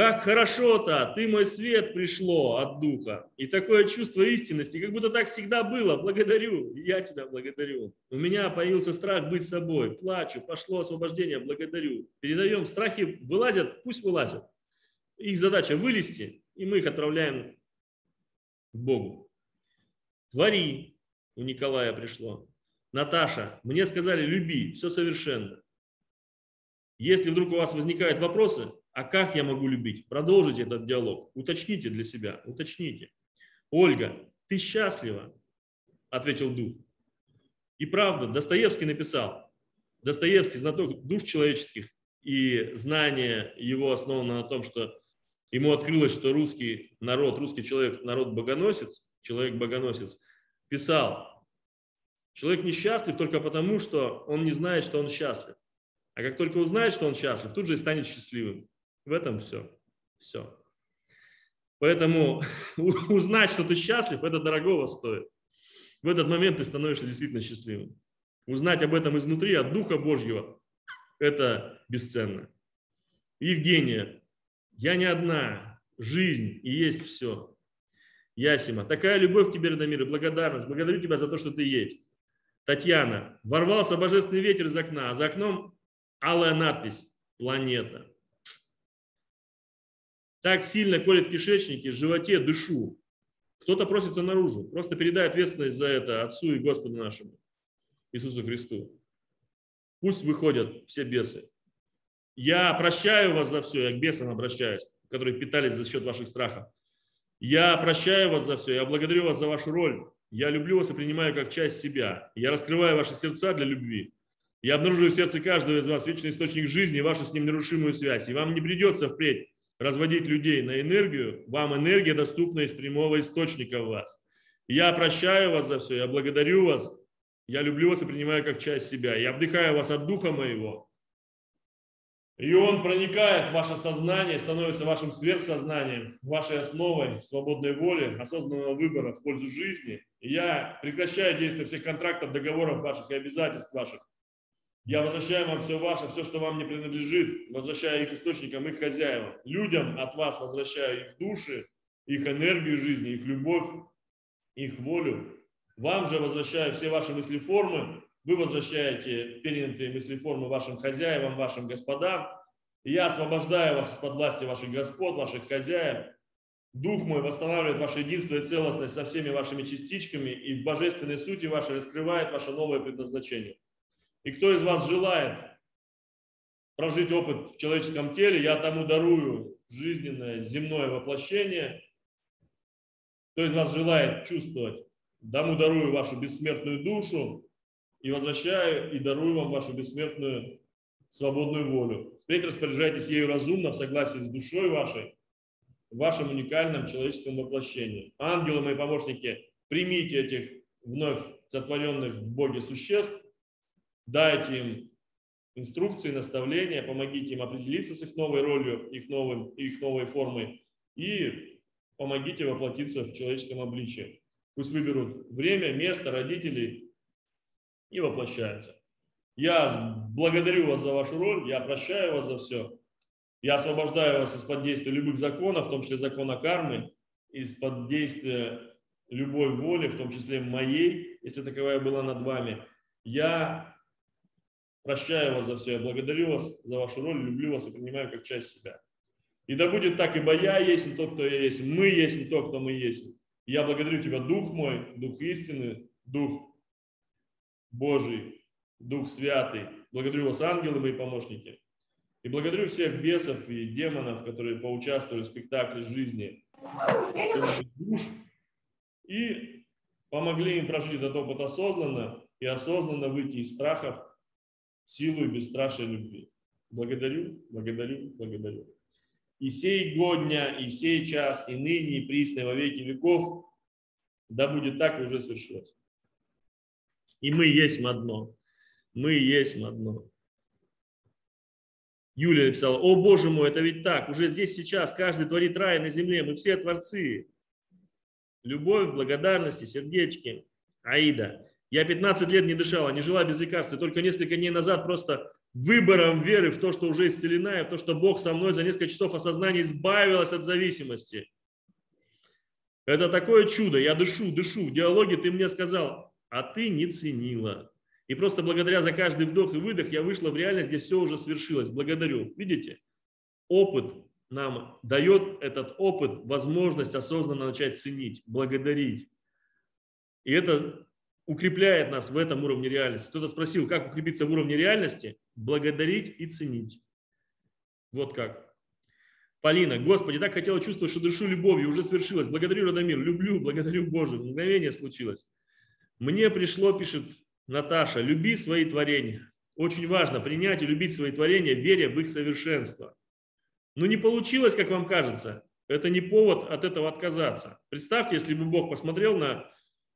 Как хорошо-то, ты мой свет пришло от духа. И такое чувство истинности, как будто так всегда было. Благодарю, я тебя благодарю. У меня появился страх быть собой. Плачу, пошло освобождение, благодарю. Передаем, страхи вылазят, пусть вылазят. Их задача вылезти и мы их отправляем к Богу. Твори, у Николая пришло. Наташа, мне сказали, люби, все совершенно. Если вдруг у вас возникают вопросы, а как я могу любить, продолжите этот диалог, уточните для себя, уточните. Ольга, ты счастлива, ответил дух. И правда, Достоевский написал, Достоевский, знаток душ человеческих, и знание его основано на том, что ему открылось, что русский народ, русский человек, народ-богоносец, человек-богоносец, писал, человек несчастлив только потому, что он не знает, что он счастлив. А как только узнает, что он счастлив, тут же и станет счастливым. В этом все. Все. Поэтому узнать, что ты счастлив, это дорогого стоит. В этот момент ты становишься действительно счастливым. Узнать об этом изнутри, от Духа Божьего, это бесценно. Евгения, я не одна. Жизнь и есть все. Ясима. Такая любовь к тебе, Радомир, и благодарность. Благодарю тебя за то, что ты есть. Татьяна. Ворвался божественный ветер из окна, а за окном алая надпись «Планета». Так сильно колет в кишечнике, в животе, дышу. Кто-то просится наружу. Просто передай ответственность за это Отцу и Господу нашему, Иисусу Христу. Пусть выходят все бесы. Я прощаю вас за все, я к бесам обращаюсь, которые питались за счет ваших страхов. Я прощаю вас за все, я благодарю вас за вашу роль. Я люблю вас и принимаю как часть себя. Я раскрываю ваши сердца для любви. Я обнаруживаю в сердце каждого из вас вечный источник жизни и вашу с ним нерушимую связь. И вам не придется впредь разводить людей на энергию, вам энергия доступна из прямого источника в вас. Я прощаю вас за все, я благодарю вас, я люблю вас и принимаю как часть себя. Я вдыхаю вас от Духа моего, и он проникает в ваше сознание, становится вашим сверхсознанием, вашей основой свободной воли, осознанного выбора в пользу жизни. И я прекращаю действие всех контрактов, договоров ваших и обязательств ваших. Я возвращаю вам все ваше, все, что вам не принадлежит, возвращаю их источникам, их хозяевам. Людям от вас возвращаю их души, их энергию жизни, их любовь, их волю. Вам же возвращаю все ваши мыслеформы, вы возвращаете перенятые мыслеформы вашим хозяевам, вашим господам. И я освобождаю вас из-под власти ваших господ, ваших хозяев. Дух мой восстанавливает ваше единство и целостность со всеми вашими частичками и в божественной сути вашей раскрывает ваше новое предназначение. И кто из вас желает прожить опыт в человеческом теле, я тому дарую жизненное земное воплощение. Кто из вас желает чувствовать, тому дарую вашу бессмертную душу и возвращаю и дарую вам вашу бессмертную свободную волю. Впредь распоряжайтесь ею разумно, в согласии с душой вашей, в вашем уникальном человеческом воплощении. Ангелы мои помощники, примите этих вновь сотворенных в Боге существ дайте им инструкции, наставления, помогите им определиться с их новой ролью, их, новым, их новой формой и помогите воплотиться в человеческом обличии. Пусть выберут время, место, родителей и воплощаются. Я благодарю вас за вашу роль, я прощаю вас за все. Я освобождаю вас из-под действия любых законов, в том числе закона кармы, из-под действия любой воли, в том числе моей, если таковая была над вами. Я Прощаю вас за все, я благодарю вас за вашу роль, люблю вас и принимаю как часть себя. И да будет так, ибо я есть тот, кто я есть, мы есть тот, кто мы есть. я благодарю Тебя, Дух мой, Дух истины, Дух Божий, Дух Святый. Благодарю вас, ангелы мои помощники. И благодарю всех бесов и демонов, которые поучаствовали в спектакле жизни душ и помогли им прожить этот опыт осознанно и осознанно выйти из страхов силу и бесстрашие любви. Благодарю, благодарю, благодарю. И сей год дня, и сей час, и ныне, и присно, во веки веков, да будет так и уже свершилось. И мы есть одно. Мы есть одно. Юлия написала, о боже мой, это ведь так, уже здесь сейчас каждый творит рай на земле, мы все творцы. Любовь, благодарность и сердечки. Аида, я 15 лет не дышала, не жила без лекарств, и только несколько дней назад просто выбором веры в то, что уже исцелена, и в то, что Бог со мной за несколько часов осознания избавилась от зависимости. Это такое чудо. Я дышу, дышу. В диалоге ты мне сказал, а ты не ценила. И просто благодаря за каждый вдох и выдох я вышла в реальность, где все уже свершилось. Благодарю. Видите? Опыт нам дает этот опыт возможность осознанно начать ценить, благодарить. И это укрепляет нас в этом уровне реальности. Кто-то спросил, как укрепиться в уровне реальности? Благодарить и ценить. Вот как. Полина, Господи, так хотела чувствовать, что дышу любовью, уже свершилось. Благодарю, Радомир, люблю, благодарю Боже, мгновение случилось. Мне пришло, пишет Наташа, люби свои творения. Очень важно принять и любить свои творения, веря в их совершенство. Но не получилось, как вам кажется. Это не повод от этого отказаться. Представьте, если бы Бог посмотрел на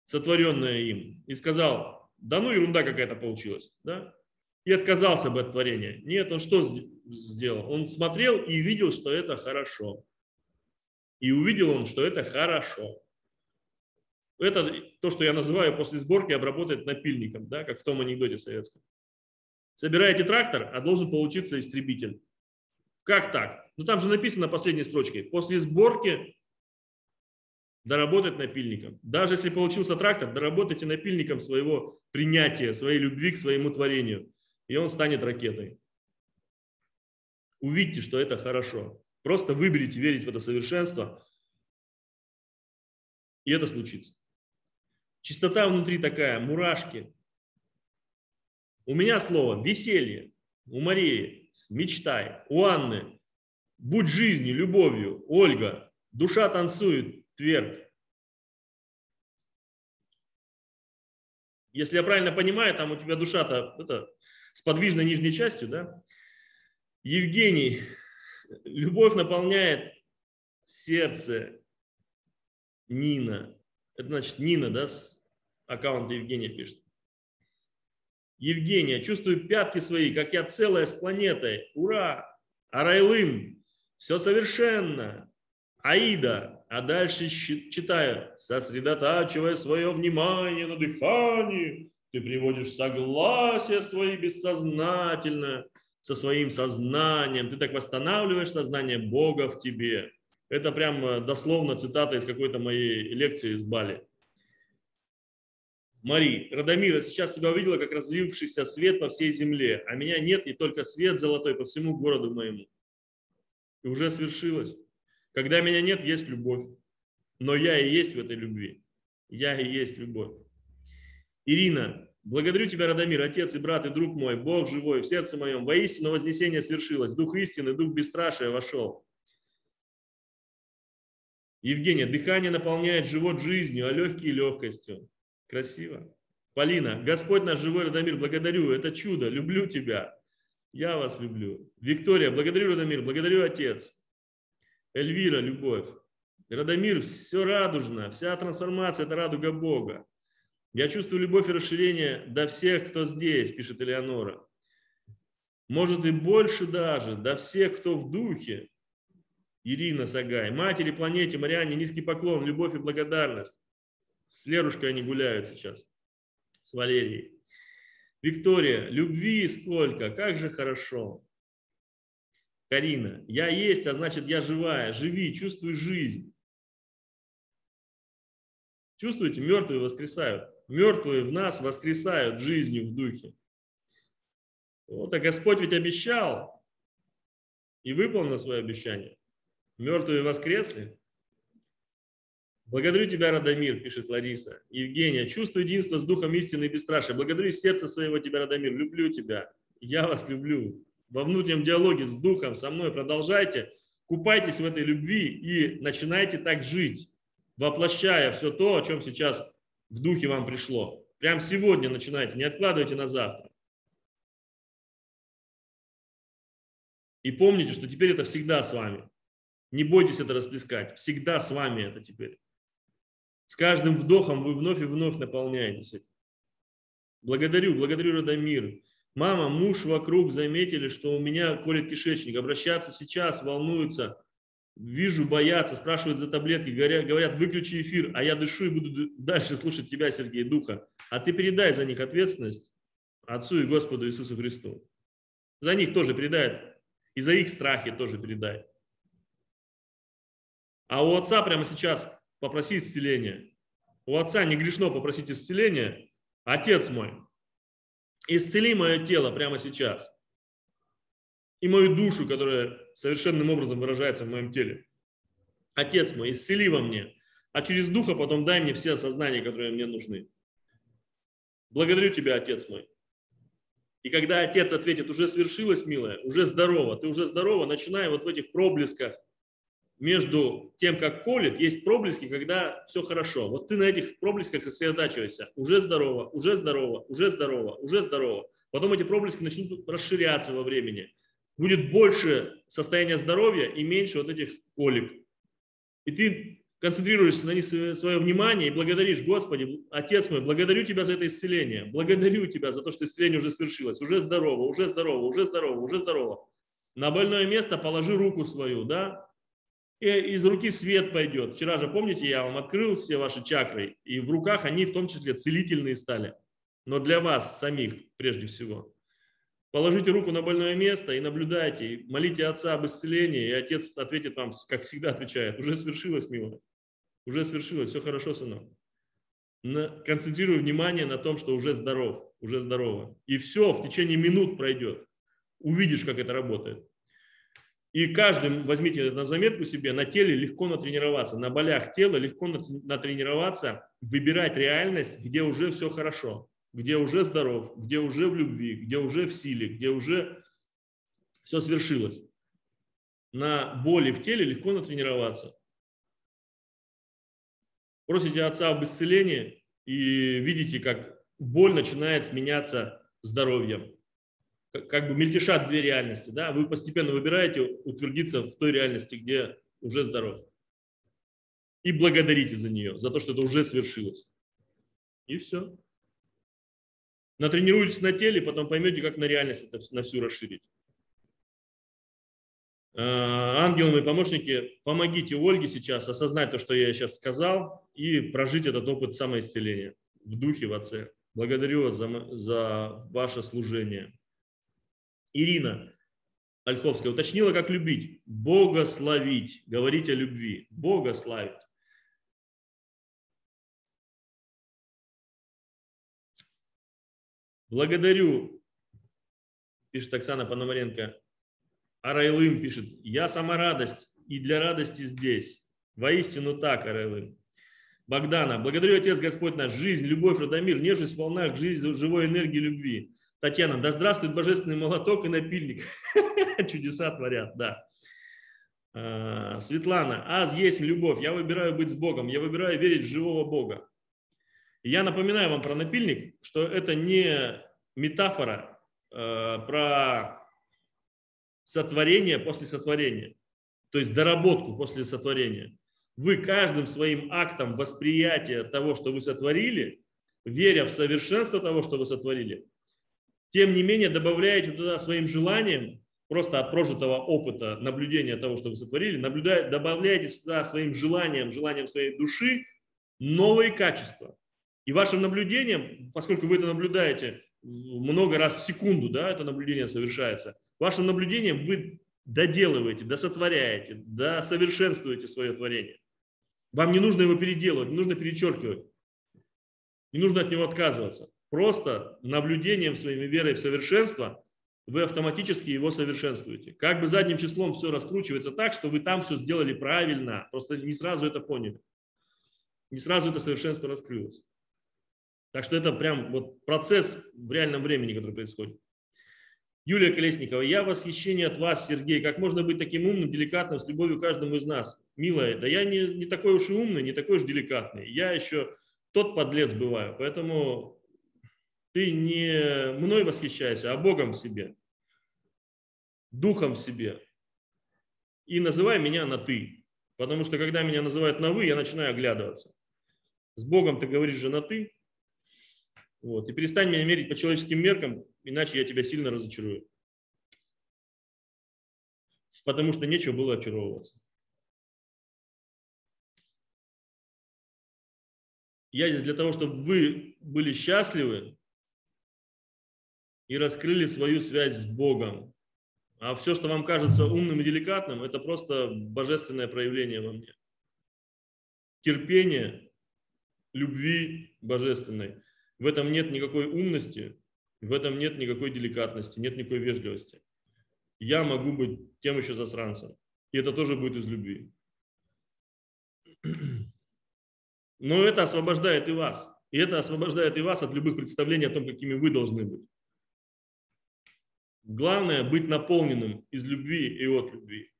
сотворенное им, и сказал, да ну ерунда какая-то получилась, да, и отказался бы от творения. Нет, он что сделал? Он смотрел и видел, что это хорошо. И увидел он, что это хорошо. Это то, что я называю после сборки обработать напильником, да, как в том анекдоте советском. Собираете трактор, а должен получиться истребитель. Как так? Ну там же написано на последней строчке. После сборки доработать напильником. Даже если получился трактор, доработайте напильником своего принятия, своей любви к своему творению. И он станет ракетой. Увидьте, что это хорошо. Просто выберите верить в это совершенство, и это случится. Чистота внутри такая, мурашки. У меня слово веселье, у Марии мечтай, у Анны будь жизнью, любовью, Ольга, душа танцует, твердь. Если я правильно понимаю, там у тебя душа-то это, с подвижной нижней частью, да? Евгений, Любовь наполняет сердце Нина. Это значит Нина, да, с аккаунта Евгения пишет. Евгения, чувствую пятки свои, как я целая с планетой. Ура! Арайлым, все совершенно. Аида, а дальше читаю, сосредотачивая свое внимание на дыхании, ты приводишь согласие свои бессознательно со своим сознанием, ты так восстанавливаешь сознание Бога в тебе. Это прям э, дословно цитата из какой-то моей лекции из Бали. Мари, Радомира, сейчас тебя увидела, как разлившийся свет по всей земле, а меня нет, и только свет золотой по всему городу моему. И уже свершилось. Когда меня нет, есть любовь. Но я и есть в этой любви. Я и есть любовь. Ирина, благодарю тебя, Радомир, отец и брат и друг мой, Бог живой, в сердце моем. Воистину вознесение свершилось. Дух истины, дух бесстрашия вошел. Евгения, дыхание наполняет живот жизнью, а легкие легкостью. Красиво. Полина, Господь наш живой Радомир, благодарю, это чудо, люблю тебя. Я вас люблю. Виктория, благодарю, Радомир, благодарю, Отец. Эльвира, любовь. Радомир, все радужно, вся трансформация – это радуга Бога. Я чувствую любовь и расширение до всех, кто здесь, пишет Элеонора. Может и больше даже, до всех, кто в духе. Ирина Сагай. Матери, планете, Мариане, низкий поклон, любовь и благодарность. С Лерушкой они гуляют сейчас, с Валерией. Виктория, любви сколько, как же хорошо. Карина, я есть, а значит я живая. Живи, чувствуй жизнь. Чувствуете, мертвые воскресают. Мертвые в нас воскресают жизнью в духе. Вот, а Господь ведь обещал и выполнил свое обещание. Мертвые воскресли, Благодарю тебя, Радомир, пишет Лариса. Евгения, чувствую единство с Духом истины и бесстрашия. Благодарю сердце своего тебя, Радомир. Люблю тебя. Я вас люблю. Во внутреннем диалоге с Духом, со мной продолжайте. Купайтесь в этой любви и начинайте так жить, воплощая все то, о чем сейчас в Духе вам пришло. Прям сегодня начинайте, не откладывайте на завтра. И помните, что теперь это всегда с вами. Не бойтесь это расплескать. Всегда с вами это теперь. С каждым вдохом вы вновь и вновь наполняетесь этим. Благодарю, благодарю, Радомир. Мама, муж вокруг заметили, что у меня колет кишечник. Обращаться сейчас, волнуются. Вижу, боятся, спрашивают за таблетки, говорят, говорят, выключи эфир, а я дышу и буду дальше слушать тебя, Сергей Духа. А ты передай за них ответственность Отцу и Господу Иисусу Христу. За них тоже передай. И за их страхи тоже передай. А у Отца прямо сейчас попроси исцеления. У отца не грешно попросить исцеления. Отец мой, исцели мое тело прямо сейчас. И мою душу, которая совершенным образом выражается в моем теле. Отец мой, исцели во мне. А через духа потом дай мне все осознания, которые мне нужны. Благодарю тебя, Отец мой. И когда Отец ответит, уже свершилось, милая, уже здорово, ты уже здорово, начинай вот в этих проблесках между тем, как колет, есть проблески, когда все хорошо. Вот ты на этих проблесках сосредотачивайся. Уже здорово, уже здорово, уже здорово, уже здорово. Потом эти проблески начнут расширяться во времени. Будет больше состояния здоровья и меньше вот этих колик. И ты концентрируешься на них свое внимание и благодаришь, Господи, Отец мой, благодарю Тебя за это исцеление, благодарю Тебя за то, что исцеление уже свершилось, уже здорово, уже здорово, уже здорово, уже здорово. На больное место положи руку свою, да, из руки свет пойдет. Вчера же, помните, я вам открыл все ваши чакры, и в руках они в том числе целительные стали. Но для вас самих прежде всего. Положите руку на больное место и наблюдайте, молите Отца об исцелении, и Отец ответит вам, как всегда отвечает, уже свершилось, милый, уже свершилось, все хорошо, сынок. Концентрируй внимание на том, что уже здоров, уже здорово. И все в течение минут пройдет. Увидишь, как это работает. И каждый, возьмите на заметку себе, на теле легко натренироваться, на болях тела легко натренироваться, выбирать реальность, где уже все хорошо, где уже здоров, где уже в любви, где уже в силе, где уже все свершилось. На боли в теле легко натренироваться. Просите отца об исцелении и видите, как боль начинает сменяться здоровьем. Как бы мельтешат две реальности, да, вы постепенно выбираете утвердиться в той реальности, где уже здоров. И благодарите за нее, за то, что это уже свершилось. И все. Натренируйтесь на теле, потом поймете, как на реальность это на всю расширить. А, ангелы мои помощники, помогите Ольге сейчас осознать то, что я сейчас сказал, и прожить этот опыт самоисцеления в духе, в Отце. Благодарю вас за, за ваше служение. Ирина Ольховская уточнила, как любить. Бога славить. Говорить о любви. Бога славить. Благодарю, пишет Оксана Пономаренко, Арайлым пишет, я сама радость и для радости здесь. Воистину так, Арайлым. Богдана, благодарю, Отец Господь наш, жизнь, любовь, Радомир, нежность в волнах, жизнь, живой энергии любви. Татьяна, да здравствует божественный молоток и напильник. Чудеса творят, да. А, Светлана, аз есть любовь, я выбираю быть с Богом, я выбираю верить в живого Бога. Я напоминаю вам про напильник, что это не метафора э, про сотворение после сотворения, то есть доработку после сотворения. Вы каждым своим актом восприятия того, что вы сотворили, веря в совершенство того, что вы сотворили, тем не менее добавляете туда своим желанием, просто от прожитого опыта наблюдения того, что вы сотворили, наблюдаете, добавляете сюда своим желанием, желанием своей души новые качества. И вашим наблюдением, поскольку вы это наблюдаете много раз в секунду, да, это наблюдение совершается, Вашим наблюдением вы доделываете, досотворяете, досовершенствуете свое творение. Вам не нужно его переделывать, не нужно перечеркивать, не нужно от него отказываться. Просто наблюдением своими верой в совершенство вы автоматически его совершенствуете. Как бы задним числом все раскручивается так, что вы там все сделали правильно, просто не сразу это поняли. Не сразу это совершенство раскрылось. Так что это прям вот процесс в реальном времени, который происходит. Юлия Колесникова, я в восхищении от вас, Сергей. Как можно быть таким умным, деликатным, с любовью каждому из нас? Милая, да я не, не такой уж и умный, не такой уж деликатный. Я еще тот подлец бываю. Поэтому ты не мной восхищайся, а Богом в себе, духом в себе. И называй меня на «ты». Потому что когда меня называют на «вы», я начинаю оглядываться. С Богом ты говоришь же на «ты». Вот. И перестань меня мерить по человеческим меркам, иначе я тебя сильно разочарую. Потому что нечего было очаровываться. Я здесь для того, чтобы вы были счастливы и раскрыли свою связь с Богом. А все, что вам кажется умным и деликатным, это просто божественное проявление во мне. Терпение, любви божественной. В этом нет никакой умности, в этом нет никакой деликатности, нет никакой вежливости. Я могу быть тем еще засранцем. И это тоже будет из любви. Но это освобождает и вас. И это освобождает и вас от любых представлений о том, какими вы должны быть. Главное быть наполненным из любви и от любви.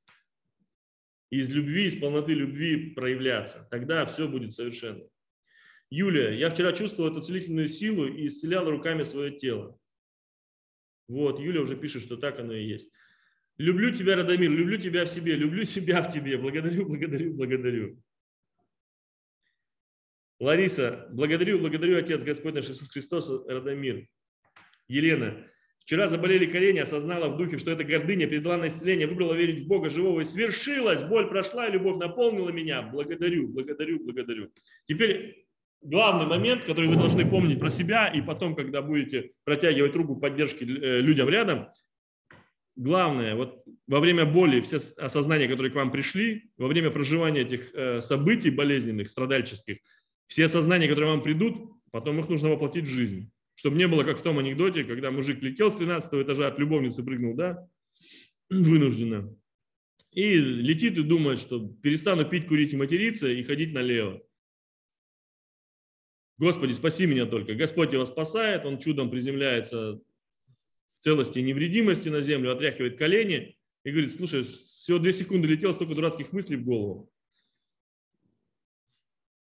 Из любви, из полноты любви проявляться. Тогда все будет совершенно. Юлия, я вчера чувствовал эту целительную силу и исцелял руками свое тело. Вот, Юля уже пишет, что так оно и есть. Люблю тебя, Радомир, люблю тебя в себе, люблю себя в тебе. Благодарю, благодарю, благодарю. Лариса, благодарю, благодарю, Отец Господь наш Иисус Христос, Радомир. Елена, вчера заболели колени, осознала в духе, что это гордыня, предала на исцеление, выбрала верить в Бога живого и свершилась, боль прошла, любовь наполнила меня. Благодарю, благодарю, благодарю. Теперь главный момент, который вы должны помнить про себя, и потом, когда будете протягивать руку поддержки э, людям рядом, главное, вот во время боли, все осознания, которые к вам пришли, во время проживания этих э, событий болезненных, страдальческих, все осознания, которые вам придут, потом их нужно воплотить в жизнь. Чтобы не было, как в том анекдоте, когда мужик летел с 13 этажа от любовницы, прыгнул, да, вынужденно. И летит и думает, что перестану пить, курить и материться и ходить налево. Господи, спаси меня только. Господь его спасает, он чудом приземляется в целости и невредимости на землю, отряхивает колени и говорит, слушай, всего две секунды летел, столько дурацких мыслей в голову.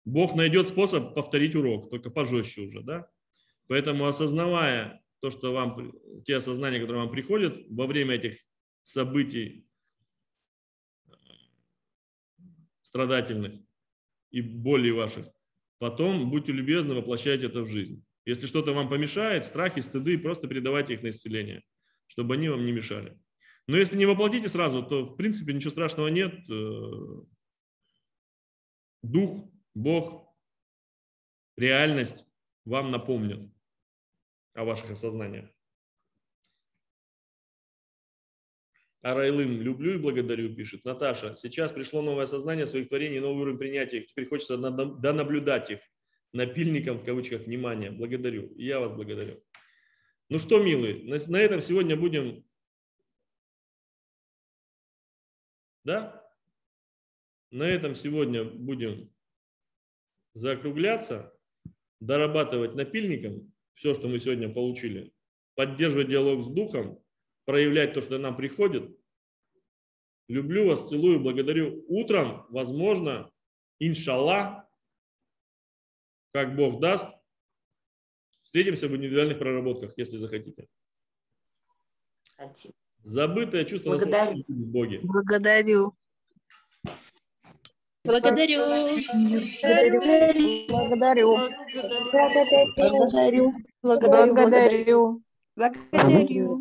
Бог найдет способ повторить урок, только пожестче уже, да? Поэтому осознавая то, что вам, те осознания, которые вам приходят во время этих событий э, страдательных и болей ваших, потом будьте любезны, воплощайте это в жизнь. Если что-то вам помешает, страхи, стыды, просто передавайте их на исцеление, чтобы они вам не мешали. Но если не воплотите сразу, то в принципе ничего страшного нет. Э, Дух, Бог, реальность вам напомнят о ваших осознаниях. А Райлым люблю и благодарю, пишет. Наташа, сейчас пришло новое осознание своих творений, новый уровень принятия. Теперь хочется донаблюдать их. Напильником, в кавычках, внимания. Благодарю. Я вас благодарю. Ну что, милые, на этом сегодня будем... Да? На этом сегодня будем закругляться, дорабатывать напильником все, что мы сегодня получили, поддерживать диалог с духом, проявлять то, что нам приходит. Люблю вас, целую, благодарю. Утром, возможно, иншаллах, как Бог даст, встретимся в индивидуальных проработках, если захотите. Забытое чувство Благодарю. в Боге. Благодарю. Благодарю. Благодарю. Благодарю. Благодарю. Благодарю. Благодарю. Благодарю.